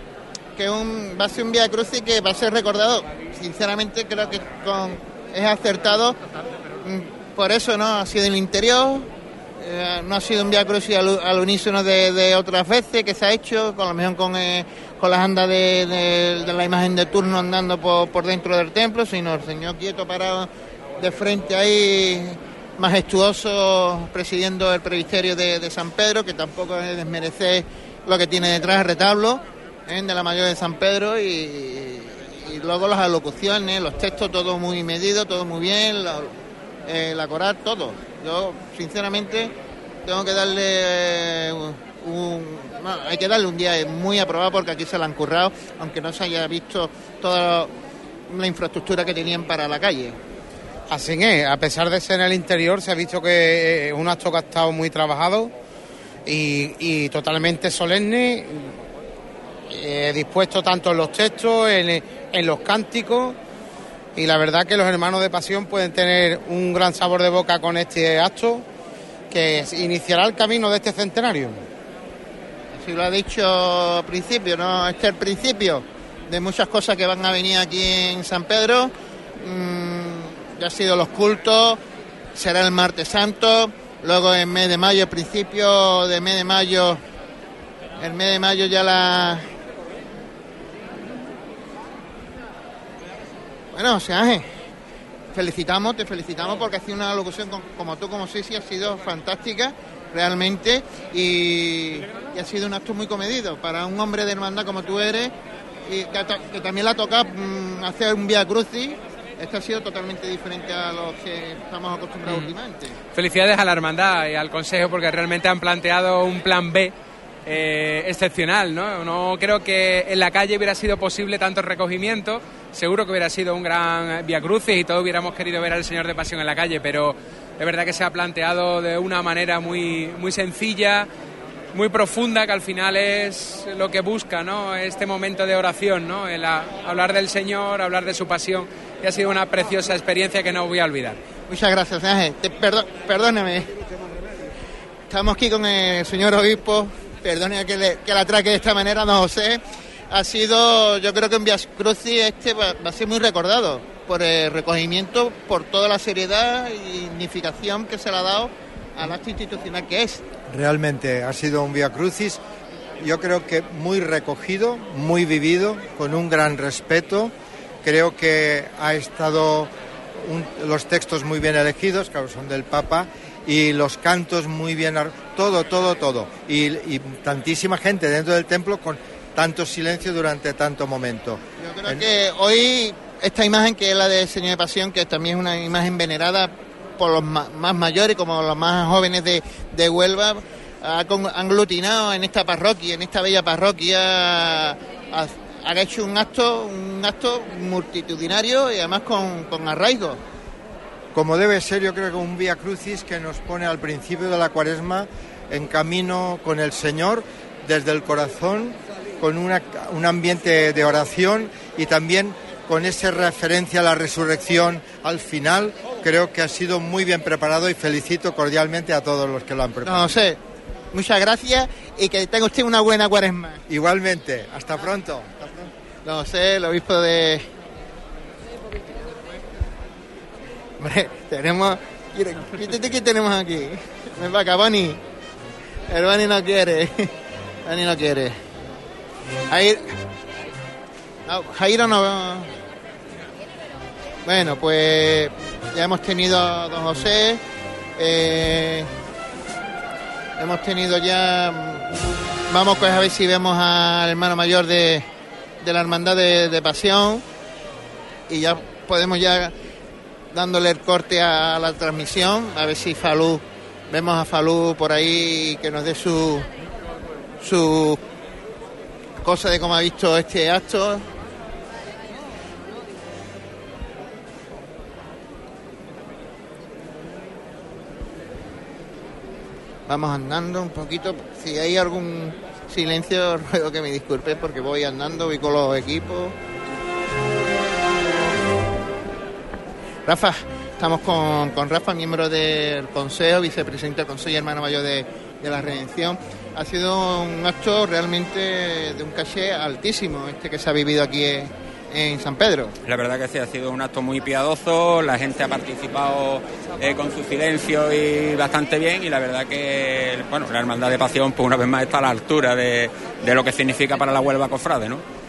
[SPEAKER 1] que va a ser un Via Crucis que va a ser recordado. Sinceramente creo que con, es acertado. Mm, Por eso no ha sido en el interior, eh, no ha sido un Via Crucis al, al unísono de, otras veces que se ha hecho, con lo mejor con, eh, con las andas de, la imagen de turno andando por, por dentro del templo, sino el señor quieto parado de frente ahí majestuoso presidiendo el presbiterio de, San Pedro, que tampoco es desmerecer lo que tiene detrás el retablo ¿eh? de la mayor de San Pedro y, luego las alocuciones, los textos, todo muy medido, todo muy bien, la, eh, la coral, todo. Yo, sinceramente, tengo que darle eh, un... no, hay que darle un día muy aprobado porque aquí se la han currado, aunque no se haya visto toda la infraestructura que tenían para la calle.
[SPEAKER 12] Así es, a pesar de ser en el interior, se ha visto que es un acto que ha estado muy trabajado y, y totalmente solemne, eh, dispuesto tanto en los textos, en, en los cánticos, y la verdad que los hermanos de Pasión pueden tener un gran sabor de boca con este acto que iniciará el camino de este centenario.
[SPEAKER 1] Si lo ha dicho al principio, ¿no? Este es el principio de muchas cosas que van a venir aquí en San Pedro. Mm, ya han sido los cultos, será el martes santo, luego en mes de mayo, principio de mes de mayo, el mes de mayo ya la... Bueno, José Ángel, felicitamos, te felicitamos porque ha sido una locución con- como tú, como Sisi, ha sido fantástica realmente y, y ha sido un acto muy comedido para un hombre de hermandad como tú eres y que, también le ha tocado mm, hacer un Via Crucis. Este ha sido totalmente diferente a los que estamos acostumbrados
[SPEAKER 25] Mm.
[SPEAKER 1] últimamente.
[SPEAKER 25] Felicidades a la hermandad y al consejo porque realmente han planteado un plan B eh, excepcional, ¿no? No creo que en la calle hubiera sido posible tanto recogimiento, seguro que hubiera sido un gran via crucis y todos hubiéramos querido ver al Señor de Pasión en la calle, pero es verdad que se ha planteado de una manera muy, muy sencilla, muy profunda, que al final es lo que busca, ¿no? Este momento de oración, ¿no? El hablar del Señor, hablar de su pasión, y ha sido una preciosa experiencia que no voy a olvidar.
[SPEAKER 1] Muchas gracias, perdo- perdóname. Estamos aquí con el señor obispo. Perdone que, que la atraque de esta manera, don José. Ha sido, yo creo que en Via Crucis este va, a ser muy recordado por el recogimiento, por toda la seriedad y dignificación que se le ha dado al acto institucional que es.
[SPEAKER 26] Realmente ha sido un Via Crucis, yo creo que muy recogido, muy vivido, con un gran respeto. Creo que ha estado un- los textos muy bien elegidos, claro, son del Papa, y los cantos muy bien, todo, todo, todo. Y, tantísima gente dentro del templo con tanto silencio durante tanto momento.
[SPEAKER 1] Yo creo que hoy esta imagen que es la del Señor de Pasión, que también es una imagen venerada por los más mayores como los más jóvenes de, de Huelva, ha con- aglutinado en esta parroquia, en esta bella parroquia, ha hecho un acto, un acto multitudinario y además con, con arraigo.
[SPEAKER 26] Como debe ser, yo creo que un Vía Crucis que nos pone al principio de la cuaresma en camino con el Señor, desde el corazón, con una- un ambiente de oración y también con esa referencia a la resurrección al final. Creo que ha sido muy bien preparado y felicito cordialmente a todos los que lo han preparado.
[SPEAKER 1] No sé, muchas gracias y que tenga usted una buena cuaresma.
[SPEAKER 26] Igualmente, hasta pronto.
[SPEAKER 1] No sé, el obispo de... Hombre, tenemos... Tenemos aquí. Ven para acá, Boni. El Boni no quiere. Boni no quiere. Jair... No, Jairo no... Bueno, pues ya hemos tenido a don José. eh, hemos tenido ya... Vamos pues a ver si vemos al hermano mayor de, de la hermandad de pasión. Y ya podemos ya dándole el corte a la transmisión. A ver si Falú... Vemos a Falú por ahí que nos dé su... Su cosa de cómo ha visto este acto. Vamos andando un poquito. Si hay algún silencio, ruego que me disculpen porque voy andando, voy con los equipos. Rafa, estamos con, con Rafa, miembro del Consejo, vicepresidente del Consejo y hermano mayor de, de la Redención. Ha sido un acto realmente de un caché altísimo, este que se ha vivido aquí en, San Pedro.
[SPEAKER 27] La verdad que sí, ha sido un acto muy piadoso, la gente ha participado eh, con su silencio y bastante bien y la verdad que bueno, la Hermandad de Pasión pues una vez más está a la altura de, de lo que significa para la Huelva Cofrade, ¿no?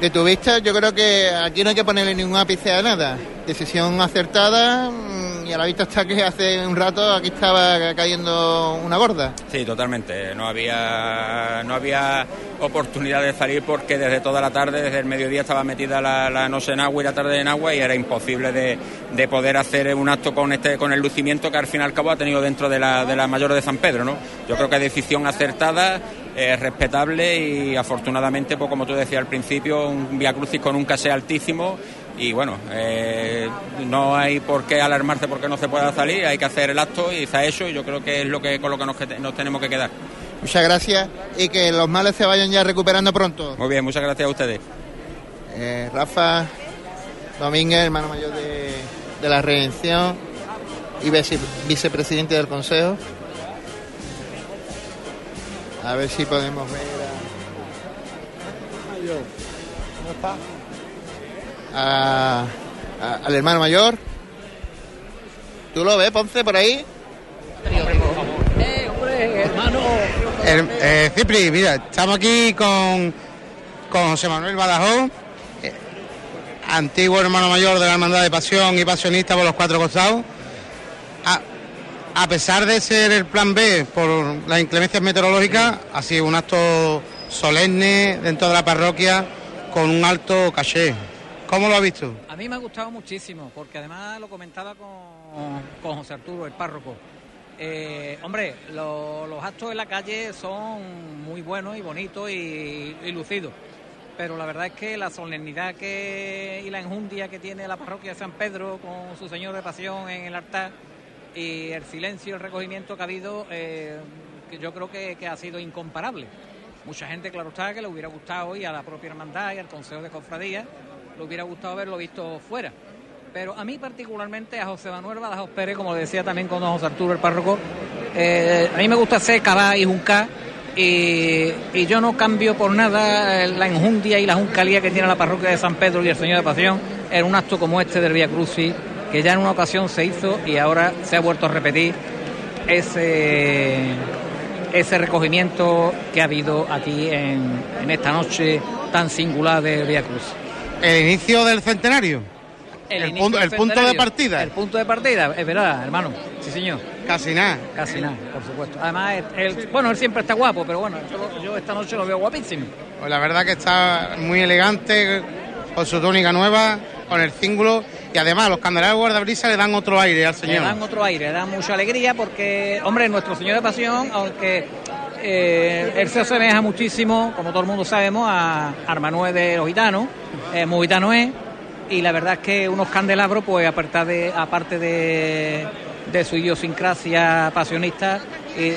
[SPEAKER 1] De tu vista, yo creo que aquí no hay que ponerle ningún ápice a nada. Decisión acertada mm, y a la vista está que hace un rato aquí estaba cayendo una gorda.
[SPEAKER 27] Sí, totalmente. No había, no había oportunidad de salir porque desde toda la tarde, desde el mediodía estaba metida la, la noche en agua y la tarde en agua y era imposible de, de poder hacer un acto con este con el lucimiento que al fin y al cabo ha tenido dentro de la, de la mayor de San Pedro, ¿no? Yo creo que decisión acertada, eh, respetable y afortunadamente, pues como tú decías al principio, un Via Crucis con un casé altísimo y bueno, eh, no hay por qué alarmarse porque no se pueda salir, hay que hacer el acto y ha hecho y yo creo que es lo que con lo que nos, tenemos que quedar.
[SPEAKER 1] Muchas gracias y que los males se vayan ya recuperando pronto.
[SPEAKER 27] Muy bien, muchas gracias a ustedes.
[SPEAKER 1] Eh, Rafa Domínguez, hermano mayor de, de la Redención y vice- vicepresidente del Consejo. A ver si podemos ver a- a- al hermano mayor. ¿Tú lo ves, Ponce, por ahí?
[SPEAKER 12] El- eh, Cipri, mira, estamos aquí con, con José Manuel Badajoz, eh, antiguo hermano mayor de la Hermandad de Pasión y pasionista por los cuatro costados. A, pesar de ser el plan B por las inclemencias meteorológicas, ha sido un acto solemne dentro de la parroquia con un alto caché. ¿Cómo lo ha visto?
[SPEAKER 28] A mí me ha gustado muchísimo, porque además lo comentaba con, con José Arturo, el párroco. Eh, hombre, lo- los actos en la calle son muy buenos y bonitos y, y lucidos, pero la verdad es que la solemnidad que, y la enjundia que tiene la parroquia de San Pedro con su Señor de Pasión en el altar y el silencio el recogimiento que ha habido, eh, que yo creo que, que ha sido incomparable. Mucha gente, claro está, que le hubiera gustado y a la propia hermandad y al Consejo de Cofradía le hubiera gustado haberlo visto fuera. Pero a mí particularmente, a José Manuel Badajoz Pérez, como decía también con don José Arturo, el párroco, eh, a mí me gusta hacer cabá y juncar y, y yo no cambio por nada eh, la enjundia y la juncalía que tiene la parroquia de San Pedro y el Señor de Pasión en un acto como este del Vía Crucis, que ya en una ocasión se hizo y ahora se ha vuelto a repetir ese, ese recogimiento que ha habido aquí en, en esta noche tan singular de Vía Cruz.
[SPEAKER 12] El inicio del centenario. El, punto, el punto de partida.
[SPEAKER 28] El punto de partida, es verdad, hermano. Sí, señor.
[SPEAKER 12] Casi nada.
[SPEAKER 28] Casi nada, por supuesto. Además, él, bueno, él siempre está guapo, pero bueno, yo, yo esta noche lo veo guapísimo.
[SPEAKER 12] Pues la verdad que está muy elegante, con su túnica nueva, con el cíngulo y además los candelabros guardabrisas le dan otro aire al
[SPEAKER 28] Le
[SPEAKER 12] Señor.
[SPEAKER 28] dan otro aire, le dan mucha alegría porque, hombre, nuestro Señor de Pasión, aunque eh, él se asemeja muchísimo, como todo el mundo sabemos, a Armanuel de los gitanos, eh, muy gitano es, y la verdad es que unos candelabros, pues aparte de, aparte de, de su idiosincrasia pasionista,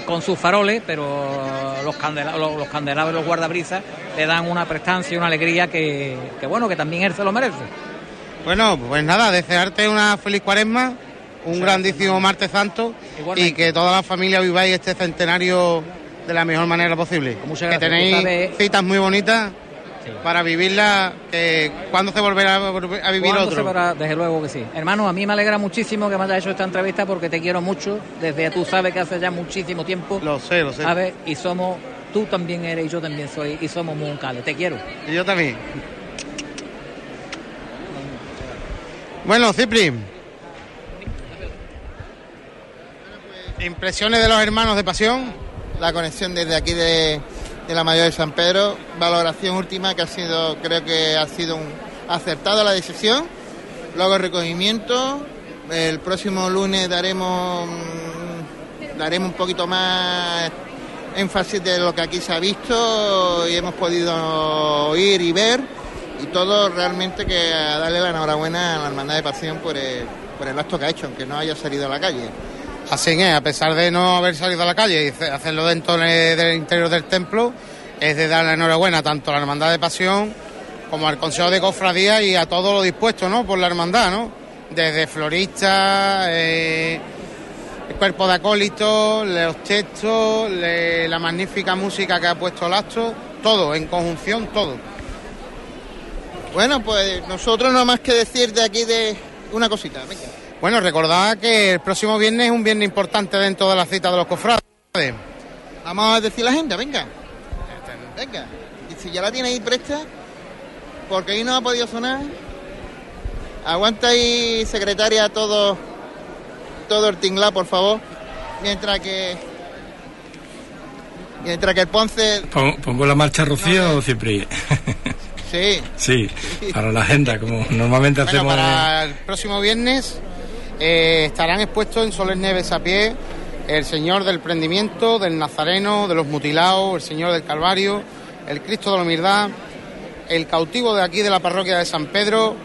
[SPEAKER 28] con sus faroles, pero los, candela- los, los candelabros los guardabrisas le dan una prestancia y una alegría que, que, bueno, que también él se lo merece.
[SPEAKER 12] Bueno, pues nada, desearte una feliz cuaresma, un grandísimo martes santo y que toda la familia viváis este centenario de la mejor manera posible.
[SPEAKER 28] Muchas
[SPEAKER 12] que tenéis citas muy bonitas para vivirla, que cuándo se volverá a vivir
[SPEAKER 28] ¿Cuándo
[SPEAKER 12] otro.
[SPEAKER 28] se podrá? Desde luego que sí. Hermano, a mí me alegra muchísimo que me hayas hecho esta entrevista porque te quiero mucho. Desde tú sabes que hace ya muchísimo tiempo.
[SPEAKER 12] Lo sé, lo sé.
[SPEAKER 28] ¿Sabes? Y somos, tú también eres y yo también soy, y somos muy uncales. Te quiero.
[SPEAKER 12] Y yo también. Bueno, Cipri. Impresiones de los hermanos de pasión.
[SPEAKER 1] La conexión desde aquí de, de la Mayor de San Pedro. Valoración última que ha sido, creo que ha sido un acertada la decisión. Luego recogimiento. El próximo lunes daremos mm, daremos un poquito más énfasis de lo que aquí se ha visto y hemos podido oír y ver. Y todo realmente que darle la enhorabuena a la Hermandad de Pasión por el, por el acto que ha hecho, aunque no haya salido a la calle.
[SPEAKER 12] Así es, a pesar de no haber salido a la calle y hace- hacerlo dentro de- del interior del templo, es de dar la enhorabuena tanto a la Hermandad de Pasión como al Consejo de Cofradía y a todo lo dispuesto, ¿no? Por la hermandad, ¿no? Desde floristas, eh, el cuerpo de acólitos, los textos, le- la magnífica música que ha puesto el acto, todo, en conjunción, todo.
[SPEAKER 1] Bueno, pues nosotros no más que decir de aquí de una cosita. Venga.
[SPEAKER 12] Bueno, recordad que el próximo viernes es un viernes importante dentro de la cita de los cofrades.
[SPEAKER 1] Vamos a decir la agenda, venga. Venga. Y si ya la tiene ahí presta, porque ahí no ha podido sonar. Aguanta ahí, secretaria, todo, todo el tinglá, por favor. Mientras que. Mientras que el Ponce.
[SPEAKER 29] Pon- ¿Pongo la marcha Rocío o Cipri?
[SPEAKER 1] Sí.
[SPEAKER 29] sí, para la agenda, como normalmente
[SPEAKER 12] Bueno,
[SPEAKER 29] hacemos.
[SPEAKER 12] para el próximo viernes eh, estarán expuestos en Solemne Besapié el Señor del Prendimiento, del Nazareno, de los Mutilados, el Señor del Calvario, el Cristo de la Humildad, el cautivo de aquí de la parroquia de San Pedro,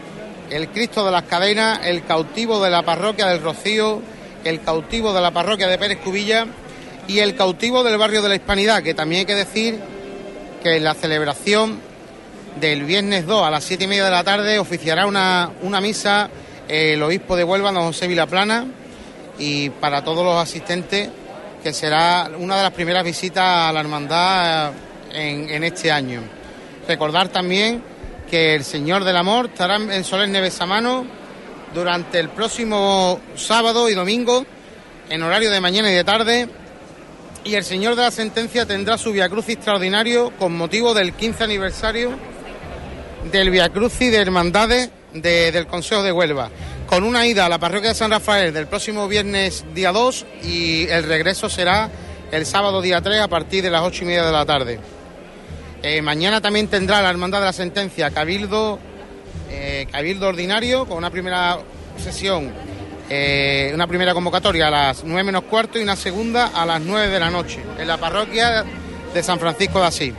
[SPEAKER 12] el Cristo de las Cadenas, el cautivo de la parroquia del Rocío, el cautivo de la parroquia de Pérez Cubilla y el cautivo del barrio de la Hispanidad, que también hay que decir que en la celebración del viernes 2 a las 7 y media de la tarde oficiará una, una misa eh, el obispo de Huelva, don José Vilaplana, y para todos los asistentes, que será una de las primeras visitas a la hermandad eh, en, en este año. Recordar también que el Señor del Amor estará en Solemne Besamano durante el próximo sábado y domingo, en horario de mañana y de tarde, y el Señor de la Sentencia tendrá su Via Crucis extraordinario con motivo del 15 aniversario del Via Crucis de Hermandades de- del Consejo de Huelva, con una ida a la parroquia de San Rafael del próximo viernes día 2 y el regreso será el sábado día 3 a partir de las 8 y media de la tarde. Eh, mañana también tendrá la Hermandad de la Sentencia Cabildo, eh, Cabildo Ordinario con una primera sesión, eh, una primera convocatoria a las 9 menos cuarto y una segunda a las 9 de la noche en la parroquia de San Francisco de Asís.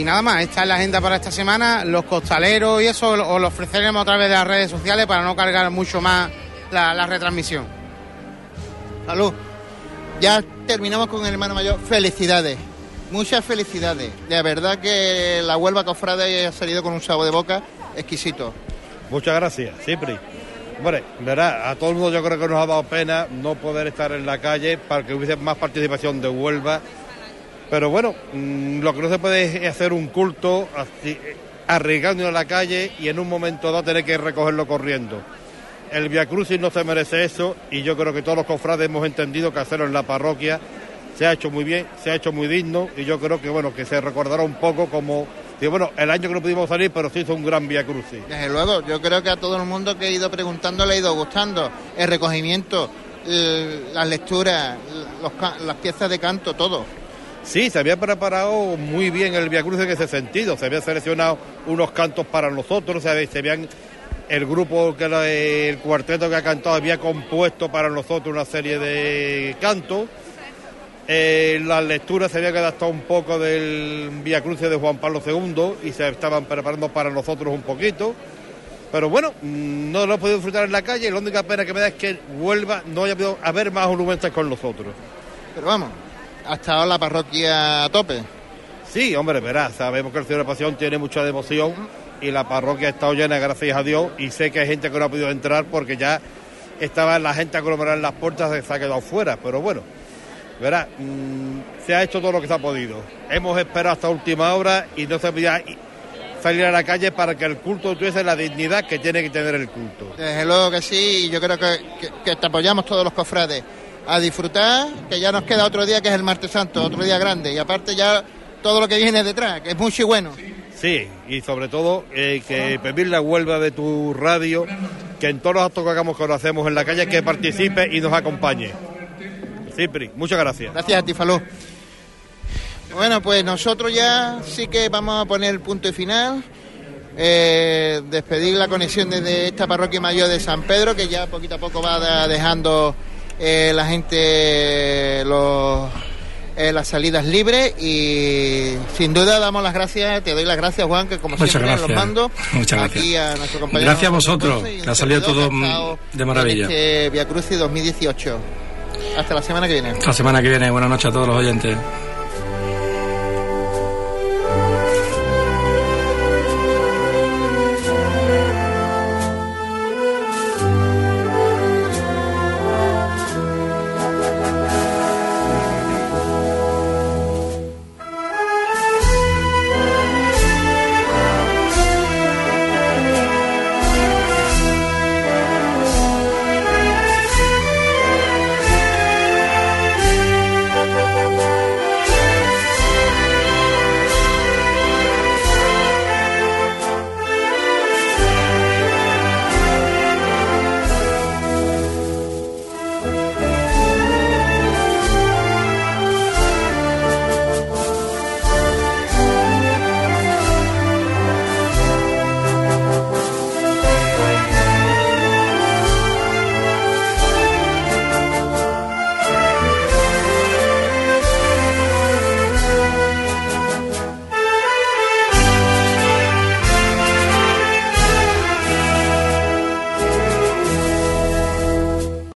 [SPEAKER 12] Y nada más, esta es la agenda para esta semana. Los costaleros y eso os lo ofreceremos a través de las redes sociales para no cargar mucho más la, retransmisión.
[SPEAKER 1] Salud. Ya terminamos con el hermano mayor. Felicidades. Muchas felicidades. De verdad que la Huelva Cofrade ha salido con un sabor de boca exquisito.
[SPEAKER 11] Muchas gracias, Cipri. Hombre, verá, a todo el mundo yo creo que nos ha dado pena no poder estar en la calle para que hubiese más participación de Huelva. Pero bueno, mm, lo que no se puede es hacer un culto arriesgando en la calle y en un momento dado tener que recogerlo corriendo. El Via Crucis no se merece eso y yo creo que todos los cofrades hemos entendido que hacerlo en la parroquia se ha hecho muy bien, se ha hecho muy digno y yo creo que bueno que se recordará un poco como digo, bueno, el año que no pudimos salir, pero se hizo un gran Via Crucis.
[SPEAKER 1] Desde luego, yo creo que a todo el mundo que he ido preguntando le ha ido gustando. El recogimiento, las lecturas, los las piezas de canto, todo.
[SPEAKER 11] Sí, se había preparado muy bien el Via Crucis en ese sentido. Se habían seleccionado unos cantos para nosotros, se, había- habían el grupo, que era el cuarteto que ha cantado, había compuesto para nosotros una serie de cantos. Eh, las lecturas se habían adaptado un poco del Vía Crucis de Juan Pablo II y se estaban preparando para nosotros un poquito. Pero bueno, mm, no lo he podido disfrutar en la calle y la única pena que me da es que vuelva, no haya podido haber más monumentos con nosotros.
[SPEAKER 1] Pero vamos, ha estado la parroquia a tope.
[SPEAKER 11] Sí, hombre, verás, sabemos que el Señor de Pasión tiene mucha devoción y la parroquia ha estado llena, gracias a Dios, y sé que hay gente que no ha podido entrar porque ya estaba la gente aglomerada en las puertas y se ha quedado fuera, pero bueno, verás, mm, se ha hecho todo lo que se ha podido. Hemos esperado hasta última hora y no se podía salir a la calle para que el culto tuviese la dignidad que tiene que tener el culto.
[SPEAKER 1] Desde luego que sí, y yo creo que, que- que te apoyamos todos los cofrades a disfrutar, que ya nos queda otro día que es el martes santo, otro día grande, y aparte ya todo lo que viene detrás, que es mucho y bueno.
[SPEAKER 11] Sí, y sobre todo eh, que pedir la huelga de tu radio, que en todos los actos que hagamos que lo hacemos en la calle, que participe y nos acompañe. Cipri, muchas gracias.
[SPEAKER 1] Gracias a ti, Falú. Bueno, pues nosotros ya sí que vamos a poner el punto y final. Eh, despedir la conexión desde esta parroquia mayor de San Pedro, que ya poquito a poco va dejando eh, la gente los, eh, las salidas libres. Y sin duda damos las gracias, te doy las gracias, Juan, que como
[SPEAKER 29] Muchas
[SPEAKER 1] siempre
[SPEAKER 29] gracias.
[SPEAKER 1] los mando.
[SPEAKER 29] Muchas
[SPEAKER 1] aquí
[SPEAKER 29] gracias.
[SPEAKER 1] a nuestro compañero.
[SPEAKER 29] Gracias a vosotros, ha salido todo de maravilla.
[SPEAKER 1] Este Via Crucis 2018. Hasta la semana que viene.
[SPEAKER 29] La semana que viene, buenas noches a todos los oyentes.